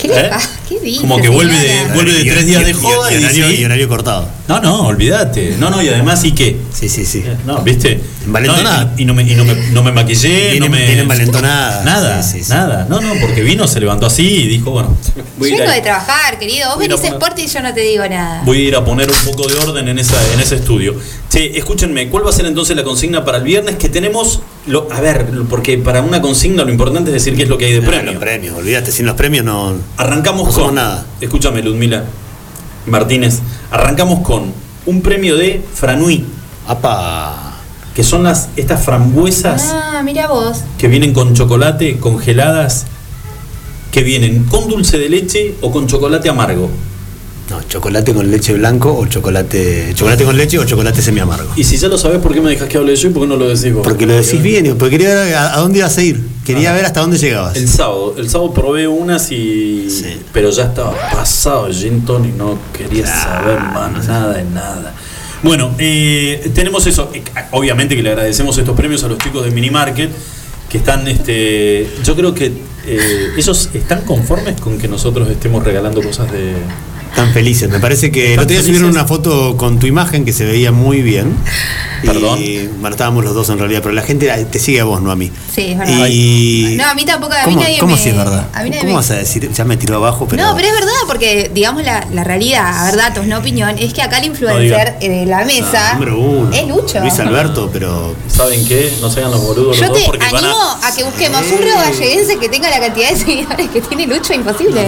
Sí. ¿Qué le ¿Eh? pasa? ¿Qué dice, Como que vuelve de, señora? vuelve de Y- tres días y- de joda y, y horario, dice, y horario cortado. No, no, olvídate. No, no, y además, ¿y qué? Sí, sí, sí. No, ¿viste? Envalentonada. No, y, y no me, y no me, no me maquillé, Viene- no me. viene envalentonada. Nada, Sí, sí, sí. nada. No, no, porque vino, se levantó así y dijo, bueno, voy a Vengo a- de trabajar, querido. Vos a a venís poner- sport y yo no te digo nada. Voy a ir a poner un poco de orden en, esa, en ese estudio. Che, escúchenme, ¿cuál va a ser entonces la consigna para el viernes? Que tenemos, lo, a ver, porque para una consigna lo importante es decir qué es lo que hay de Ah, premio. Los premios, olvídate, sin los premios no. Arrancamos No somos con. nada. Escúchame, Ludmila Martínez. Arrancamos con un premio de Franui, ¡Apa! que son las estas frambuesas Ah, mira vos. que vienen con chocolate congeladas, que vienen con dulce de leche o con chocolate amargo. No, chocolate con leche blanco o chocolate. Chocolate con leche o chocolate semi amargo. Y si ya lo sabes, ¿por qué me dejas que hable yo y por qué no lo decís vos? Porque lo decís bien, porque quería ver a, a dónde ibas a ir. Quería ver hasta dónde llegabas. El sábado, el sábado probé unas y. Pero ya estaba pasado el gin tonic, no quería saber más nada de nada. Bueno, eh, tenemos eso. Eh, Obviamente que le agradecemos estos premios a los chicos de Mini Market que están, este, yo creo que eh, ellos están conformes con que nosotros estemos regalando cosas de. Están felices. Me parece que el otro día subieron una foto con tu imagen que se veía muy bien. Perdón. Y, bueno, estábamos los dos en realidad, pero la gente te sigue a vos, no a mí. Sí, es verdad. Y. No, a mí tampoco, a mí ¿Cómo, nadie cómo me... si es verdad? A mí nadie ¿Cómo me- vas a decir? Ya me tiró abajo, pero. No, pero es verdad, porque digamos la, la realidad, a ver, datos, no opinión, es que acá el influencer de la mesa Ah, número uno. es Lucho. Luis Alberto, pero. ¿Saben qué? No sean los boludos Yo los dos te porque van animo a. a... que busquemos un río galleguense que tenga la cantidad de seguidores que tiene Lucho, imposible.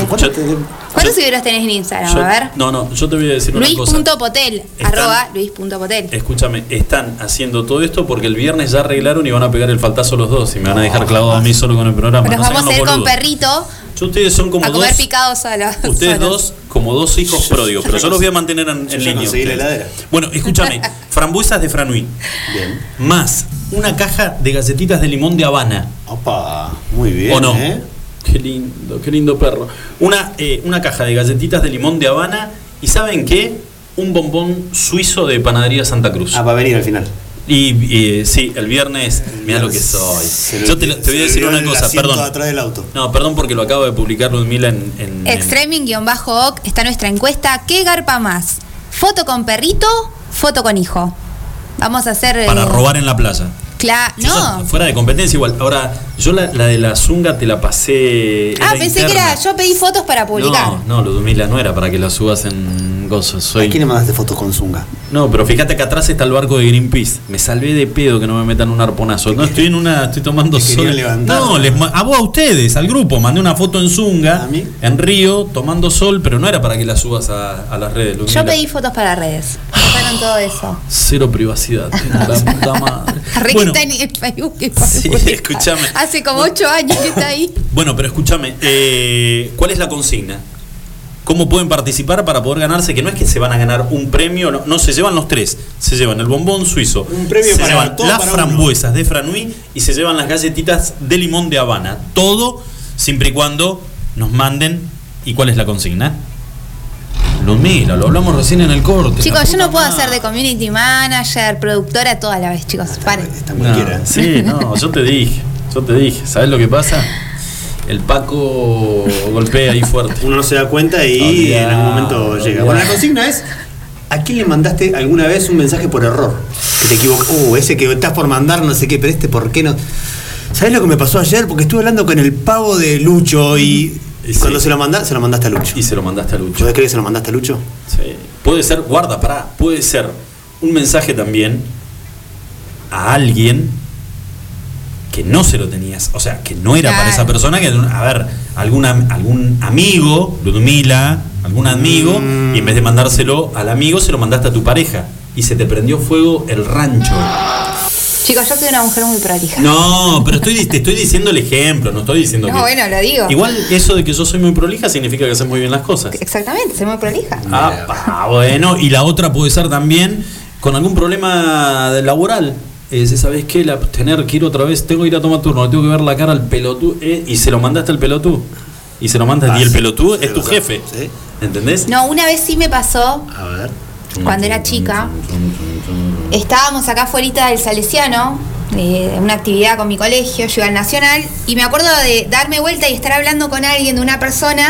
¿Cuántos seguidores tenés en Instagram? Yo- a ver. no, no, yo te voy a decir una cosa. Luis.potel, arroba Luis.potel. Escúchame, están haciendo todo esto porque el viernes ya arreglaron y van a pegar el faltazo los dos y me van a dejar clavado a mí solo con el programa. Nos no vamos a ir con perrito Yo, ustedes son como a comer dos, picado solo. ustedes dos como dos hijos pródigos, pero yo los voy a mantener en, en línea. la heladera. Bueno, escúchame, frambuesas de Franui. Bien. Más una caja de galletitas de limón de Habana. Opa, muy bien. ¿O no? ¿eh? Qué lindo, qué lindo perro. Una, eh, una caja de galletitas de limón de Habana y ¿saben qué? Un bombón suizo de Panadería Santa Cruz. Ah, va a venir al final. Y, y, sí, el viernes, mira lo que soy. Se Yo te, voy a decir una cosa, perdón. atrás del auto. No, perdón porque lo acabo de publicar Ludmila en. en- en- Extreming-oc está nuestra encuesta. ¿Qué garpa más? ¿Foto con perrito? ¿Foto con hijo? Vamos a hacer. para eh, robar en la playa. No. fuera de competencia igual. Ahora, yo la, la de la zunga te la pasé. Ah, pensé que era. Yo pedí fotos para publicar. No, no, Ludmila no era para que la subas en gozo. Soy... ¿A quién le mandaste fotos con Zunga? No, pero fíjate que atrás está el barco de Greenpeace. Me salvé de pedo que no me metan un arponazo. No, estoy en una, estoy tomando sol. levantar. No, les a vos a ustedes, al grupo, mandé una foto en Zunga, ¿A mí? en Río, tomando sol, pero no era para que la subas a, a las redes. Yo pedí fotos para redes. Pasaron todo eso. Cero privacidad, la puta madre. Arre Bueno, que está en el Facebook. que sí, escúchame. Hace como ocho años que está ahí. Bueno, pero escúchame, eh, ¿cuál es la consigna? ¿Cómo pueden participar para poder ganarse? Que no es que se van a ganar un premio, no, no, se llevan los tres. Se llevan el bombón suizo, Un premio se para- llevan todo las para frambuesas de Franui y se llevan las galletitas de limón de Habana. Todo siempre y cuando nos manden. ¿Y cuál es la consigna? Ludmila, lo hablamos recién en el corte. Chicos, yo no puedo hacer de community manager, productora, toda la vez, chicos. Paren. Está No, sí, no, yo te dije, yo te dije. ¿Sabes lo que pasa? El Paco golpea ahí fuerte. Uno no se da cuenta y en algún momento llega. Bueno, la consigna es: ¿a quién le mandaste alguna vez un mensaje por error? Que te equivocó. Uh, ese que estás por mandar, no sé qué, pero este, ¿por qué no? ¿Sabes lo que me pasó ayer? Porque estuve hablando con el pavo de Lucho y. Sí. Cuando se lo mandaste, se lo mandaste a Lucho. Y se lo mandaste a Lucho. ¿Podés creer que se lo mandaste a Lucho? Sí. Puede ser, guarda, pará, puede ser un mensaje también a alguien que no se lo tenías, o sea, que no era para esa persona, que a ver, alguna, algún amigo, Ludmila, algún amigo, y en vez de mandárselo al amigo, se lo mandaste a tu pareja. Y se te prendió fuego el rancho. Chicos, yo soy una mujer muy prolija. No, pero estoy, te estoy diciendo el ejemplo, no estoy diciendo No, que. bueno, lo digo. Igual eso de que yo soy muy prolija significa que haces muy bien las cosas. Exactamente, soy muy prolija. Ah, bueno, y la otra puede ser también con algún problema laboral. Es, ¿sabes qué? La, tener que ir otra vez, tengo que ir a tomar turno, le tengo que ver la cara al pelotú, eh, y se lo mandaste al pelotú. Y se lo mandas, Ah, y el sí, es tu jefe. sí. ¿Entendés? No, una vez sí me pasó, A ver. cuando era chica, estábamos acá afuera del Salesiano, de una actividad con mi colegio, yo iba al Nacional, y me acuerdo de darme vuelta y estar hablando con alguien, de una persona,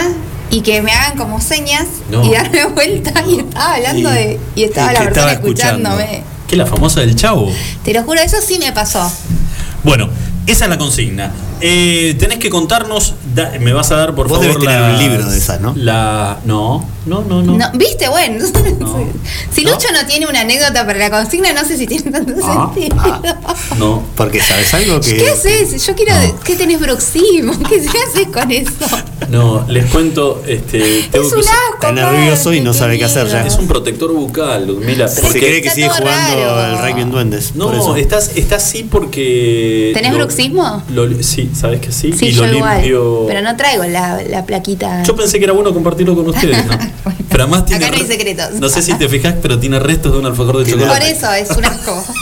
y que me hagan como señas No. y darme vuelta y estaba hablando Y- de. y estaba y la que persona estaba escuchando. escuchándome. ¿Qué la famosa del chavo? Te lo juro, eso sí me pasó. Bueno, esa es la consigna. Eh, tenés que contarnos, da- me vas a dar por Vos favor debes tener las- un libro de esas, ¿no? La, no, no, no, no. No, ¿Viste? Bueno, si Lucho no tiene una anécdota para la consigna, no sé si tiene tanto Ah, sentido. No. Porque sabes algo que. ¿Qué haces? Yo quiero. ¿Qué tenés bruxismo? ¿Qué se hace con eso? No, les cuento, este, tengo Es que un usar- asco, Está nervioso y no sabe qué hacer ya. Es un protector bucal, Ludmila. Se porque- cree que está sigue todo jugando raro. el rugby en duendes. por No, eso. estás, estás así porque. ¿Tenés lo- bruxismo? lo- sí, ¿sabes que sí? Sí, y yo lo igual. limpio. Pero no traigo la, la plaquita. Yo pensé que era bueno compartirlo con ustedes, ¿no? Pero además tiene. Acá no hay re- secretos. No sé si te fijas, pero tiene restos de un alfajor de Por chocolate. eso es un asco.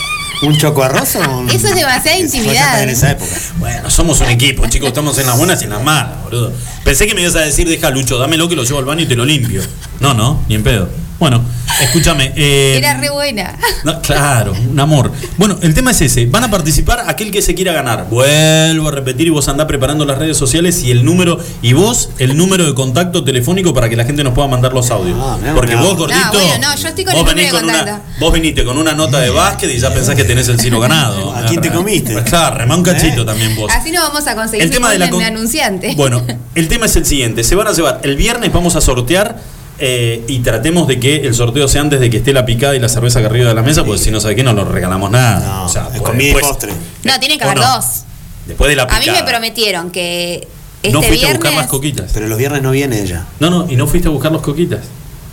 ¿Un choco arroz o un- Eso es demasiada intimidad. en esa época. Bueno, somos un equipo, chicos, estamos en las buenas y en las malas, boludo. Pensé que me ibas a decir, deja Lucho, dámelo que lo llevo al baño y te lo limpio. No, no, ni en pedo. Bueno, escúchame. eh, Era re buena. no, claro, un amor. Bueno, el tema es ese. Van a participar aquel que se quiera ganar. Vuelvo a repetir y vos andá preparando las redes sociales y el número, y vos el número de contacto telefónico para que la gente nos pueda mandar los audios. Ah, Porque vos, gordito, No, bueno, no, yo estoy con vos, el venís con una, vos viniste con una nota de básquet y ya pensás que tenés el silo ganado. ¿A quién te comiste? Claro, remá un cachito también vos. Así no vamos a conseguir El tema de la con- anunciante. Bueno, el tema es el siguiente. Se van a llevar. El viernes vamos a sortear eh, y tratemos de que el sorteo sea antes de que esté la picada y la cerveza acá arriba de la mesa, porque si no sabe qué, no nos regalamos nada. No, o sea, es pues, comida y después, postre. no, tiene que ¿o haber no? dos. después de la A mí picada. me prometieron que este no fuiste viernes. a buscar las coquitas. Pero los viernes no viene ella. No, no, y no fuiste a buscar las coquitas.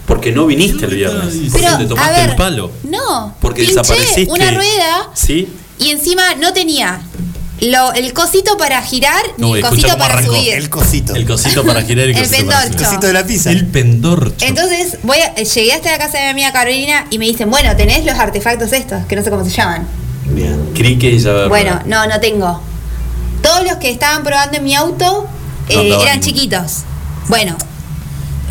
Porque no viniste el viernes. Porque Pero, te a tomaste ver, el palo. No. Porque desapareciste. una rueda Sí. y encima no tenía lo, el cosito para girar No, ni el cosito para arrancó. subir. El cosito. El cosito para girar y el cosito para. El cosito de la pizza. El pendorcho. Entonces voy a- llegué hasta la casa de mi amiga Carolina y me dicen, bueno, tenés los artefactos estos, que no sé cómo se llaman. Bien. Crique y ya Bueno, no, no tengo. Todos los que estaban probando en mi auto eh, No eran chiquitos. Bueno,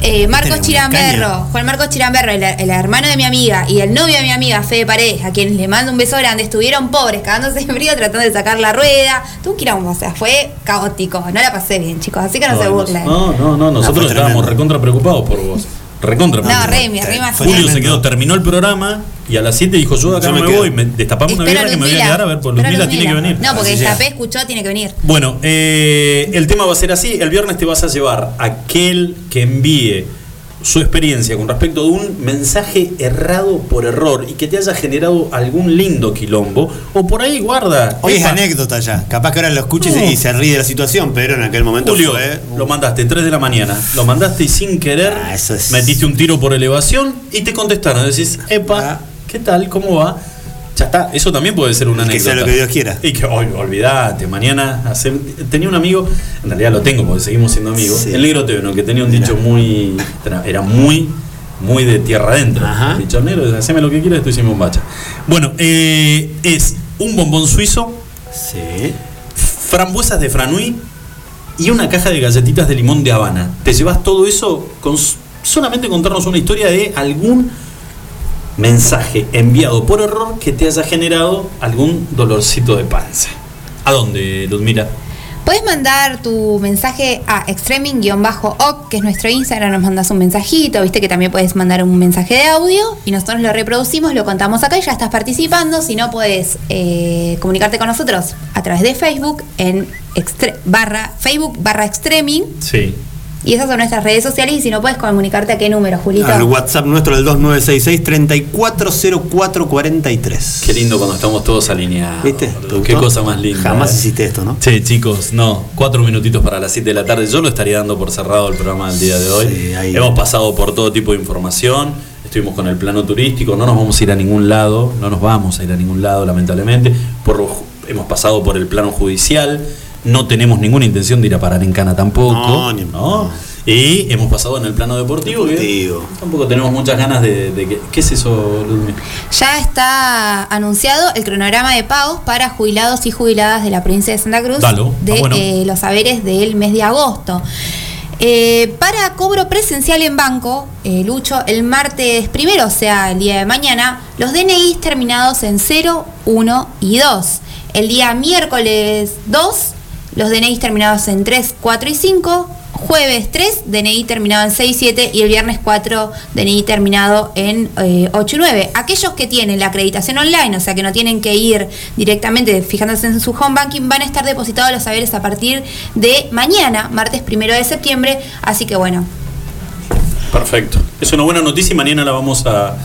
eh, Marcos Chiramberro. Juan Marcos Chiramberro, el, el hermano de mi amiga y el novio de mi amiga, Fede Paredes, a quienes le mando un beso grande, estuvieron pobres, cagándose de frío, tratando de sacar la rueda. Tuvo que ir a un, o sea, fue caótico. No la pasé bien, chicos, así que no, se burlen. No, no, no, nosotros fue estábamos recontra preocupados por vos. Recontra No, preocupados. re, mi arriba Julio se quedó, terminó el programa y a las 7 dijo yo acá Yo me me quedo. voy, me destapamos una Espero birra que me voy a quedar a ver, pues Espero Ludmila tiene que venir. No, porque Así llega. Tapé escuchó, tiene que venir. Bueno, eh, el tema va a ser así. El viernes te vas a llevar a aquel que envíe su experiencia con respecto de un mensaje errado por error y que te haya generado algún lindo quilombo. O por ahí guarda. Hoy es anécdota ya. Capaz que ahora lo escuches No. y se ríe de la situación, pero en aquel momento Julio, fue. lo mandaste 3 de la mañana. Lo mandaste y sin querer Ah, es- metiste un tiro por elevación y te contestaron. Decís, epa, Ah. ¿qué tal? ¿Cómo va? Ya está, eso también puede ser una Y que anécdota. sea lo que Dios quiera. Y que hoy, olvidate, mañana hacer- tenía un amigo, en realidad lo tengo porque seguimos siendo amigos, Sí. el negro Tebeno, que tenía un dicho muy. era- muy. Muy de tierra adentro. Ajá. El dicho negro, haceme lo que quieras, estoy sin bombacha. Bueno, eh, es un bombón suizo, Sí. frambuesas de franui y una caja de galletitas de limón de Habana. Te llevas todo eso con solamente contarnos una historia de algún mensaje enviado por error que te haya generado algún dolorcito de panza. ¿A dónde, Ludmila? Puedes mandar tu mensaje a extreming-oc, que es nuestro Instagram, nos mandas un mensajito, viste que también puedes mandar un mensaje de audio y nosotros lo reproducimos, lo contamos acá y ya estás participando. Si no, puedes eh, comunicarte con nosotros a través de Facebook en extre- barra, Facebook barra extreming Sí. Y esas son nuestras redes sociales y si no puedes comunicarte a qué número, Julito. Al WhatsApp nuestro del 2966-340443. Qué lindo cuando estamos todos alineados. ¿Viste? boludo. ¿Te Qué cosa más linda. Jamás eh. hiciste esto, ¿no? Sí, chicos, no, cuatro minutitos para las 7 de la tarde. Yo lo estaría dando por cerrado el programa del día de hoy. Sí, ahí. Hemos pasado por todo tipo de información. Estuvimos con el plano turístico. No nos vamos a ir a ningún lado. No nos vamos a ir a ningún lado, lamentablemente. Por, hemos pasado por el plano judicial. No tenemos ninguna intención de ir a parar en cana tampoco. No, ni- ¿no? Y hemos pasado en el plano deportivo. que tampoco tenemos muchas ganas de, de que. ¿Qué es eso, Ludmila? Ya está anunciado el cronograma de pagos para jubilados y jubiladas de la provincia de Santa Cruz Dalo, de bueno. eh, los saberes del mes de agosto. Eh, para cobro presencial en banco, eh, Lucho, el martes primero, o sea, el día de mañana, los DNIs terminados en 0, 1 y 2. El día miércoles 2, los DNIs terminados en 3, 4 y 5. jueves 3, DNI terminado en 6 7 y el viernes 4, DNI terminado en eh, 8 9. Aquellos que tienen la acreditación online, o sea que no tienen que ir directamente fijándose en su home banking, van a estar depositados los saberes a partir de mañana, martes 1 de septiembre. Así que bueno, Perfecto. Es una buena noticia y mañana la vamos a,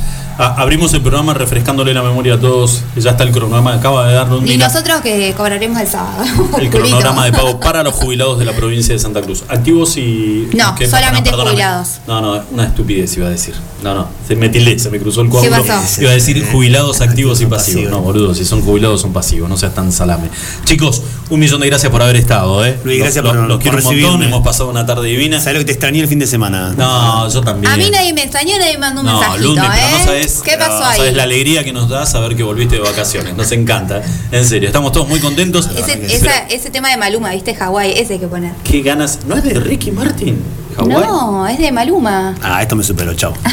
a- abrimos el programa refrescándole la memoria a todos. Ya está el cronograma, acaba de dar un y nosotros que cobraremos el sábado. el cronograma de pago para los jubilados de la provincia de Santa Cruz. Activos y. No, ¿qué? solamente perdóname. jubilados. No, no, una estupidez iba a decir. No, no, se me tildé, se me cruzó el ¿Qué coágulo. pasó? Iba a decir jubilados activos y pasivos. No, boludo, si son jubilados son pasivos, no seas tan salame. Chicos, un millón de gracias por haber estado, ¿eh? Luis, gracias Los- por- los, por quiero un montón, hemos pasado una tarde divina. ¿Sabes lo que te extrañé el fin de semana? No, yo también. A mí nadie me extrañó, nadie me mandó un No, mensajito, pero ¿eh? no sabes, ¿Qué pasó ahí? sabes la alegría que nos da saber que volviste de vacaciones. Nos encanta, en serio. Estamos todos muy contentos. Ese, Pero, esa- ese tema de Maluma, ¿viste? Hawái, ese hay que poner. ¿Qué ganas? ¿No es de Ricky Martin? ¿Hawái? No, es de Maluma. Ah, esto me superó, chao.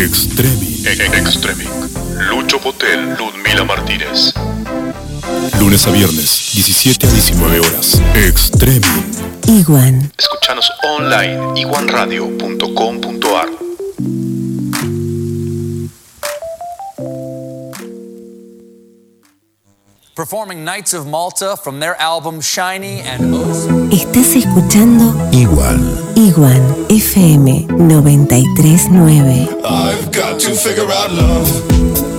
Extremi. Extremic. Lucho Potel, Ludmila Martínez. Lunes a viernes, 17 a 19 horas. Extremi. Iguan. Escuchanos online iguanradio.com.ar. Performing Knights of Malta from their album Shiny and Oh Estás escuchando Igual. Iguan FM 939. I've got to figure out love.